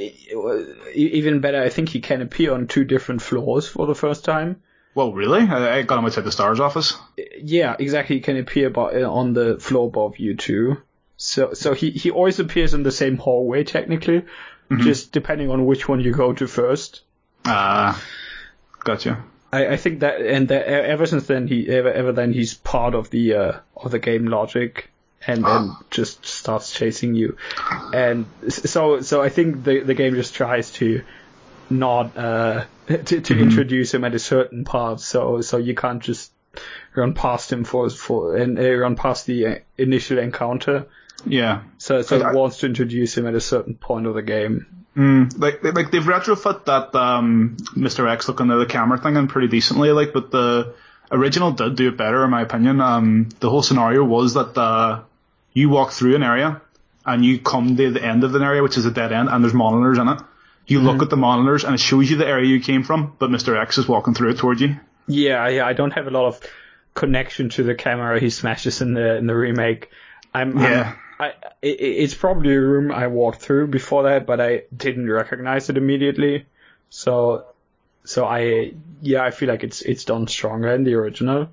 even better, I think he can appear on two different floors for the first time. Well, really? I, I got him outside the STARS office. Yeah, exactly. He can appear uh, on the floor above you too. So so he he always appears in the same hallway technically, just depending on which one you go to first. Ah, gotcha. I, I think that, and that, ever since then, he ever ever then he's part of the uh, of the game logic, and then just starts chasing you. And so so I think the the game just tries to not uh [LAUGHS] to, to Mm-hmm. introduce him at a certain part so so you can't just run past him for for and uh, run past the uh, initial encounter. Yeah. So so I- it wants to introduce him at a certain point of the game. Mm, like like they've retrofit that um, Mr. X looking at the camera thing in pretty decently, like, but the original did do it better in my opinion. Um, the whole scenario was that uh, you walk through an area and you come to the end of an area, which is a dead end, and there's monitors in it. You look at the monitors and it shows you the area you came from, but Mr. X is walking through it towards you. Yeah, yeah, I don't have a lot of connection to the camera he smashes in the in the remake. I'm, I'm- Yeah. I, i it's probably a room I walked through before that, but I didn't recognize it immediately. So, so I, yeah, I feel like it's it's done stronger in the original.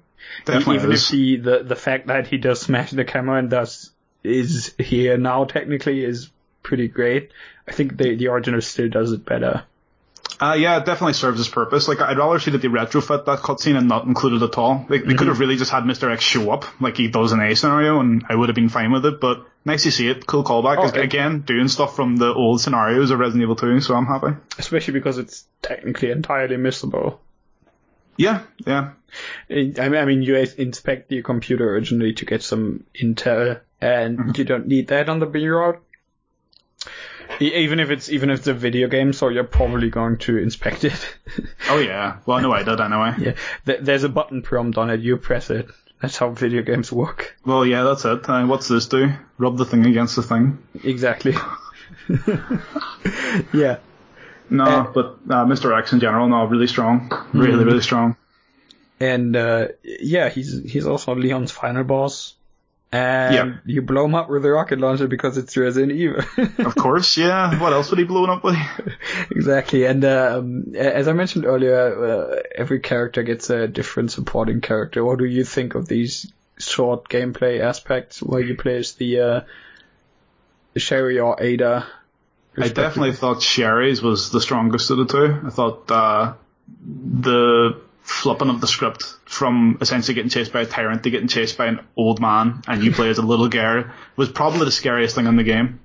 Definitely Even is. if the, the the fact that he does smash the camera and thus is here now technically is pretty great. I think the the original still does it better. Uh, yeah, it definitely serves its purpose. Like, I'd rather see that they retrofit that cutscene and not include it at all. They, they could have really just had Mr. X show up, like he does in A scenario, and I would have been fine with it, but nice to see it. Cool callback. Oh, It's, Again, doing stuff from the old scenarios of Resident Evil 2, so I'm happy. Especially because it's technically entirely missable. Yeah, yeah. I mean, I mean, you inspect your computer originally to get some intel, and mm-hmm. you don't need that on the B route. E- Even if it's even if it's a video game, so you're probably going to inspect it. Oh yeah. Well, no, know I did anyway. [LAUGHS] yeah, Th- there's a button prompt on it. You press it. That's how video games work. Well, yeah, that's it. Uh, what's this do? Rub the thing against the thing. Exactly. [LAUGHS] yeah. No, Uh, but uh, Mr. X in general, no, really strong. Really, really strong. And uh, yeah, he's he's also Leon's final boss. And Yeah. you blow him up with a rocket launcher because it's Resident Evil. [LAUGHS] Of course, yeah. What else would he blow up with? [LAUGHS] exactly. And um, as I mentioned earlier, uh, every character gets a different supporting character. What do you think of these short gameplay aspects where you play as the uh, Sherry or Ada? I definitely thought Sherry's was the strongest of the two. I thought uh, the flipping of the script from essentially getting chased by a tyrant to getting chased by an old man and you play as a little girl was probably the scariest thing in the game.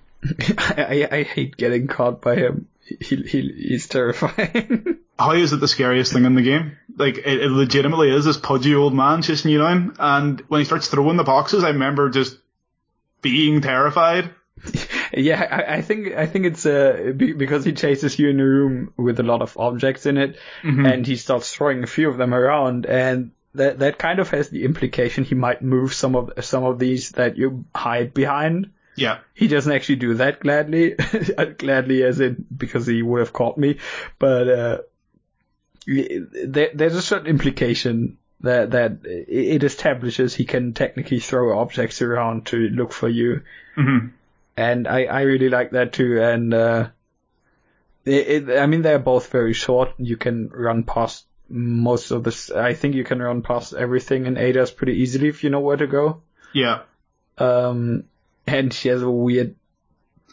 I, [LAUGHS] I, I hate getting caught by him. He, he he's terrifying. [LAUGHS] How is it the scariest thing in the game? Like, it, it legitimately is this pudgy old man chasing you down, and when he starts throwing the boxes, I remember just being terrified. [LAUGHS] yeah, I, I think I think it's uh, be, because he chases you in a room with a lot of objects in it, and he starts throwing a few of them around, and that that kind of has the implication he might move some of some of these that you hide behind. Yeah. He doesn't actually do that gladly, [LAUGHS] gladly as in because he would have caught me, but uh, there, there's a certain implication that that it establishes he can technically throw objects around to look for you hmm and I, I really like that too. And uh, it, it, I mean, they're both very short. You can run past most of this. I think you can run past everything in Ada's pretty easily if you know where to go. Yeah. Um, and she has a weird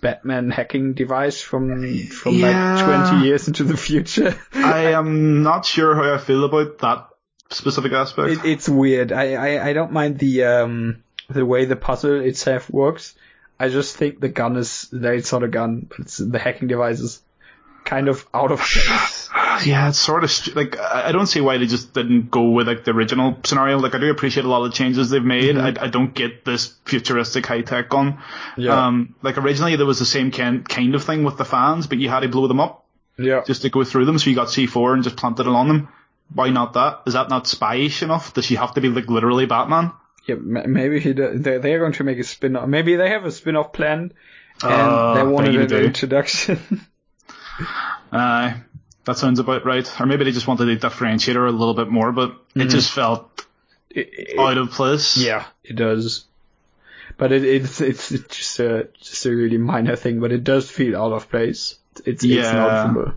Batman hacking device from from Yeah. like 20 years into the future. [LAUGHS] I am not sure how I feel about that specific aspect. it, it's weird. I, I, I don't mind the um the way the puzzle itself works. I just think the gun is it's not a gun, but it's the hacking device is kind of out of [SIGHS] place. yeah, it's sort of st- like I don't see why they just didn't go with like the original scenario. Like I do appreciate a lot of the changes they've made. I, I don't get this futuristic high tech gun. Yeah. Um, like originally there was the same kind kind of thing with the fans, but you had to blow them up yeah. just to go through them. So you got C4 and just planted it on them. Why not that? Is that not spyish enough? Does she have to be like literally Batman? Yeah, maybe he do, they they're going to make a spin off. Maybe they have a spin off plan, and Uh, they wanted an do. introduction. [LAUGHS] Uh, that sounds about right. Or maybe they just wanted to differentiate her a little bit more, but it just felt out of place. yeah, it does. But it, it's it's it's just a just a really minor thing, but it does feel out of place. It's it's Yeah. noticeable.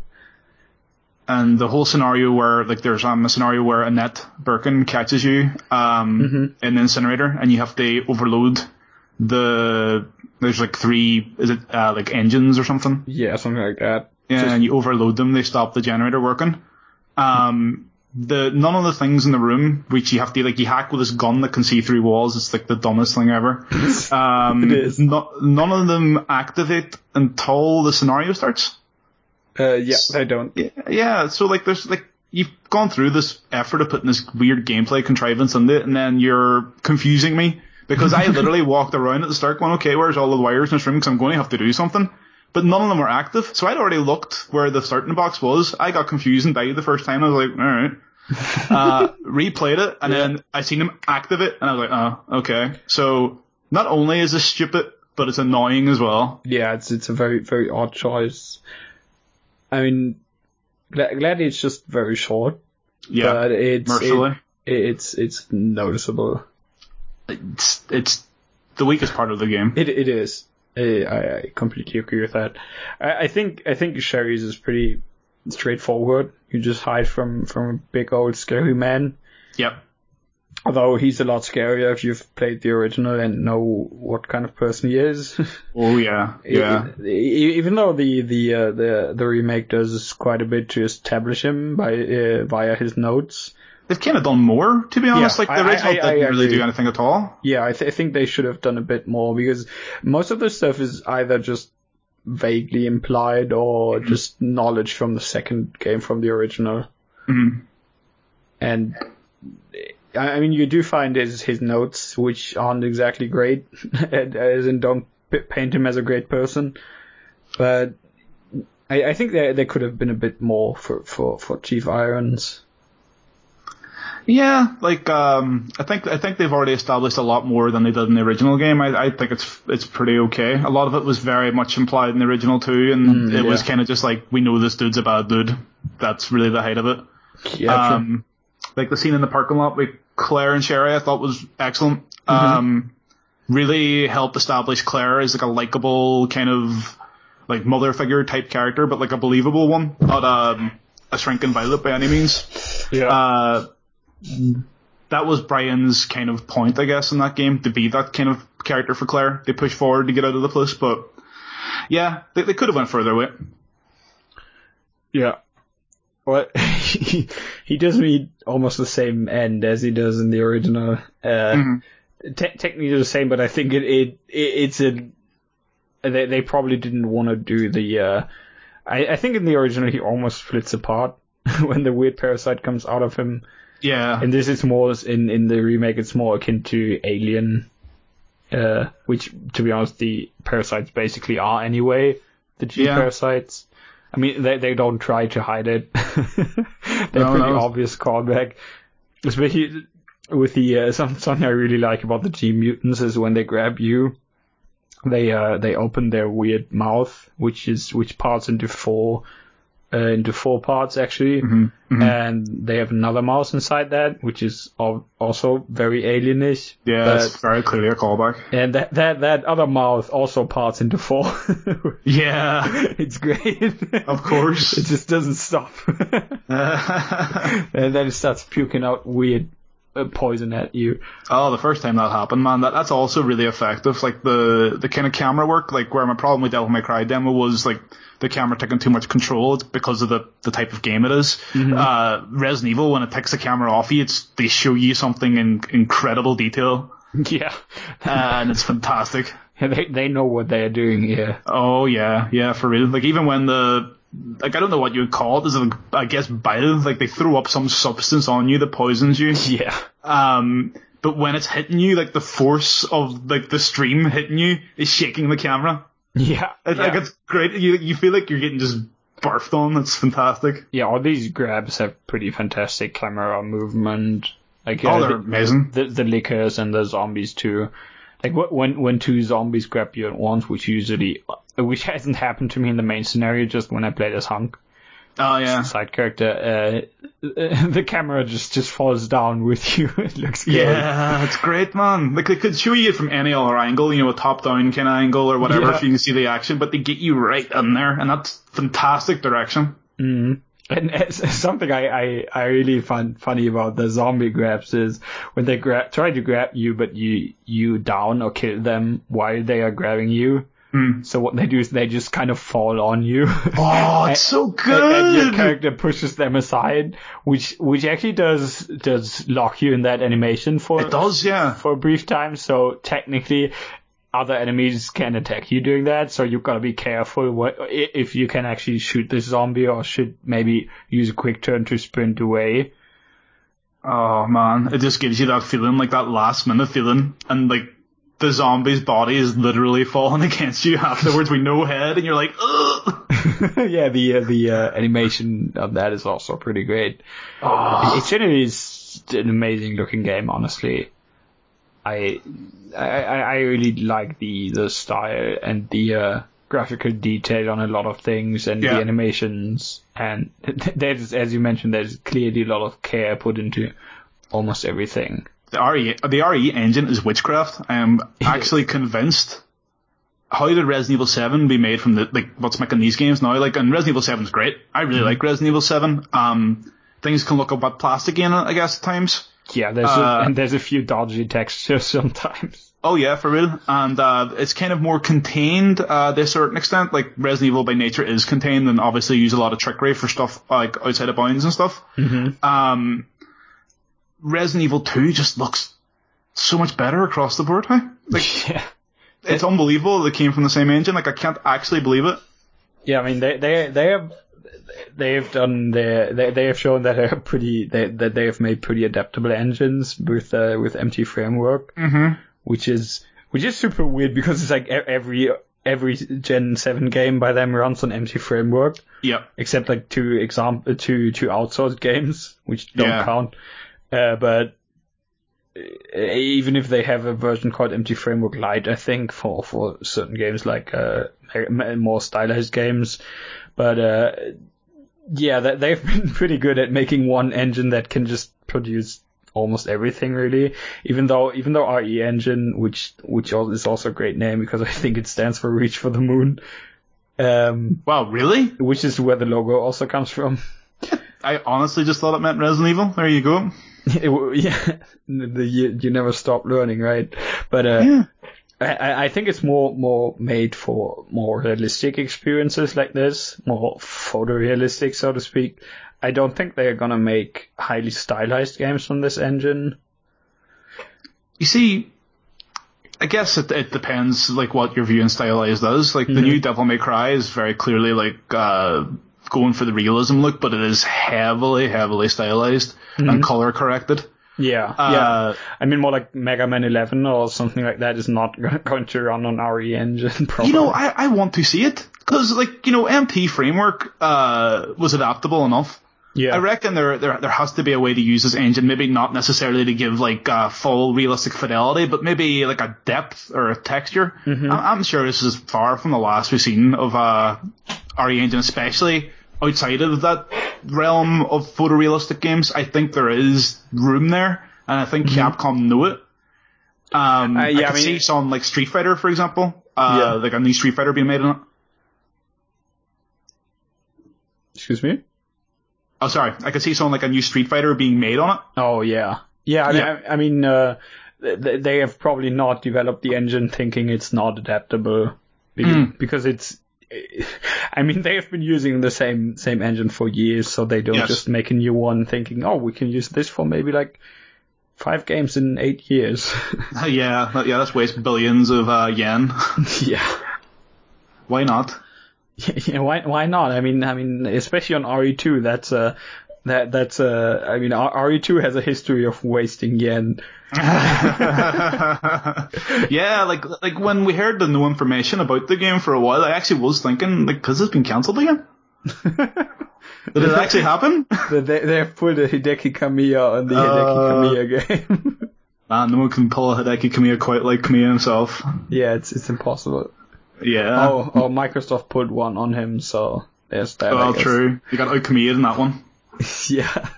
And the whole scenario where like there's um, a scenario where Annette Birkin catches you um in the incinerator and you have to overload the there's like three is it uh, like engines or something Yeah, something like that. yeah Just- and you overload them they stop the generator working um the none of the things in the room which you have to like you hack with this gun that can see through walls. It's like the dumbest thing ever. [LAUGHS] Um, It is. no- none of them activate until the scenario starts. Uh, yeah, they don't. Yeah, yeah. So like, there's like you've gone through this effort of putting this weird gameplay contrivance into it, and then you're confusing me because I [LAUGHS] literally walked around at the start going, okay, where's all the wires in this room? Because I'm going to have to do something. But none of them were active, so I'd already looked where the starting box was. I got confused and died the first time. I was like, all right. [LAUGHS] uh, replayed it, and then I seen him active it, and I was like, oh, okay. So not only is this stupid, but it's annoying as well. Yeah, it's it's a very very odd choice. I mean, glad, glad it's just very short, Yeah, but it's mercifully. it, it's it's noticeable. it's it's the weakest part of the game. It it is. I, I completely agree with that. I, I think I think Sherry's is pretty straightforward. You just hide from from a big old scary man. Yep. Although he's a lot scarier if you've played the original and know what kind of person he is. [LAUGHS] Oh yeah, yeah. Even though the the uh, the the remake does quite a bit to establish him by uh, via his notes. They've kind of done more, to be honest. Yeah, like the I- original I- I didn't really agree. do anything at all. Yeah, I, th- I think they should have done a bit more because most of the stuff is either just vaguely implied or just knowledge from the second game from the original. Mhm. And I I mean, you do find his his notes, which aren't exactly great, [LAUGHS] as in don't paint him as a great person. But I, I think there there could have been a bit more for for for Chief Irons. Yeah, like um, I think I think they've already established a lot more than they did in the original game. I, I think it's it's pretty okay. A lot of it was very much implied in the original too, and it was kind of just like we know this dude's a bad dude. That's really the height of it. Yeah, true. um, like the scene in the parking lot with Claire and Sherry, I thought was excellent. Um, really helped establish Claire as like a likable kind of like mother figure type character, but like a believable one, not um, a shrinking violet by any means. yeah. Uh, that was Brian's kind of point, I guess, in that game to be that kind of character for Claire. They push forward to get out of the place, but yeah, they, they could have went further with. it. Yeah. Well, [LAUGHS] he, he does meet almost the same end as he does in the original. Uh, te- technically the same, but I think it, it, it it's a, they, they probably didn't want to do the, uh, I, I think in the original he almost splits apart [LAUGHS] when the weird parasite comes out of him. Yeah, And this is more, in, in the remake, it's more akin to Alien, uh, which, to be honest, the parasites basically are anyway, the G Yeah. parasites. I mean, they, they don't try to hide it. [LAUGHS] They're No, pretty no. obvious callback. Especially with the, uh, some, something I really like about the G mutants is when they grab you, they, uh, they open their weird mouth, which is, which parts into four, into four parts actually Mm-hmm. and they have another mouse inside that, which is also very alienish. yeah, but- it's very clearly a callback. and that that that other mouth also parts into four. [LAUGHS] Yeah, [LAUGHS] it's great. of course. [LAUGHS] it just doesn't stop, and then it starts puking out weird uh, poison at you. Oh, the first time that happened, man, that, that's also really effective. Like the the kind of camera work, like where my problem with Devil May Cry demo was like the camera taking too much control because of the, the type of game it is. Uh, Resident Evil, when it takes the camera off you, it's they show you something in incredible detail, [LAUGHS] Yeah, and it's fantastic. [LAUGHS] they they know what they are doing here. Oh yeah, yeah, for real. Like even when the like I don't know what you would call it, is it, I guess bile, like they throw up some substance on you that poisons you. [LAUGHS] Yeah, Um, but when it's hitting you, like the force of like the stream hitting you is shaking the camera. yeah, It's, Like it's great. You you feel like you're getting just barfed on. It's fantastic. yeah. All these grabs have pretty fantastic camera movement. Like Oh, uh, they're the- amazing. the the lickers and the zombies too. Like when when two zombies grab you at once, which usually [LAUGHS] which hasn't happened to me in the main scenario, just when I played as Hunk, Oh yeah, side character, uh, [LAUGHS] the camera just just falls down with [LAUGHS] you. it looks good. yeah, it's great, man. Like they could show you from any other angle, you know, a top-down kind of angle or whatever, Yeah. if you can see the action. But they get you right in there, and that's fantastic direction. Mm. And as something I, I, I really find funny about the zombie grabs is when they grab try to grab you, but you you down or kill them while they are grabbing you. Hmm. So what they do is they just kind of fall on you. [LAUGHS] Oh, it's so and, and your character pushes them aside, which which actually does does lock you in that animation for It does, yeah. for a brief time. So technically, other enemies can attack you doing that. So you've got to be careful what if you can actually shoot this zombie or should maybe use a quick turn to sprint away. Oh man, it just gives you that feeling, like that last minute feeling, and like the zombie's body is literally falling [LAUGHS] against you afterwards with no head, and you're like, ugh. [LAUGHS] yeah, the uh, the uh, animation of that is also pretty great. Oh, It generally is an amazing looking game, honestly. I I, I I really like the the style and the uh, graphical detail on a lot of things and Yeah. the animations and [LAUGHS] there's as you mentioned there's clearly a lot of care put into almost everything. The RE, the RE engine is witchcraft. I am [LAUGHS] actually convinced. How did Resident Evil 7 be made from the, like, what's making these games now? Like, and Resident Evil 7 is great. I really like Resident Evil 7. Um, things can look a bit plasticky in it, I guess, at times. Yeah, there's Uh, a, and there's a few dodgy textures [LAUGHS] sometimes. Oh yeah, for real. And uh, it's kind of more contained uh, to a certain extent. Like Resident Evil by nature is contained, and obviously use a lot of trickery for stuff like outside of bounds and stuff. Mm-hmm. Um, Resident Evil Two just looks so much better across the board. Huh? Like [LAUGHS] Yeah. it's unbelievable that they came from the same engine. Like I can't actually believe it. Yeah, I mean they they they have they have done their they they have shown that they're pretty they, that they have made pretty adaptable engines with uh, with MT framework, Mm-hmm. which is which is super weird because it's like every every Gen Seven game by them runs on MT framework Yep. except like two example two two outsourced games which don't Yeah. count. Uh, but even if they have a version called MT Framework Lite, I think for for certain games like uh, more stylized games, but uh, yeah, they- they've [LAUGHS] been pretty good at making one engine that can just produce almost everything really. Even though even though RE Engine, which which is also a great name because I think it stands for Reach for the Moon, um, Wow, really? which is where the logo also comes from. [LAUGHS] I honestly just thought it meant Resident Evil. There you go. [LAUGHS] It yeah, [LAUGHS] the, you, you never stop learning, right? But uh, Yeah. I- I, think it's more more made for more realistic experiences like this, more photorealistic, so to speak. I don't think they're gonna make highly stylized games from this engine. You see, I guess it, it depends like what your viewing style is does. Like the new Devil May Cry is very clearly like uh, going for the realism look, but it is heavily, heavily stylized and color corrected. Yeah, Uh, yeah. I mean, more like Mega Man 11 or something like that is not [LAUGHS] going to run on RE engine. [LAUGHS] Probably. You know, I, I want to see it because like you know, MT framework uh, was adaptable enough. yeah, I reckon there, there there has to be a way to use this engine, maybe not necessarily to give like uh, full realistic fidelity, but maybe like a depth or a texture. I'm, I'm sure this is far from the last we've seen of uh, RE engine, especially outside of that realm of photorealistic games. I think there is room there, and I think Capcom knew it. Um, Uh, I yeah, could I mean- see some like Street Fighter, for example, uh, Yeah. like a new Street Fighter being made on it. excuse me. Oh, sorry, I could see something like a new Street Fighter being made on it. Oh yeah, yeah. I mean, Yeah. I, I mean, uh, they, they have probably not developed the engine thinking it's not adaptable because, Mm. because it's. I mean, they have been using the same same engine for years, so they don't Yes. just make a new one thinking, oh, we can use this for maybe like five games in eight years. [LAUGHS] yeah, yeah, that's waste billions of uh, yen. [LAUGHS] yeah. Why not? [LAUGHS] Yeah, why why not? I mean, I mean, especially on RE2, that's uh that that's uh I mean, R- RE2 has a history of wasting yen. [LAUGHS] yeah, like like when we heard the new information about the game for a while, I actually was thinking, like, because it's been cancelled again? [LAUGHS] Did it actually happen? [LAUGHS] They they put a Hideki Kamiya on the Uh. Hideki Kamiya game. Man, no one can pull a Hideki Kamiya quite like Kamiya himself. yeah, it's it's impossible. Yeah. Oh, oh, Microsoft put one on him, so there's that. Guess. true. You got out Kamiya in that one. [LAUGHS] yeah,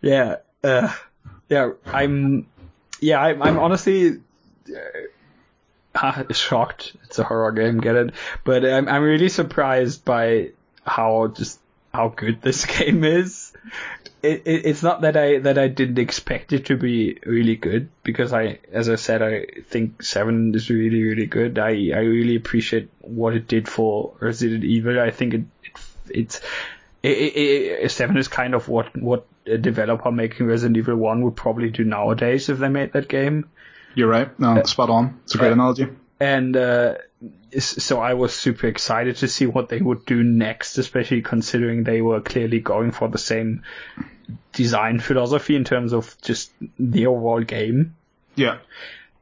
yeah, uh, yeah. I'm, yeah, I'm, I'm honestly uh, [LAUGHS] shocked. It's a horror game, get it? But I'm, I'm really surprised by how just how good this [LAUGHS] game is. it, it, it's not that I that I didn't expect it to be really good because I, as I said, I think Seven is really really good. I I really appreciate what it did for Resident Evil. I think it, it it's it, it, Seven is kind of what what a developer making Resident Evil One would probably do nowadays if they made that game. You're right. No, uh, spot on. It's a great uh, analogy. And uh, so I was super excited to see what they would do next, especially considering they were clearly going for the same design philosophy in terms of just the overall game. Yeah.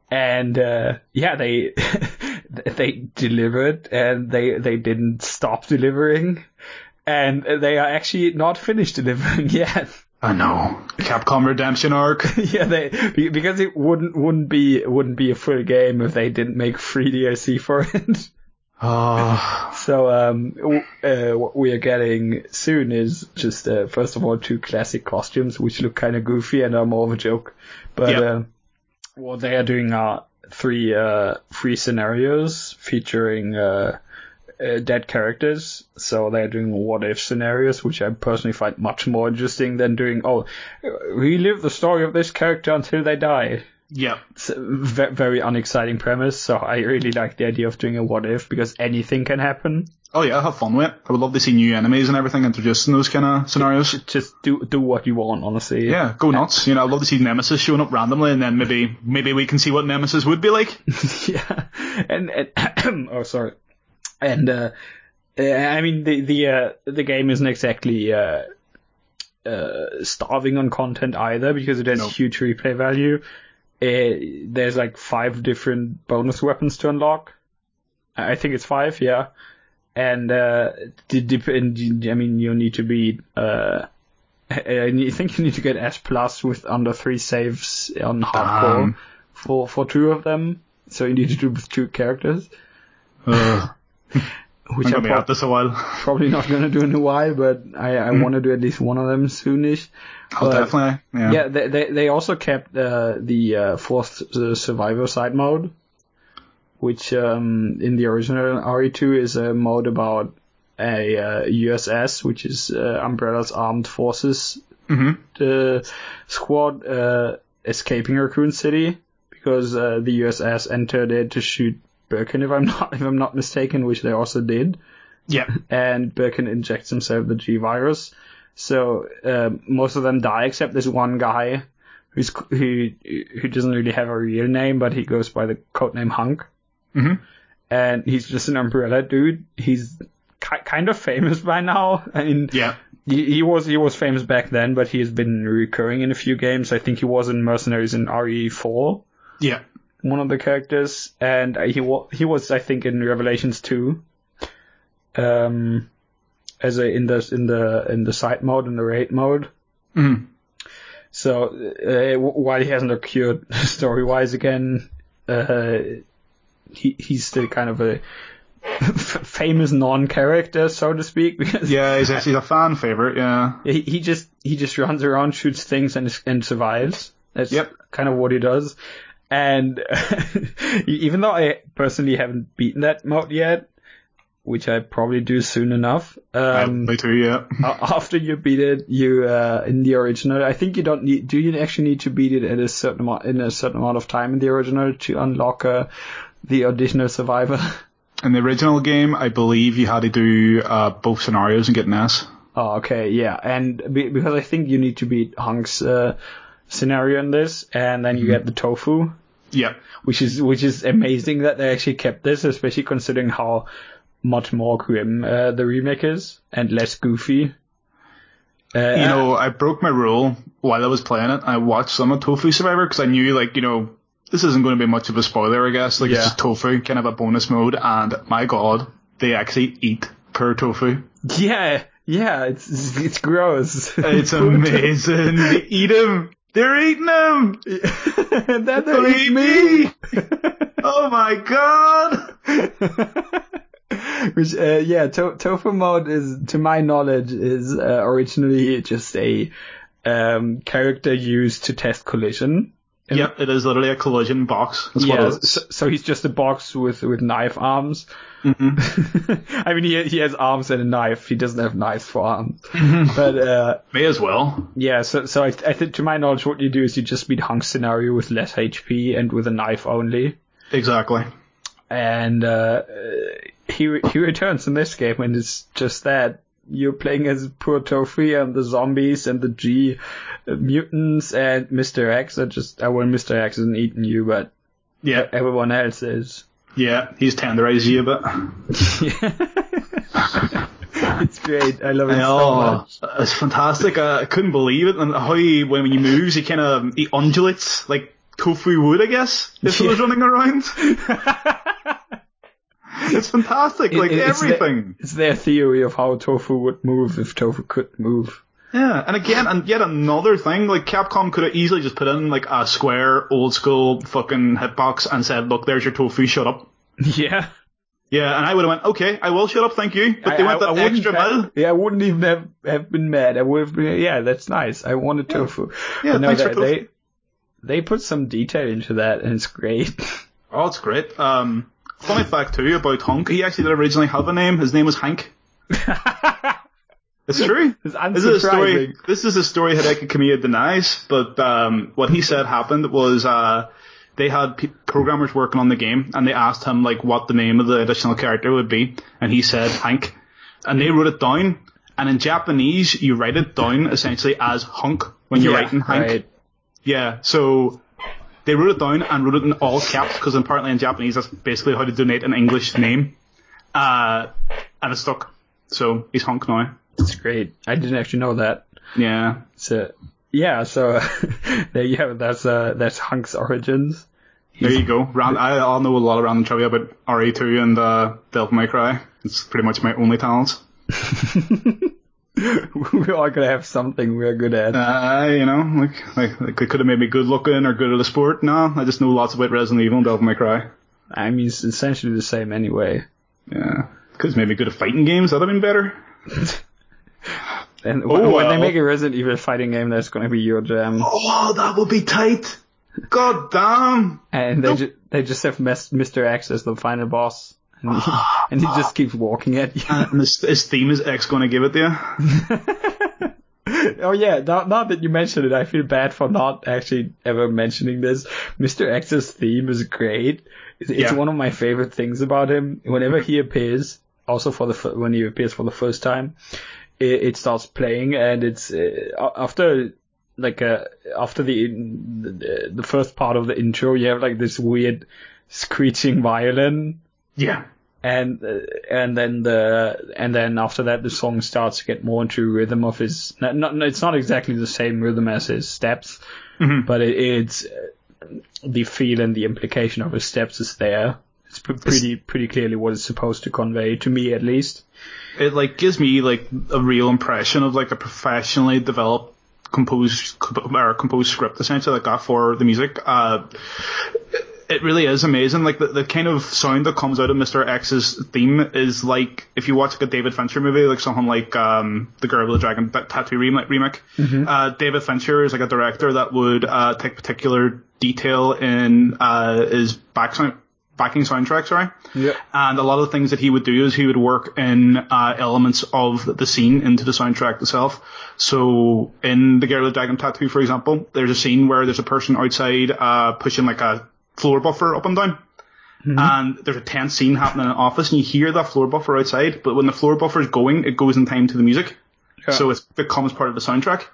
And uh, yeah, they [LAUGHS] they delivered and they they didn't stop delivering, and they are actually not finished [LAUGHS] delivering yet. I know. Capcom Redemption arc. [LAUGHS] yeah, they because it wouldn't wouldn't be wouldn't be a full game if they didn't make free DLC for [LAUGHS] it. Oh. So um, uh, what we are getting soon is just uh, first of all two classic costumes which look kind of goofy and are more of a joke, but yep. uh, what they are doing are three uh, free scenarios featuring uh, uh, dead characters. So they're doing what if scenarios, which I personally find much more interesting than doing, oh, relive the story of this character until they die. Yeah. It's a very unexciting premise. So I really like the idea of doing a what if because anything can happen. Oh yeah, have fun with it. I would love to see new enemies and everything introduced in those kind of scenarios. Just do do what you want, honestly. Yeah, go nuts. You know, I'd love to see Nemesis showing up randomly, and then maybe maybe we can see what Nemesis would be like. [LAUGHS] yeah, and, and [COUGHS] oh sorry, and uh, I mean the the uh, the game isn't exactly uh, uh, starving on content either because it has nope. huge replay value. Uh, there's like five different bonus weapons to unlock. I think it's five, yeah. And uh, depend, I mean, you need to be. Uh, I think you need to get S plus with under three saves on hardcore um. for for two of them. So you need to do with two characters. Uh. [LAUGHS] Which I'm, I'm this a while. [LAUGHS] probably not going to do in a while, but I, I mm. want to do at least one of them soonish. Oh, but, definitely. Yeah. yeah, they, they, they also kept uh, the uh, fourth uh, survivor side mode, which um, in the original RE2 is a mode about a uh, USS, which is uh, Umbrella's armed forces mm-hmm. squad uh, escaping Raccoon City because uh, the USS entered it to shoot Birkin, if I'm [LAUGHS] not if I'm not mistaken, which they also did. Yeah. [LAUGHS] And Birkin injects himself the G virus. So uh, most of them die except this one guy who's who who doesn't really have a real name, but he goes by the codename Hunk. Mm-hmm. And he's just an umbrella dude. He's ki- kind of famous by now. I mean, yeah. He, he was he was famous back then, but he has been recurring in a few games. I think he was in Mercenaries in RE4. Yeah one of the characters, and he wa- he was I think in Revelations two, um, as a in the in the in the side mode in the raid mode. Mm. So uh, while he hasn't occurred [LAUGHS] story wise again, uh, he he's still kind of a [LAUGHS] famous non-character, so to speak. Because yeah, he's actually a fan favorite. Yeah, he, he just he just runs around, shoots things, and and survives. That's yep. kind of what he does. And [LAUGHS] even though I personally haven't beaten that mode yet, which I probably do soon enough. Um, Me too, yeah. [LAUGHS] after you beat it, you uh, in the original, I think you don't need. Do you actually need to beat it at a certain amount in a certain amount of time in the original to unlock uh, the additional survivor? [LAUGHS] In the original game, I believe you had to do uh, both scenarios and get an S. Oh, okay, yeah, and be, because I think you need to beat Hunk's uh, scenario in this, and then you mm-hmm. get the tofu, yeah. Which is which is amazing that they actually kept this, especially considering how much more grim uh, the remake is and less goofy. Uh, you know, I broke my rule while I was playing it. I watched some of Tofu Survivor because I knew, like, you know, this isn't going to be much of a spoiler, I guess. Like, yeah. it's just tofu, kind of a bonus mode, and my god, they actually eat per tofu. Yeah, yeah, it's it's gross. It's [LAUGHS] amazing. they eat them. They're eating them. [LAUGHS] that they're eating me. [LAUGHS] oh my god. [LAUGHS] Which, uh, yeah, to- tofu mode is, to my knowledge, is uh, originally just a um, character used to test collision. Yep, it is literally a collision box. That's what yeah, it is. so, so he's just a box with with knife arms. Mm-hmm. [LAUGHS] I mean, he he has arms and a knife. He doesn't have knives for arms. Mm-hmm. but uh, [LAUGHS] May as well. yeah, so so I, I think to my knowledge, what you do is you just beat Hunk's scenario with less HP and with a knife only. Exactly. And uh, he he returns in this game, and it's just that you're playing as poor Tofu and the zombies and the G mutants and Mr. X. Are just uh, well, Mr. X isn't eating you, but Yeah, everyone else is. yeah. He's tenderized you but bit. [LAUGHS] [LAUGHS] it's great. I love it so Oh, much. it's fantastic. I couldn't believe it, and how he when he moves, he kind of he undulates like tofu would, I guess, if he was running around. [LAUGHS] [LAUGHS] it's fantastic, like It- it's the- everything. It's their theory of how Tofu would move if Tofu could move. Yeah, and again, and yet another thing, like Capcom could have easily just put in like a square, old school fucking hitbox and said, "Look, there's your tofu. Shut up." [LAUGHS] Yeah. Yeah, and I would have went, "Okay, I will shut up, thank you." But they I, went I- I that wouldn't extra mile. Yeah, I wouldn't even have, have been mad. I would have been, yeah, that's nice. I wanted tofu. Yeah, no, thanks for tofu. they they put some detail into that, and it's great. [LAUGHS] Oh, it's great. Um, funny fact too about Hunk, he actually did originally have a name. His name was Hank. It's true. [LAUGHS] This is a story. This is a story Hideki Kamiya denies, but um, what he said happened was uh, they had p- programmers working on the game, and they asked him like what the name of the additional character would be, and he said Hank, and they wrote it down. And in Japanese, you write it down essentially as hunk when you're Yeah, writing Hank. right. Yeah, so they wrote it down and wrote it in all caps because apparently in Japanese that's basically how to donate an English name. Uh, and it stuck. So he's hunk now. It's great. I didn't actually know that. Yeah. So yeah, so [LAUGHS] there you have it. That's uh that's Hunk's origins. There you go. Ran- I, I'll know a lot of random trivia about RE2 and uh, Devil May Cry. It's pretty much my only talents. [LAUGHS] [LAUGHS] We're all gonna have something we're good at. Uh, you know, like, like, like they could have made me good looking or good at a sport. No, I just know lots about Resident Evil and Devil May Cry. I mean, it's essentially the same anyway. Yeah. Could have made me good at fighting games. That'd have been better. [LAUGHS] And Oh, when when they make a Resident Evil fighting game, that's gonna be your jam. Oh, that would be tight. God damn. And they Nope. ju- they just have Mr. X as the final boss, and he, [GASPS] and he just keeps walking at you. And his, his theme is X going to give it to you. [LAUGHS] oh yeah, now, now that you mention it, I feel bad for not actually ever mentioning this. Mr. X's theme is great. It's, it's Yeah. one of my favorite things about him. Whenever he appears, also for the when he appears for the first time, it, it starts playing, and it's uh, after like uh, after the, the the first part of the intro, you have like this weird screeching violin Yeah. and uh, and then the and then after that the song starts to get more into rhythm of his not, not it's not exactly the same rhythm as his steps Mhm. but it, it's uh, the feel and the implication of his steps is there it's pretty pretty clearly what it's supposed to convey to me at least It like gives me like a real impression of like a professionally developed composed comp- or composed script essentially like that got for the music. Uh, it really is amazing. Like the, the kind of sound that comes out of Mr. X's theme is like if you watch like a David Fincher movie, like something like um, the Girl with the Dragon Tattoo remake. remake. Uh, David Fincher is like a director that would uh, take particular detail in uh, his back sound, backing soundtrack. Sorry. yeah And a lot of the things that he would do is he would work in uh, elements of the scene into the soundtrack itself. So in The Girl with the Dragon Tattoo, for example, there's a scene where there's a person outside uh, pushing like a floor buffer up and down. And there's a tense scene happening in an office and you hear that floor buffer outside, but when the floor buffer is going, it goes in time to the music. Yeah. So it becomes part of the soundtrack.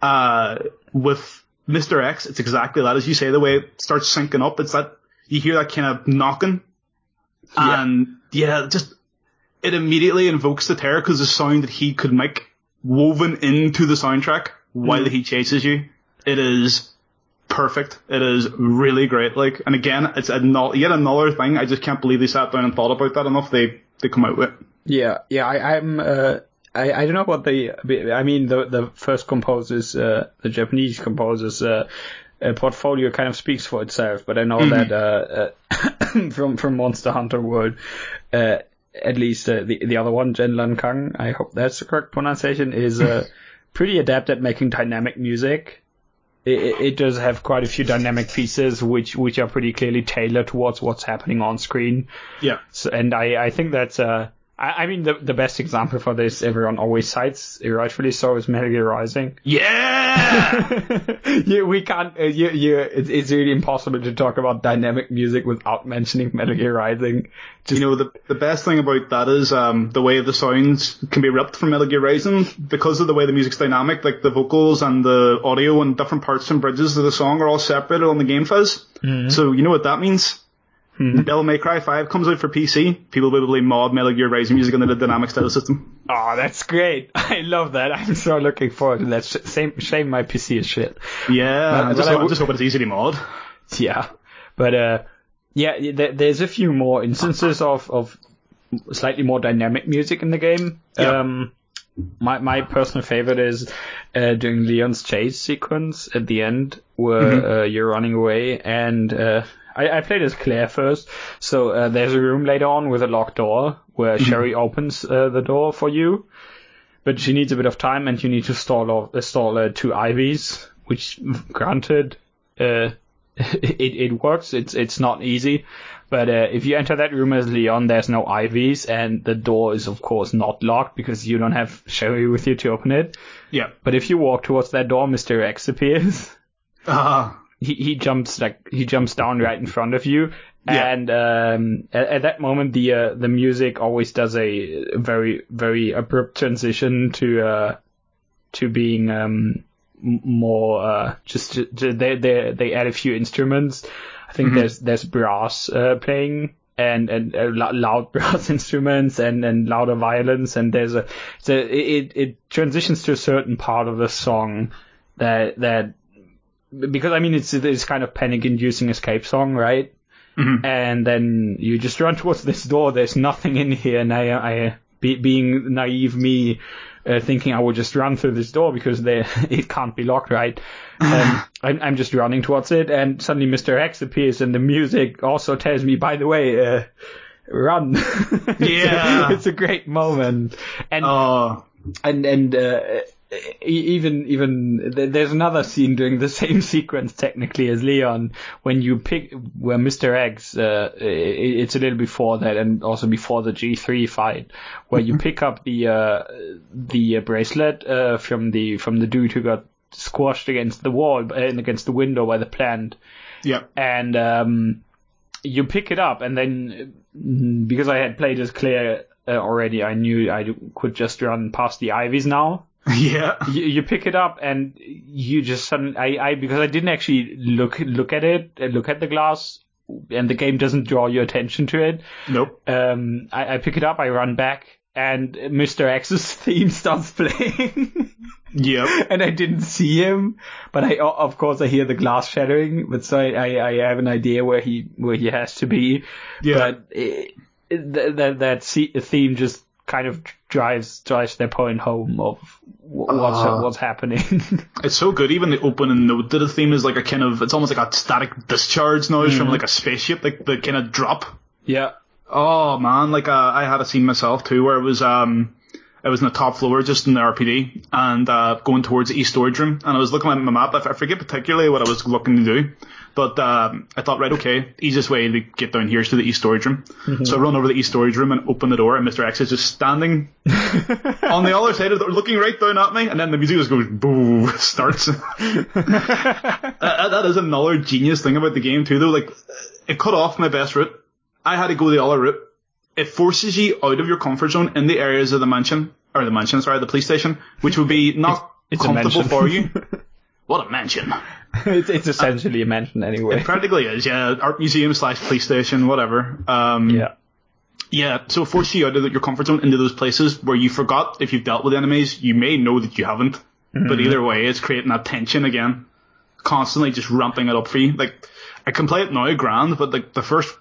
Uh, with Mr. X, it's exactly that. As you say, the way it starts syncing up, it's that you hear that kind of knocking Yeah. and yeah, just it immediately invokes the terror because the sound that he could make woven into the soundtrack while he chases you, it is perfect. It is really great. Like, and again, it's a no- yet another thing. I just can't believe they sat down and thought about that enough. They they come out with. Yeah, yeah, I, I'm. Uh, I I don't know what the. I mean, the the first composers, uh, the Japanese composers, uh, uh, portfolio kind of speaks for itself. But I know that uh, uh, [COUGHS] from from Monster Hunter World, uh, at least uh, the the other one, Zhenlan Kang, I hope that's the correct pronunciation, is uh, [LAUGHS] pretty adept at making dynamic music. It, it does have quite a few dynamic pieces which which are pretty clearly tailored towards what's happening on screen. Yeah. So, and I I think that's uh I, I mean the the best example for this everyone always cites rightfully so is Metal Gear Rising. Yeah. [LAUGHS] you, we can't. Uh, you, you, it's, it's really impossible to talk about dynamic music without mentioning Metal Gear Rising. you know the the best thing about that is um the way the sounds can be ripped from Metal Gear Rising because of the way the music's dynamic. Like the vocals and the audio and different parts and bridges of the song are all separated on the game fuzz. So you know what that means. Devil May Cry 5 comes out for PC. People will to mod Metal Gear Rising music into the dynamic style system. Oh, that's great! [LAUGHS] I love that. I'm so looking forward to that. Same, shame my PC is shit. Yeah, I just, I w- just hope it's easy to mod. Yeah, but uh, yeah, there, there's a few more instances of of slightly more dynamic music in the game. Yeah. Um, my my personal favorite is uh, during Leon's chase sequence at the end, where uh, you're running away, and uh, I, I played as Claire first. So uh, there's a room later on with a locked door where Sherry opens uh, the door for you, but she needs a bit of time, and you need to stall off, install uh, two Ivies, which granted. Uh, [LAUGHS] it, it works. It's it's not easy, but uh, if you enter that room as Leon, there's no Ivies, and the door is of course not locked because you don't have Sherry with you to open it. Yeah. But if you walk towards that door, Mister X appears. Ah, He he jumps like he jumps down right in front of you, Yeah. and um, at, at that moment the uh, the music always does a very very abrupt transition to uh, to being um, more uh, just to, to- they they they add a few instruments. I think there's there's brass uh, playing and and uh, loud [LAUGHS] brass instruments and and louder violins and there's a a it it transitions to a certain part of the song that that because I mean it's it's kind of panic inducing escape song right and then you just run [LAUGHS] towards this door there's nothing in here and I I be, being naive me uh, thinking I will just run through this door because they, [LAUGHS] it can't be locked, right? Um, [LAUGHS] I'm, I'm just running towards it, and suddenly Mr. X appears, and the music also tells me, by the way, uh, run. It's a- Yeah. it's a great moment, and oh, and and uh, even even there's another scene doing the same [LAUGHS] sequence technically as Leon when you pick where Mr. X uh, it's a little before that and also before the G3 fight where you pick up the uh, the uh, bracelet uh, from the from the dude who got squashed against the wall uh, and against the window by the plant yeah. and um, you pick it up, and then because I had played as Claire uh, already, I knew I could just run past the ivies now. [LAUGHS] Yeah. You, you pick it up, and you just suddenly I, I because I didn't actually look look at it, look at the glass, and the game doesn't draw your attention to it. Nope. Um, I, I pick it up, I run back, and Mr. X's [LAUGHS] theme starts playing. Yep. [LAUGHS] and I didn't see him, but I of course I hear the glass shattering, but so I, I, I have an idea where he where he has to be. Yeah. But it, that that theme just kind of drives drives their point home of what's Ah. what's happening. [LAUGHS] It's so good. Even the opening note to the theme is like a kind of, it's almost like a static discharge noise from like a spaceship, like the kind of drop. yeah. Oh man, like uh, I had a scene myself too where it was um I was in the top floor just in the RPD and uh, going towards the east storage room and I was looking at my map. I forget particularly what I was looking to do, but um, I thought right, okay, easiest way to get down here is to the east storage room. So I run over to the east storage room and open the door and Mr. X is just standing [LAUGHS] on the other side of the door, looking right down at me, and then the music just goes boo starts. [LAUGHS] Uh, uh, that is another genius thing about the game too, though. Like, it cut off my best route. I had to go the other route. It forces you out of your comfort zone in the areas of the mansion, or the mansion, sorry, the police station, which would be not It's comfortable for you. [LAUGHS] What a mansion. [LAUGHS] it's it's essentially a mansion anyway. It practically is, yeah. Art museum slash police station, whatever. Um, yeah. Yeah, so it forces you out of your comfort zone into those places where you forgot if you've dealt with enemies. You may know that you haven't, but either way, it's creating that tension again, constantly just ramping it up for you. Like I can play it now, grand, but like the first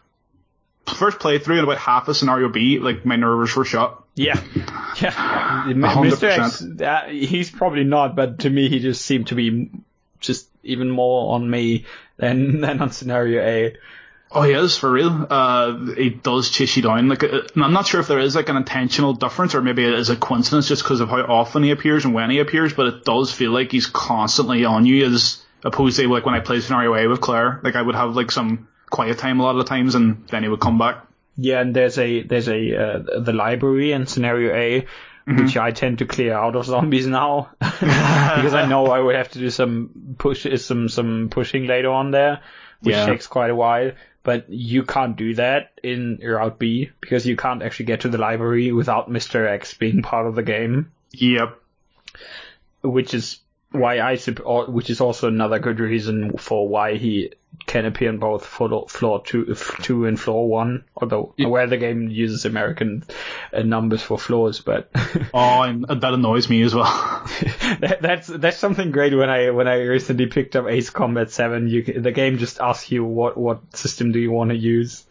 first playthrough and about half a scenario B, like my nerves were shot. Yeah, yeah. M- hundred Mr. X, uh, he's probably not, but to me, he just seemed to be just even more on me than [LAUGHS] than on scenario A. Oh, he is for real. Uh, he does chase you down. Like, uh, I'm not sure if there is like an intentional difference, or maybe it is a coincidence just because of how often he appears and when he appears. But it does feel like he's constantly on you as Opposed to like when I played scenario A with Claire, like I would have like some quiet time a lot of the times, and then he would come back. Yeah, and there's a there's a uh, the library in scenario A, Mm-hmm. which I tend to clear out of zombies now [LAUGHS] because I know I would have to do some push some some pushing later on there, which Yeah. takes quite a while. But you can't do that in Route B because you can't actually get to the library without Mr. X being [LAUGHS] part of the game, Yep. which is why I which is also another good reason for why he can appear in both floor, floor two, two and floor one, although where the game uses American uh, numbers for floors, but [LAUGHS] Oh, and that annoys me as well. [LAUGHS] that, that's that's something great. When I when I recently picked up Ace Combat Seven, you the game just asks you what what system do you want to use,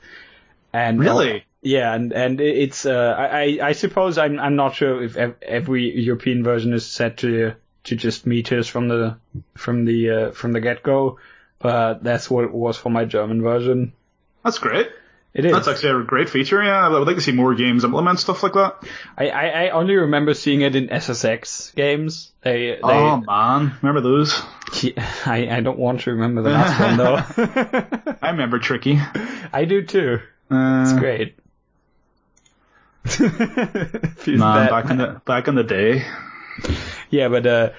and Really? yeah, and and it's uh, I I suppose I'm I'm not sure if ev- every European version is set to to just meters from the from the uh, from the get go, but that's what it was for my German version. That's great. It is. That's actually a great feature. Yeah, I would like to see more games implement stuff like that. I, I I only remember seeing it in SSX games. They they oh man, remember those? [LAUGHS] I, I don't want to remember the last one though. [LAUGHS] I remember Tricky. [LAUGHS] I do too. Uh, It's great. Man, back in the back in the day. yeah, but uh,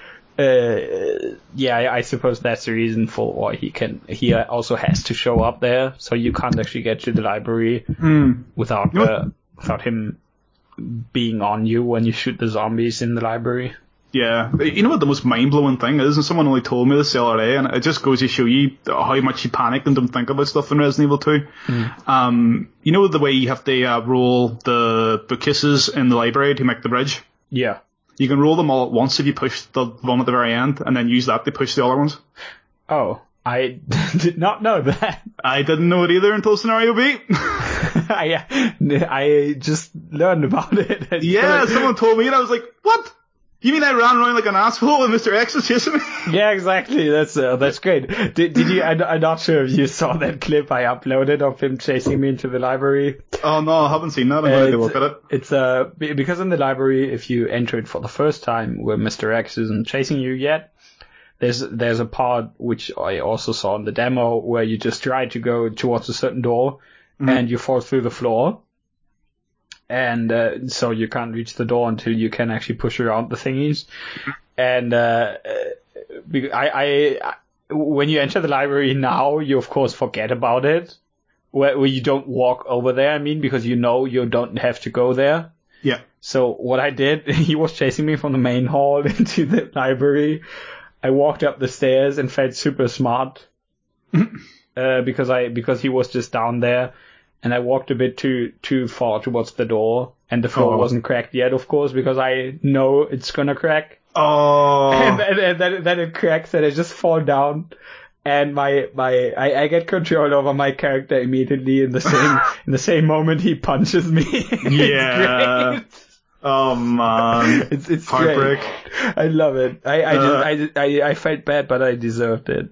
uh, yeah, I, I suppose that's the reason for why he can. He also has to show up there, so you can't actually get to the library Hmm. without uh, without him being on you when you shoot the zombies in the library. Yeah, you know what the most mind blowing thing is, and someone only told me this the other day, and it just goes to show you how much you panicked and don't think about stuff in Resident Evil 2. Um, you know the way you have to uh, roll the bookcases in the library to make the bridge? Yeah. You can roll them all at once if you push the one at the very end, and then use that to push the other ones. Oh, I [LAUGHS] did not know that. I didn't know it either until scenario B. [LAUGHS] [LAUGHS] I I just learned about it. yeah, someone told me, and I was like, what? You mean I ran around like an asshole and Mr. X was chasing me? [LAUGHS] Yeah, exactly. That's uh, that's great. Did, did you? I, I'm not sure if you saw that clip I uploaded of him chasing me into the library. oh no, I haven't seen that. I'm to look at it. It's uh because in the library, if you enter it for the first time, where Mr. X isn't chasing you yet, there's there's a part which I also saw in the demo where you just try to go towards a certain door and you fall through the floor. And uh, so you can't reach the door until you can actually push around the thingies. And uh, uh, I, I, I, when you enter the library now, you of course forget about it. Where, where you don't walk over there, I mean, because you know you don't have to go there. Yeah. So what I did, [LAUGHS] he was chasing me from the main hall [LAUGHS] into the library. I walked up the stairs and felt super smart. uh, because I, because he was just down there and I walked a bit too, too far towards the door and the floor Oh. wasn't cracked yet, of course, because I know it's gonna crack. Oh. [LAUGHS] And, and, and then, then it cracks and I just fall down. And my, my, I, I get control over my character immediately in the [LAUGHS] same, in the same moment he punches me. [LAUGHS] Yeah. Oh man. It's it's Heartbreak. great. I love it. I I, Uh. just, I I I felt bad, but I deserved it.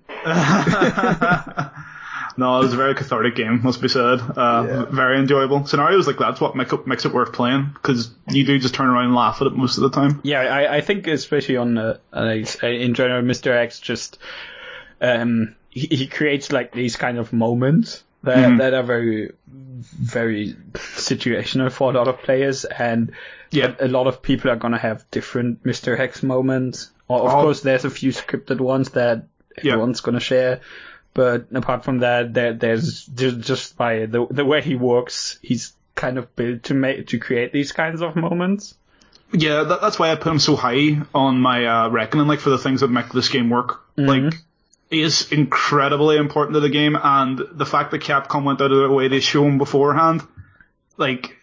No, it was a very cathartic game, must be said. Uh, Yeah. Very enjoyable. Scenarios like that's what make it, makes it worth playing, because you do just turn around and laugh at it most of the time. Yeah, I I think especially on uh, uh, in general, Mr. X just um he, he creates like these kind of moments that Mhm. that are very very situational for a lot of players, and Yeah. a, a lot of people are gonna have different Mr. X moments. Or of Oh. course, there's a few scripted ones that Yeah. everyone's gonna share. But apart from that, there, there's just, just by the the way he works, he's kind of built to make to create these kinds of moments. Yeah, that, that's why I put him so high on my uh, reckoning, like for the things that make this game work. Like, he is incredibly important to the game, and the fact that Capcom went out of their way to show him beforehand, like,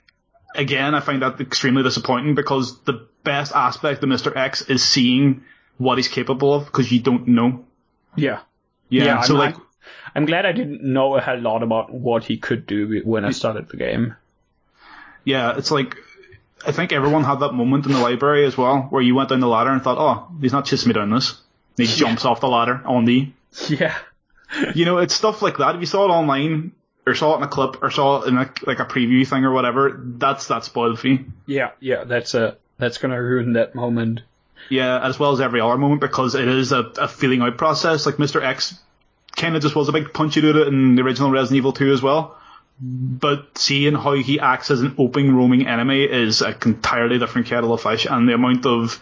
again, I find that extremely disappointing because the best aspect of Mr. X is seeing what he's capable of because you don't know. Yeah. Yeah, Yeah, so I'm, like, I'm, glad I didn't know a hell lot about what he could do when I started the game. yeah, it's like, I think everyone had that moment in the library as well where you went down the ladder and thought, oh, he's not chasing me down this. And he [LAUGHS] jumps off the ladder on me. Yeah. You know, it's stuff like that. If you saw it online, or saw it in a clip, or saw it in a, like a preview thing or whatever, that's that spoiled for you. Yeah, yeah, that's a that's gonna ruin that moment. Yeah, as well as every other moment because it is a, a feeling out process. Like Mr. X kind of just was a big punch you do it in the original Resident Evil 2 as well. But seeing how he acts as an open roaming enemy is a entirely different kettle of fish, and the amount of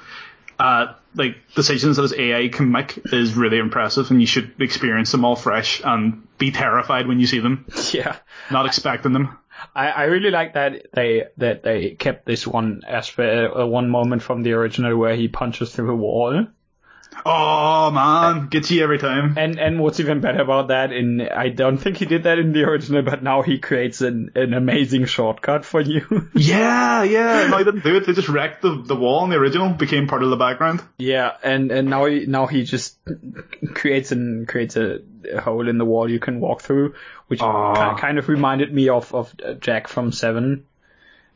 uh, like decisions that his AI can make is really impressive, and you should experience them all fresh and be terrified when you see them, [LAUGHS] Yeah. not expecting them. I, I really like that they that they kept this one aspect, uh, one moment from the original where he punches through a wall. Oh man, gets you every time. And and what's even better about that, in I don't think he did that in the original, but now he creates an, an amazing shortcut for you. [LAUGHS] Yeah, yeah. No, he didn't do it. They just wrecked the, the wall in the original, became part of the background. yeah, and and now he now he just creates an creates a, a hole in the wall you can walk through, which kind of reminded me of of Jack from Seven.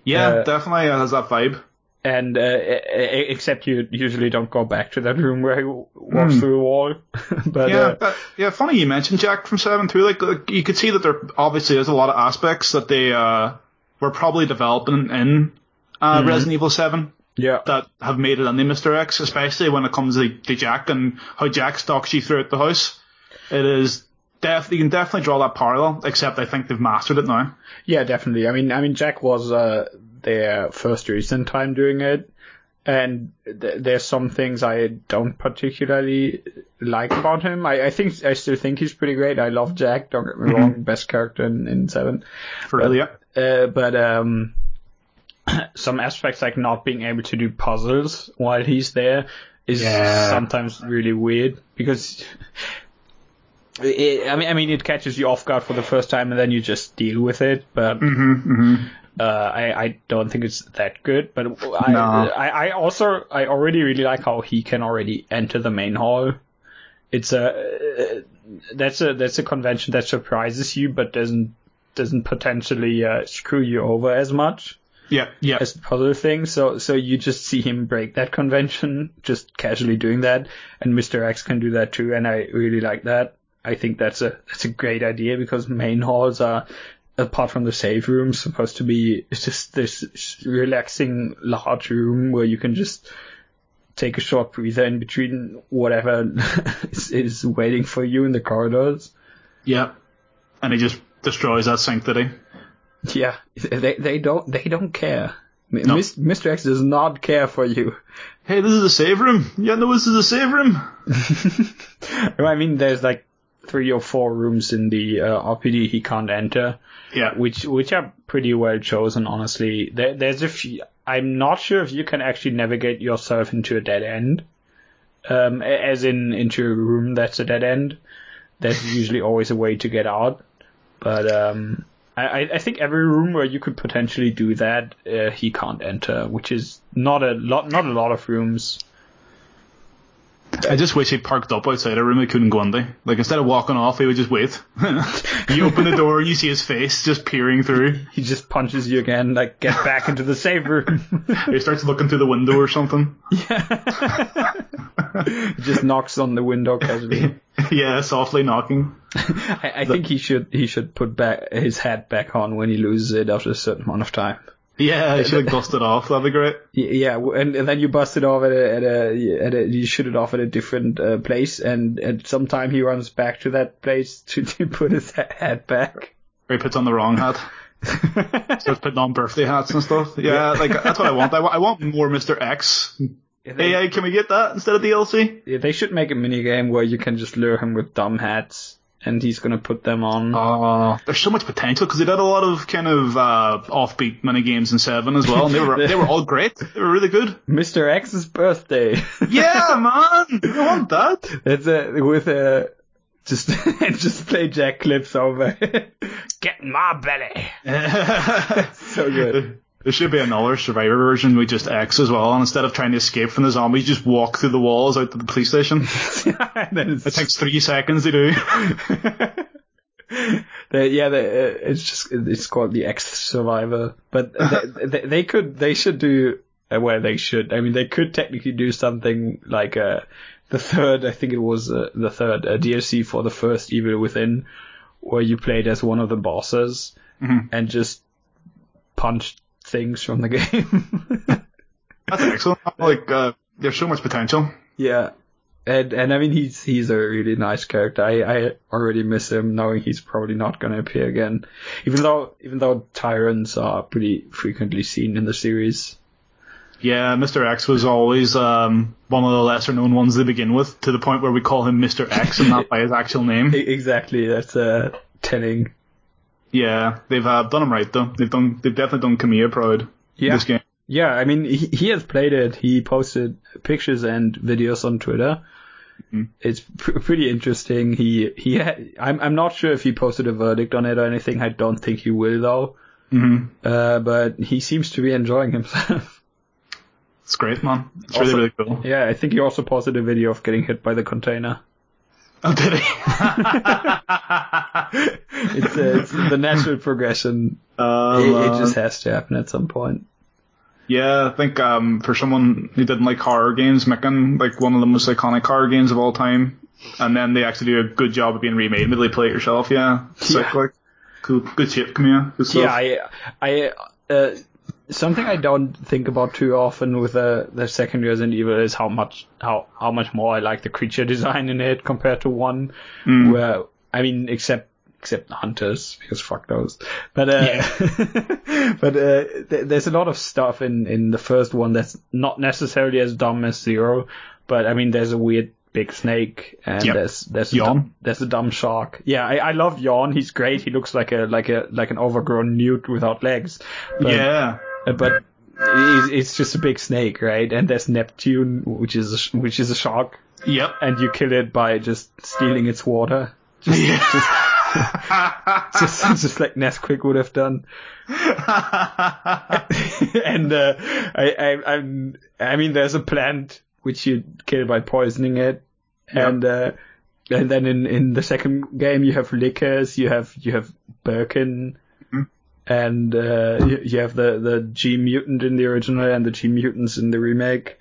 Yeah, Uh, definitely has that vibe. And uh, except you usually don't go back to that room where he walks through the wall. [LAUGHS] but Yeah, uh, that- yeah. Funny you mentioned Jack from Seven too. Like, like you could see that there obviously is a lot of aspects that they uh, were probably developing in uh, Resident Evil Seven yeah, that have made it into Mr. X, especially when it comes to, to Jack and how Jack stalks you throughout the house. It is def- you can definitely draw that parallel. Except I think they've mastered it now. Yeah, definitely. I mean, I mean, Jack was uh, their first recent time doing it, and th- there's some things I don't particularly like about him. I, I think I still think he's pretty great. I love Jack. Don't get me wrong, best character in, in Seven. For real, yeah. Uh, but um, [CLEARS THROAT] some aspects like not being able to do puzzles while he's there is Yeah. sometimes really weird because. [LAUGHS] It, I mean, I mean, it catches you off guard for the first time, and then you just deal with it. But uh, I, I don't think it's that good, but I, No. I, I also, I already really like how he can already enter the main hall. It's a, that's a, that's a convention that surprises you, but doesn't, doesn't potentially, uh, screw you over as much Yeah, yeah. as the puzzle thing. So, so you just see him break that convention, just casually doing that, and Mr. X can do that too, and I really like that. I think that's a, that's a great idea because main halls are, apart from the save room, supposed to be just this relaxing large room where you can just take a short breather in between whatever [LAUGHS] is, is waiting for you in the corridors. Yeah. And he just destroys that sanctity. Yeah, they they don't they don't care. Mis- Mr. X does not care for you. Hey, this is a save room. Yeah, no, this is a save room. [LAUGHS] I mean, there's like three or four rooms in the uh, RPD he can't enter, Yeah. which which are pretty well chosen, honestly. There, there's a few. I'm not sure if you can actually navigate yourself into a dead end, um, as in into a room that's a dead end. There's usually always a way to get out, but um, I, I- I think every room where you could potentially do that, uh, he can't enter, which is not a lot, not a lot of rooms. I just wish he parked up outside a room he couldn't go into. Like instead of walking off, he would just wait. [LAUGHS] you open the door, you see his face just peering through. He just punches you again, like get back into the save room. [LAUGHS] He starts looking through the window or something. He [LAUGHS] just knocks on the window casually. yeah, softly knocking. I, I think he should he should put back his hat back on when he loses it after a certain amount of time. Yeah, he should have dusted off. That'd be great. Yeah, and, and then you bust it off at a, at a, at a you shoot it off at a different uh, place, and at some time he runs back to that place [LAUGHS] to, to put his ha- hat back. Or he puts on the wrong hat. [LAUGHS] Starts putting on birthday hats and stuff. Yeah, like that's what I want. I, I want more Mr. X. They, AI, can we get that instead of DLC? yeah, they should make a mini game where you can just lure him with dumb hats, and he's gonna put them on. Oh, there's so much potential because they did a lot of kind of uh, offbeat mini games in Seven as well, and they were [LAUGHS] they were all great. They were really good. Mr. X's birthday. [LAUGHS] Yeah, man, I want that. It's a with a just [LAUGHS] just play Jack clips over. Get my belly. So good. There should be another Survivor version with just X as well, and instead of trying to escape from the zombies, just walk through the walls out to the police station. [LAUGHS] and then It takes three seconds to do. [LAUGHS] The, yeah, the, uh, it's just it's called the X Survivor, but they, [LAUGHS] they, they could they should do where well they should. I mean, they could technically do something like uh, the third. I think it was uh, the third uh, DLC for the first Evil Within, where you played as one of the bosses and just punched things from the game. [LAUGHS] That's excellent. Like, uh, There's so much potential. Yeah. And and I mean he's he's a really nice character. I, I already miss him knowing he's probably not gonna appear again. Even though even though tyrants are pretty frequently seen in the series. Yeah, Mr. X was always um, one of the lesser known ones to begin with, to the point where we call him Mr. X and not [LAUGHS] by his actual name. Exactly, that's uh telling. Yeah, they've uh, done him right though. They've done they've definitely done Kamiya proud. Yeah. This game. Yeah, I mean he, he has played it. He posted pictures and videos on Twitter. It's pr- pretty interesting. He he ha- I'm I'm not sure if he posted a verdict on it or anything. I don't think he will though. hmm Uh, but he seems to be enjoying himself. [LAUGHS] It's great, man. It's Also- really really cool. yeah, I think he also posted a video of getting hit by the container. Oh, did he? [LAUGHS] It's, uh, it's the natural progression. Uh, It, it just has to happen at some point. Yeah, I think um, for someone who didn't like horror games, making like one of the most iconic horror games of all time, and then they actually do a good job of being remade, immediately play it yourself. Yeah, sick. Yeah. Like, cool, good shit, Kamiya. Good stuff. Yeah, I, I, uh, something I don't think about too often with the the second Resident Evil is how much how how much more I like the creature [LAUGHS] design in it compared to one. Mm. Where I mean, except except hunters because fuck those. But uh, [LAUGHS] but uh, th- there's a lot of stuff in in the first one that's not necessarily as dumb as Zero. But I mean, there's a weird big snake and Yep. there's there's a Yawn. dumb, there's a dumb shark. Yeah, I, I love Yawn. He's great. He looks like a like a like an overgrown newt without legs. But, yeah. Uh, but it's, it's just a big snake, right? And there's Neptune, which is a, which is a shark, Yep. and you kill it by just stealing its water. Just, [LAUGHS] just, just like Nesquik would have done. [LAUGHS] and uh, I, I, I'm, I mean, there's a plant which you kill by poisoning it, and uh, and then in, in the second game you have Lickers, you have you have Birkin, and uh, you, you have the the G mutant in the original and the G mutants in the remake.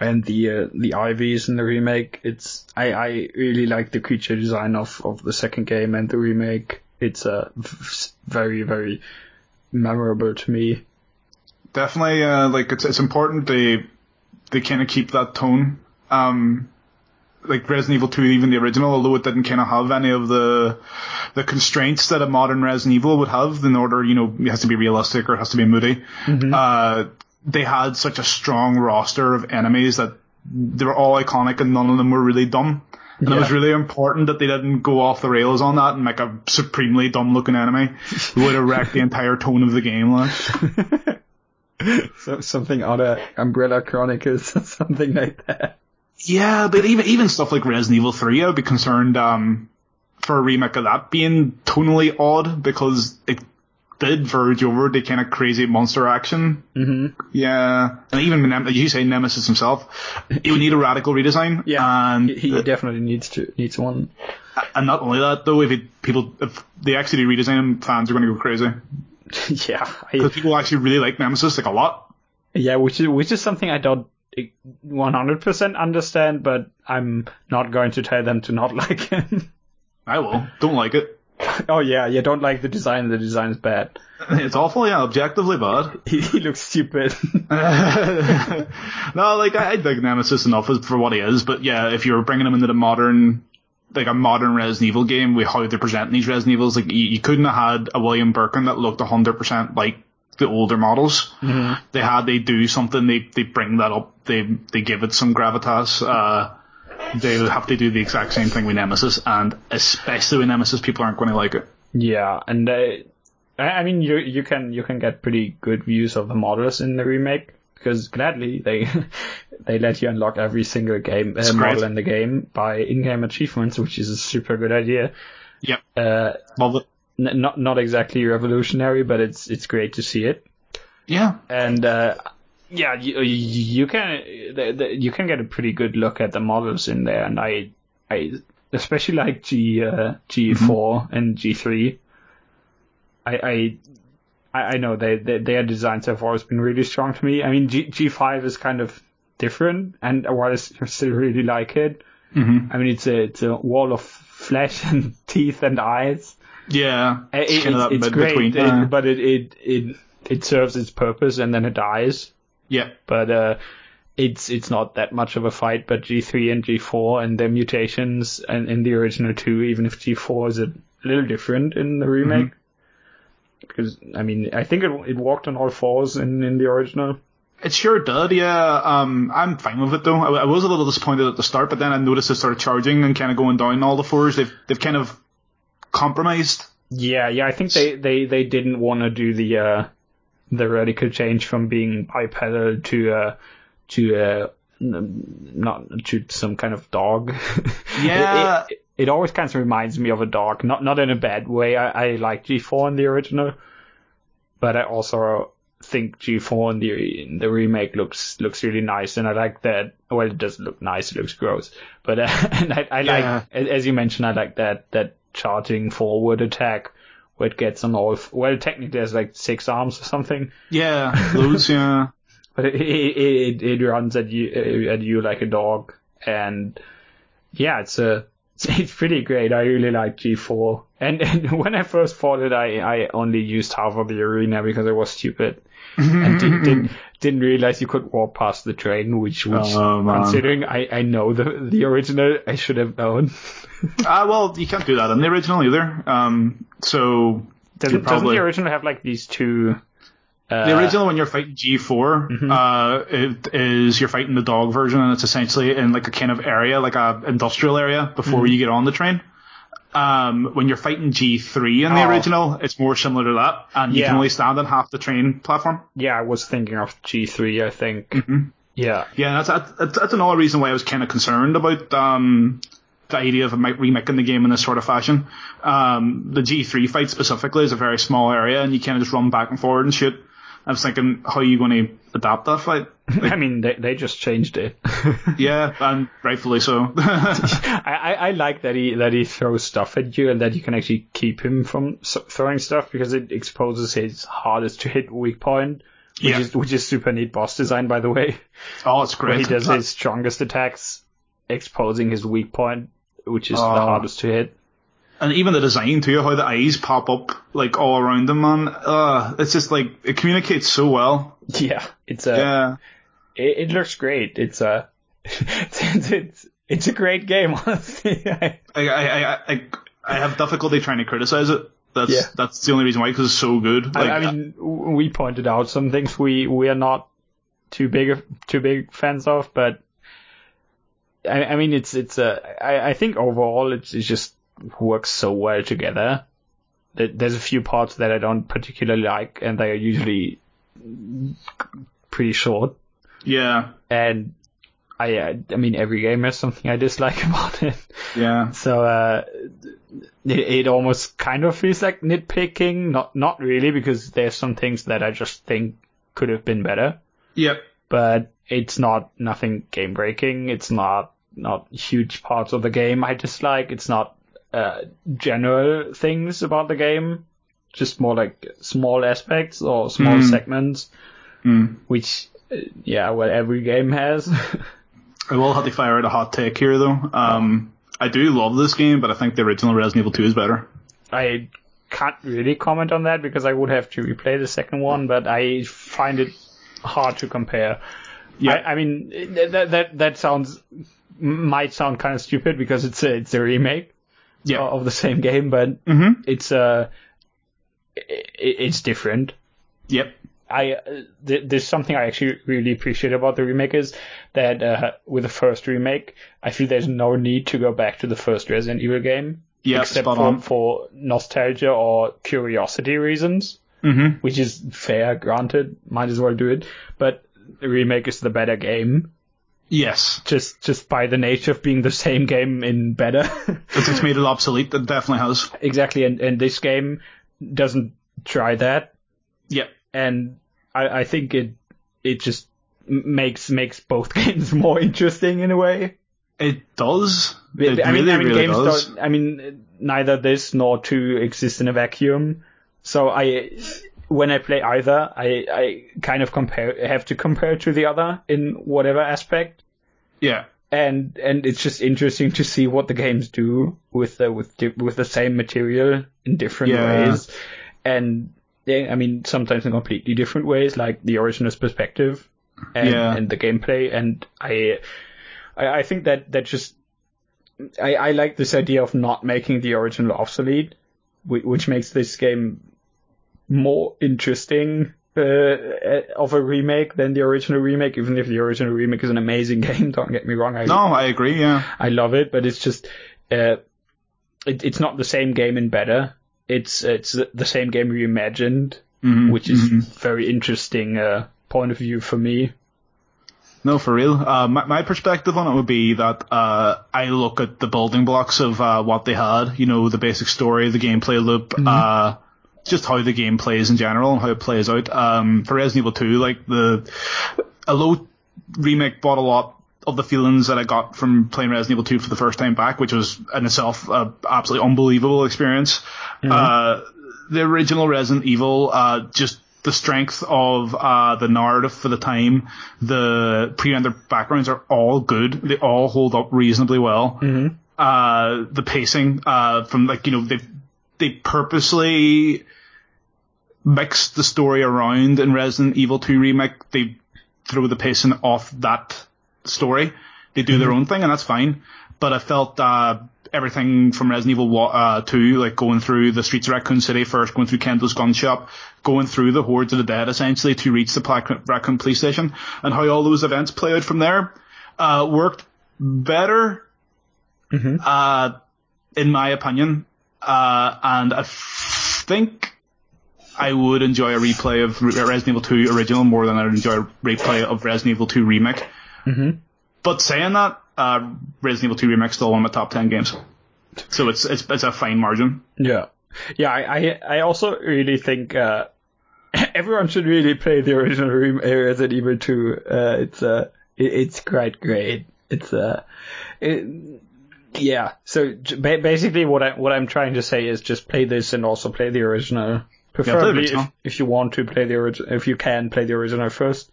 And the uh, the Ivies in the remake, it's I, I really like the creature design of, of the second game and the remake. It's uh, very very memorable to me. Definitely, uh, like it's it's important they they kind of keep that tone. Um, like Resident Evil 2, even the original, although it didn't kind of have any of the the constraints that a modern Resident Evil would have in order, you know, it has to be realistic or it has to be moody. Uh, they had such a strong roster of enemies that they were all iconic and none of them were really dumb. And it was really important that they didn't go off the rails on that and make a supremely dumb looking enemy who would have wrecked the entire tone of the game. Like. [LAUGHS] So, something out of Umbrella Chronicles or something like that. Yeah, but even even stuff like Resident Evil 3, I'd be concerned um, for a remake of that being tonally odd because it did verge over the kind of crazy monster action. Mm-hmm. Yeah, and even Nem- you say Nemesis himself, he would need a radical redesign. Yeah, and he, he definitely needs to needs one. and not only that though, if it, people if they actually redesign him, fans are going to go crazy [LAUGHS] yeah, because people actually really like Nemesis like a lot. yeah, which is which is something I don't 100% understand, but I'm not going to tell them to not [LAUGHS] like him. I will. Don't like it. oh yeah, you don't like the design. The design is bad. [LAUGHS] It's awful. Yeah, objectively bad. [LAUGHS] He, he looks stupid. no, like I, I dig Nemesis enough for what he is, but yeah, if you're bringing him into the modern, like a modern Resident Evil game with how they're presenting these Resident Evils, like you, you couldn't have had a William Birkin that looked 100% like the older models. Mm-hmm. They had, they do something, they, they bring that up, they, they give it some gravitas, uh, they have to do the exact same thing with Nemesis, and especially with Nemesis, people aren't going to like it. Yeah, and uh, I I mean you you can you can get pretty good views of the models in the remake because gladly they [LAUGHS] they let you unlock every single game uh, model in the game by in-game achievements, which is a super good idea. Yep. Uh, Love it. N- not not exactly revolutionary, but it's it's great to see it. Yeah. And uh, yeah, you, you can the, the, you can get a pretty good look at the models in there, and I I especially like G uh, G4 and G3. I I I I know they, they their designs have always been really strong to me. I mean G G5 is kind of different, and while I still really like it, hmm I mean it's a it's a wall of flesh [LAUGHS] and teeth and eyes. Yeah. It- It's kind of that it's great, between. it- uh, but it, it it it serves its purpose and then it dies yeah. but uh, it's it's not that much of a fight, but G3 and G4 and their mutations and in the original two, even if G4 is a little different in the remake. Because I mean, I think it it walked on all fours in in the original. It sure did, yeah. Um, I'm fine with it though. I, I was a little disappointed at the start, but then I noticed it started charging and kind of going down all the fours. They've they've kind of compromised. Yeah, yeah. I think they they they didn't want to do the uh the radical change from being bipedal to uh to uh not to some kind of dog. [LAUGHS] Yeah. it, it, it always kind of reminds me of a dog, not not in a bad way. I, I like G4 in the original, but I also think G4 in the in the remake looks looks really nice, and I like that. Well, it doesn't look nice; it looks gross. But uh, [LAUGHS] and I, I like, Yeah. as as you mentioned, I like that that charging forward attack where it gets on all. f- Well, technically, there's like six arms or something, Yeah, [LAUGHS] those, yeah. but it it, it, it runs at you at you like a dog, and yeah, it's a [LAUGHS] it's pretty great. I really like G4, and [LAUGHS] and when I first fought it, I I only used half of the arena because I was stupid and didn't, didn't didn't realize you could walk past the train, which which Oh, considering I I know the the original, I should have known. Ah, [LAUGHS] well, you can't do that in the original either. Um, so Doesn't, probably- doesn't the original have like these two? Uh, the original when you're fighting G4, Mm-hmm. uh, it is you're fighting the dog version, and it's essentially in like a kind of area, like a industrial area, before Mm-hmm. you get on the train. Um, when you're fighting G3 in the Oh. original, it's more similar to that, and you Yeah. can only stand on half the train platform. yeah, I was thinking of G3. I think. Mm-hmm. Yeah. Yeah, that's that's, that's another reason why I was kind of concerned about um, the idea of remaking the game in this sort of fashion. Um, the G3 fight specifically is a very small area, and you kind of just run back and forward and shoot. I was thinking, how are you going to adapt that fight? [LAUGHS] I mean, they they just changed it. [LAUGHS] yeah, and rightfully so. [LAUGHS] I, I, I like that he that he throws stuff at you and that you can actually keep him from throwing stuff because it exposes his hardest to hit weak point, which Yeah. is which is super neat boss design by the way. oh, it's Where great. he does his strongest attacks, exposing his weak point, which is Oh. the hardest to hit. And even the design too, how the eyes pop up like all around them, man. Uh, it's just like it communicates so well. [LAUGHS] Yeah, it's a Yeah. it, it looks great. It's a it's, [LAUGHS] it's it's a great game. [LAUGHS] Honestly, I, I, I, I, I, have difficulty trying to criticize it. That's Yeah. that's the only reason why, because it's so good. Like, I, I mean, we pointed out some things we we are not too big of- too big fans of, but I, I mean, it's it's a I, I think overall it's, it just works so well together. There's a few parts that I don't particularly like, and they are usually pretty short. yeah, And I uh, I mean, every game has something I dislike [LAUGHS] about it. yeah, So uh, it, it almost kind of feels like nitpicking. Not not really because there's some things that I just think could have been better. yep, But it's not nothing game breaking. It's not not huge parts of the game I dislike. It's not uh, general things about the game. Just more like small aspects or small Mm. segments, Mm. which uh, yeah, well every game has. [LAUGHS] I will have to fire out a hot take here though. Um, I do love this game, but I think the original Resident Evil 2 is better. I can't really comment on that because I would have to replay the second one, but I find it hard to compare. Yeah. I, I mean, that that that sounds might sound kind of stupid because it's a it's a remake Yeah. of the same game, but Mm-hmm. it's uh i it's different. Yep. I uh, th- there's something I actually really appreciate about the remake is that uh, with the first remake, I feel there's no need to go back to the first Resident Evil game Yeah, except for, on. for nostalgia or curiosity reasons, Mm-hmm. which is fair, granted. Might as well do it. But the remake is the better game, Yes. just just by the nature of being the same game in better. It's, [LAUGHS] it's made it obsolete. It definitely has. exactly, and and this game doesn't try that, Yep. and I I think it it just makes makes both [LAUGHS] games more interesting in a way. It does. I It mean, really, I mean, really games does. don't. I mean, neither this nor two exist in a vacuum. So I, when I play either, I I kind of compare have to compare to the other in whatever aspect, Yeah. and and it's just interesting to see what the games do with the with with the same material in different Yeah. ways, and yeah, I mean sometimes in completely different ways, like the original's perspective and, Yeah. and the gameplay, and I, I, I think that that just I, I like this idea of not making the original obsolete, which makes this game more interesting uh, of a remake than the original remake. Even if the original remake is an amazing [LAUGHS] game, don't get me wrong. I, No, I agree. Yeah. I love it, but it's just uh, it, it's not the same game in better. It's it's the same game reimagined, Mhm, which is mhm. very interesting uh, point of view for me. No, for real. Uh, my, my perspective on it would be that uh, I look at the building blocks of uh, what they had. You know, the basic story, the gameplay loop, uh, just how the game plays in general and how it plays out. Um, for Resident Evil 2, like the a low remake brought a lot of the feelings that I got from playing Resident Evil 2 for the first time back, which was in itself a absolutely unbelievable experience. Uh, the original Resident Evil, uh, just the strength of uh, the narrative for the time, the pre-rendered backgrounds are all good. They all hold up reasonably well. Uh, the pacing uh, from like you know they they purposely mix the story around in Resident Evil 2 remake. They throw the pacing off that story. They do their own thing, and that's fine. But I felt uh, everything from Resident Evil uh, 2, like going through the streets of Raccoon City first, going through Kendo's gun shop, going through the hordes of the dead essentially to reach the Pla- Raccoon police station, and how all those events play out from there, uh, worked better, uh, in my opinion. Uh, and I f- think I would enjoy a replay of Re- Resident Evil 2 original more than I'd enjoy a replay of Resident Evil 2 remake. But saying that, uh, Resident Evil 2 remake still one of my top 10 games. So it's, it's, it's a fine margin. Yeah, yeah. I I, I also really think uh, [LAUGHS] everyone should really play the original uh, Resident Evil 2. Uh, it's uh, it, it's quite great. It's uh, it, yeah. So basically, what I what I'm trying to say is just play this and also play the original. Preferably, original. if, if you want to play the original, if you can play the original first.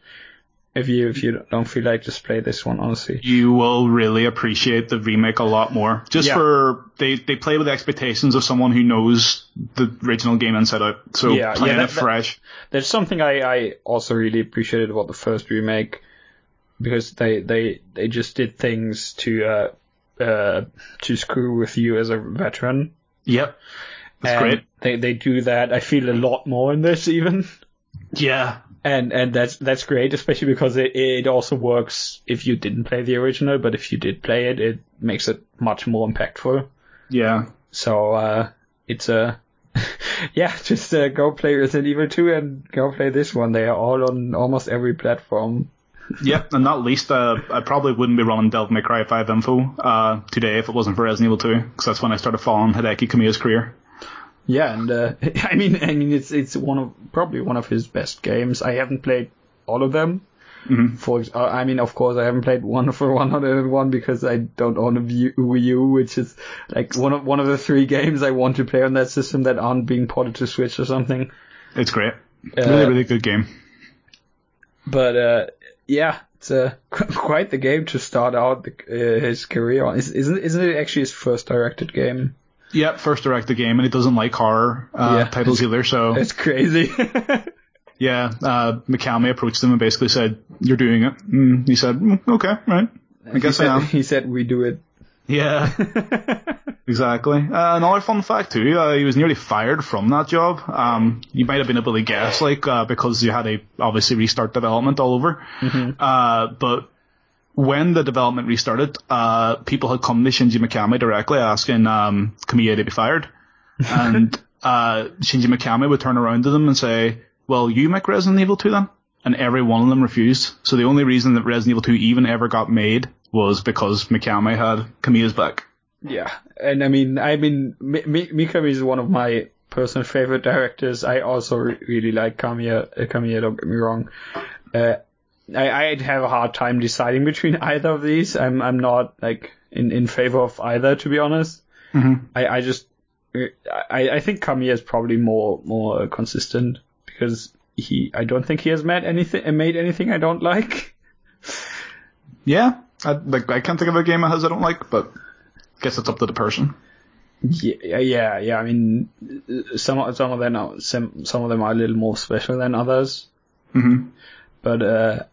If you if you don't feel like just play this one, honestly. You will really appreciate the remake a lot more. Just Yeah. for, they, they play with the expectations of someone who knows the original game inside out. So Yeah, playing yeah, it that- that- fresh. There's something I, I also really appreciated about the first remake because they they, they just did things to uh, uh, to screw with you as a veteran. Yep. That's and great. They they do that. I feel a lot more in this even, Yeah. and and that's that's great, especially because it it also works if you didn't play the original, but if you did play it, it makes it much more impactful. Yeah. So uh, it's a [LAUGHS] yeah, just uh, go play Resident Evil 2 and go play this one. They are all on almost every platform. [LAUGHS] Yep, and not least, uh, I probably wouldn't be running Devil May Cry 5 info uh, today if it wasn't for Resident Evil 2, because that's when I started following Hideki Kamiya's career. Yeah, and uh, [LAUGHS] I mean, I mean, it's it's one of probably one of his best games. I haven't played all of them. Mhm. For uh, I mean, of course, I haven't played Wonderful 101 [LAUGHS] because I don't own a Wii U, which is like one of one of the three games I want to play on that system that aren't being ported to Switch or something. It's great. Uh, really, really good game. But uh, yeah, it's uh, [LAUGHS] quite the game to start out the, uh, his career on. Isn't isn't it actually his first directed game? Yep, first direct the game, and he doesn't like horror uh, Yeah. titles either. So [LAUGHS] It's crazy. [LAUGHS] yeah, uh, Mikami approached him and basically said, "You're doing it." And he said, "Mm, "Okay, right. I he guess said, I am." [LAUGHS] he said we do it. Yeah, exactly. Uh, another fun fact too, uh, he was nearly fired from that job. Um, you might have been able to guess, like, uh, because you had to obviously restart development all over. Uh, but when the development restarted, uh, people had come to Shinji Mikami directly asking, um, Kamiya to be fired. [LAUGHS] And, uh, Shinji Mikami would turn around to them and say, well, you make Resident Evil 2 then? And every one of them refused. So the only reason that Resident Evil 2 even ever got made was because Mikami had Kamiya's back. Yeah, and I mean, I mean, Mi- Mi- Mikami is one of my personal favorite directors. I also re- really like Kamiya. Kamiya, don't get me wrong. Uh, I I'd have a hard time deciding between [LAUGHS] either of these. I'm I'm not like in in favor of either, to be honest. Mhm. I I just I I think Kamiya is probably more more uh, consistent because he I don't think he has made anything made anything I don't like. [LAUGHS] Yeah, I, like I can't think of a game of his I don't like, but I guess it's up to the person. Yeah, yeah, yeah. I mean, some of- some of them are some some of them are a little more special than others. hmm But uh,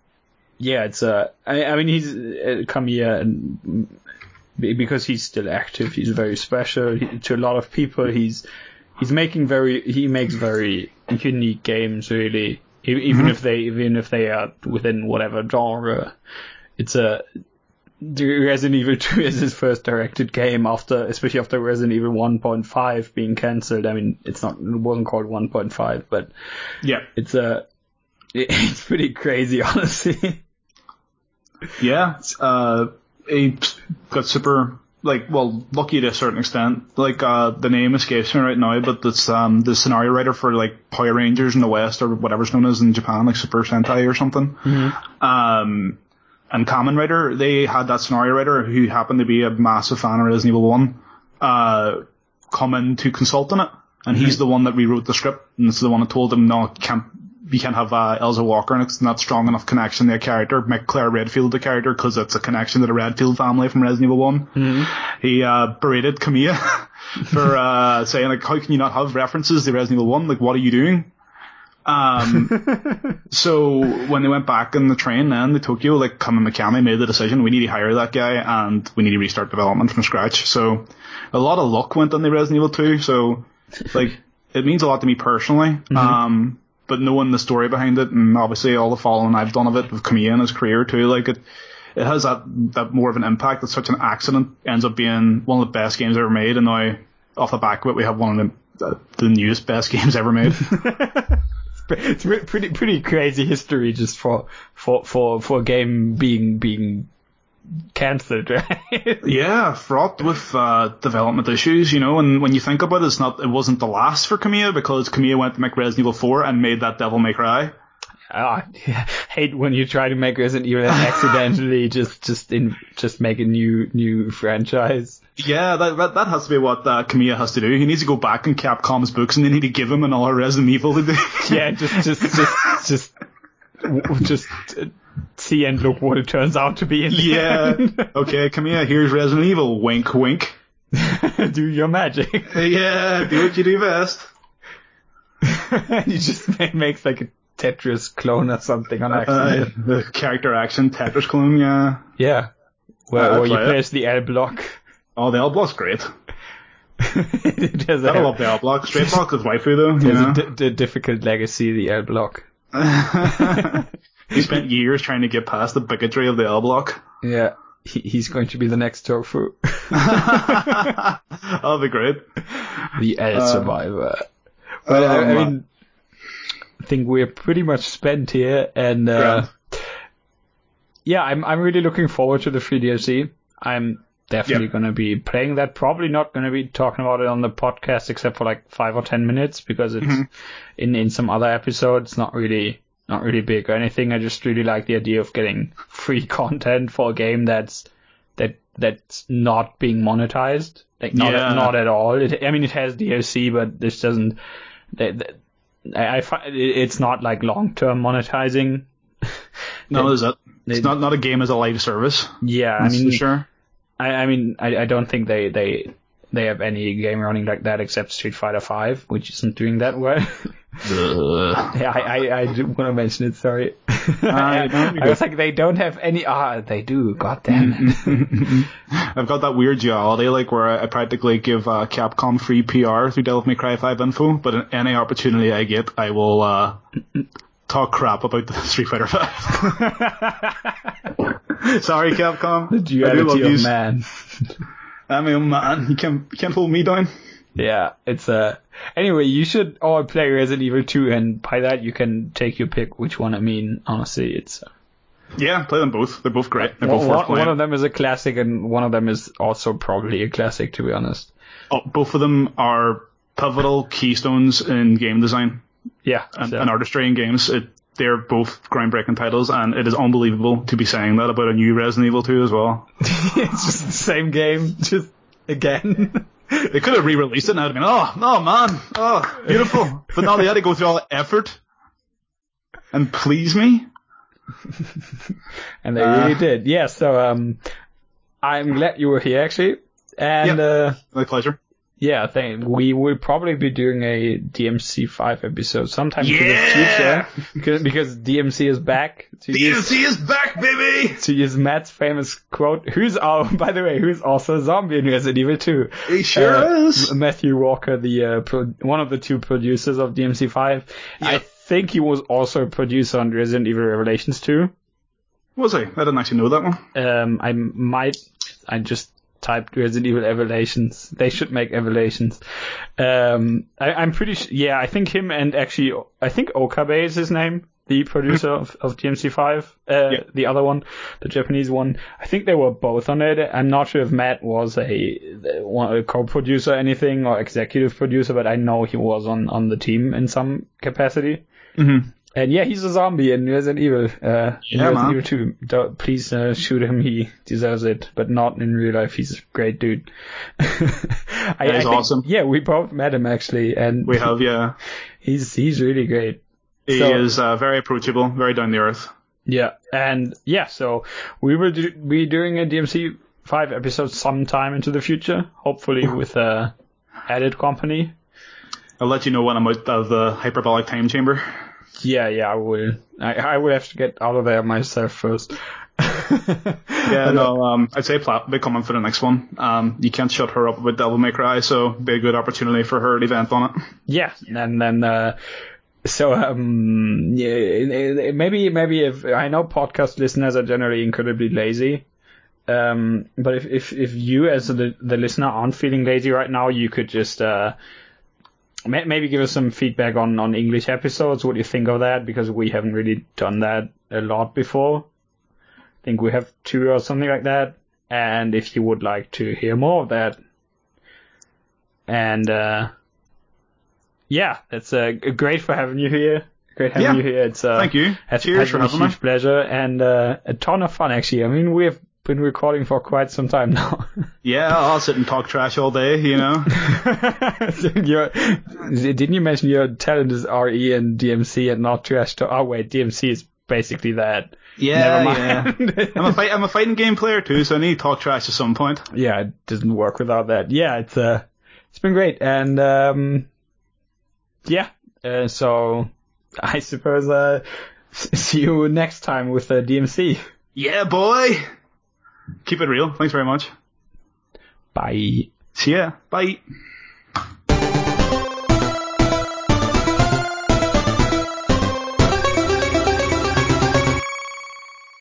yeah, it's uh, I, I mean he's uh, here and because he's still active, he's very special he, to a lot of people. He's he's making very he makes very unique games really, even mm-hmm. if they even if they are within whatever genre. It's a Resident Evil [LAUGHS] 2 is his first directed game after, especially after Resident Evil 1.5 being cancelled. I mean, it's not, it wasn't called 1.5, but yeah, it's a, [LAUGHS] it's pretty crazy, [LAUGHS] honestly. Yeah, uh, he got super, like, well, lucky to a certain extent. Like, uh, the name escapes me right now, but it's, um, the scenario writer for, like, Power Rangers in the West or whatever's known as in Japan, like Super Sentai or something. Mm-hmm. Um, and Common Writer they had that scenario writer who happened to be a massive fan of Resident Evil 1, uh, come in to consult on it. And mm-hmm. he's the one that rewrote the script, and it's the one that told him, no, can't, you can't have uh, Elza Walker, and it's not strong enough connection to a character. Make Claire Redfield the character because it's a connection to the Redfield family from Resident Evil One. Mm-hmm. He uh, berated Kamiya [LAUGHS] for uh, saying like, how can you not have references to Resident Evil One? Like, what are you doing? Um, [LAUGHS] so when they went back in the train then to Tokyo, like Kama Mikami made the decision, we need to hire that guy and we need to restart development from scratch. So a lot of luck went on the Resident Evil 2. So like it means a lot to me personally. Mm-hmm. Um, but knowing the story behind it and obviously all the following I've done of it with Kamiya and his career too, like it, it has that, that more of an impact. It's such an accident ends up being one of the best games ever made. And now off the back of it, we have one of the, the newest best [LAUGHS] games ever made. it's pretty pretty crazy history just for for for for a game being being cancelled, [LAUGHS] right? yeah, fraught with uh, development issues, you know. And when you think about it, it's not it wasn't the last for Kamiya because Kamiya went to make Resident Evil 4 and made that Devil May Cry. I [LAUGHS] hate when you try to make Resident Evil and accidentally [LAUGHS] just just in just make a new new franchise. Yeah, that, that, that has to be what uh, Kamiya has to do. He needs to go back in Capcom's books and they need to give him another Resident Evil to do. yeah, just just just just just see and look what it turns out to be. In the yeah. [LAUGHS] okay, come here. here's Resident Evil. Wink, wink. [LAUGHS] do your magic. [LAUGHS] yeah, do what you do best. he just makes like a Tetris clone or something on accident. Uh, the character action Tetris clone, yeah. Yeah. Where, uh, where you press the L block. Oh, the L block's great. I love the L block. Straight block is waifu though. You know? a d- difficult legacy, the L block. He spent years trying to get past the bigotry of the L block. Yeah. He, he's going to be the next tofu. [LAUGHS] That'll be great. The L survivor. Well, um, I mean, I think we're pretty much spent here, and uh, yeah, I'm I'm really looking forward to the free DLC. I'm definitely yep. going to be playing that. Probably not going to be talking about it on the podcast except for like five or ten minutes because it's mm-hmm. in in some other episodes not really not really big or anything. I just really like the idea of getting [LAUGHS] free content for a game that's that that's not being monetized. Like not yeah. not at all. It, I mean, it has DLC, but this doesn't. That, I, I find it's not like long term monetizing. no, is it? It's it, not not a game as a live service. Yeah, I mean, sure. I, I mean, I, I don't think they they they have any game running like that except Street Fighter Five, which isn't doing that well. yeah, I, I, I want to mention it. Sorry. I, [LAUGHS] I, was like, they don't have any. Ah, they do. God damn it. [LAUGHS] I've got that weird duality, like where I, practically give uh, Capcom free PR through Devil May Cry Five info, but any opportunity I get, I will uh, talk crap about the [LAUGHS] Street Fighter Five. Sorry, Capcom. The duality of man. I'm a man. You [LAUGHS] can't you can't hold me down. Yeah, it's a. Uh, anyway, you should all play Resident Evil 2, and by that you can take your pick which one. I mean, honestly, it's. Uh, yeah, play them both. They're both great. They're both one, one of them is a classic, and one of them is also probably a classic, to be honest. Oh, both of them are pivotal keystones in game design. Yeah, and, so. and artistry in games. It, they're both groundbreaking titles, and it is unbelievable to be saying that about a new Resident Evil 2 as well. [LAUGHS] it's just the same game, just again. They could have re-released it and I'd have been, oh, oh man, oh, beautiful. but now they had to go through all the effort and please me. and they uh, really did. Yeah, so um, I'm glad you were here actually. And yeah, uh, my pleasure. Yeah, I think we will probably be doing a DMC5 episode sometime in the future because, because DMC is back. To use, DMC is back, baby! to use Matt's famous quote, who's oh, [LAUGHS] by the way, who's also a zombie in Resident Evil 2. He sure Uh, is. Matthew Walker, the uh, pro- one of the two producers of DMC5. I think he was also a producer on Resident Evil Revelations 2. Was he? I didn't actually know that one. Um, I might, I just typed Resident Evil Revelations. They should make Revelations. Um, I, I'm pretty sure, yeah, I think him and actually, I think Okabe is his name, the producer of, [LAUGHS] of DMC5, uh, Yeah. the other one, the Japanese one. I think they were both on it. I'm not sure if Matt was a, a co-producer or anything or executive producer, but I know he was on, on the team in some capacity. Mm-hmm. And yeah, he's a zombie in Resident Evil. Uh, in Yeah, Resident man. Evil 2. Don't- please uh, shoot him. He deserves it, but not in real life. He's a great dude. [LAUGHS] I, Yeah, he's think- awesome. Yeah, we both met him actually, and We have, yeah. [LAUGHS] he's he's really great. He So- is uh, very approachable, very down to earth. Yeah, and yeah, so we will do, be doing a DMC five episode sometime into the future, hopefully with a added company. I'll let you know when I'm out of the hyperbolic time chamber. Yeah, yeah, I will. I, I will have to get out of there myself first. [LAUGHS] Yeah, no, um, I'd say Platt will be coming for the next one. Um, you can't shut her up with Devil May Cry, so be a good opportunity for her to event on it. Yeah, and then uh, so um, yeah, maybe maybe if I know podcast listeners are generally incredibly lazy. Um, but if, if, if you as the, the listener aren't feeling lazy right now, you could just, uh, maybe give us some feedback on, on English episodes. What do you think of that? Because we haven't really done that a lot before. I think we have two or something like that. And if you would like to hear more of that, and, uh, yeah, it's uh, great for having you here. Great having Yeah. you here. It's uh, Thank you. has, Cheers has for having me. huge pleasure and uh, a ton of fun actually. I mean, we have been recording for quite some time now. [LAUGHS] Yeah, I'll sit and talk trash all day, you know. [LAUGHS] Didn't you mention your talent is RE and DMC and not trash talk? Oh wait, DMC is basically that. Yeah, Never yeah. mind. [LAUGHS] I'm a fight, I'm a fighting game player too, so I need to talk trash at some point. yeah, it doesn't work without that. Yeah, it's uh, it's been great, and um, yeah. Uh, so I suppose uh, see you next time with uh, DMC. Yeah, boy. Keep it real. Thanks very much. Bye. See ya. Bye.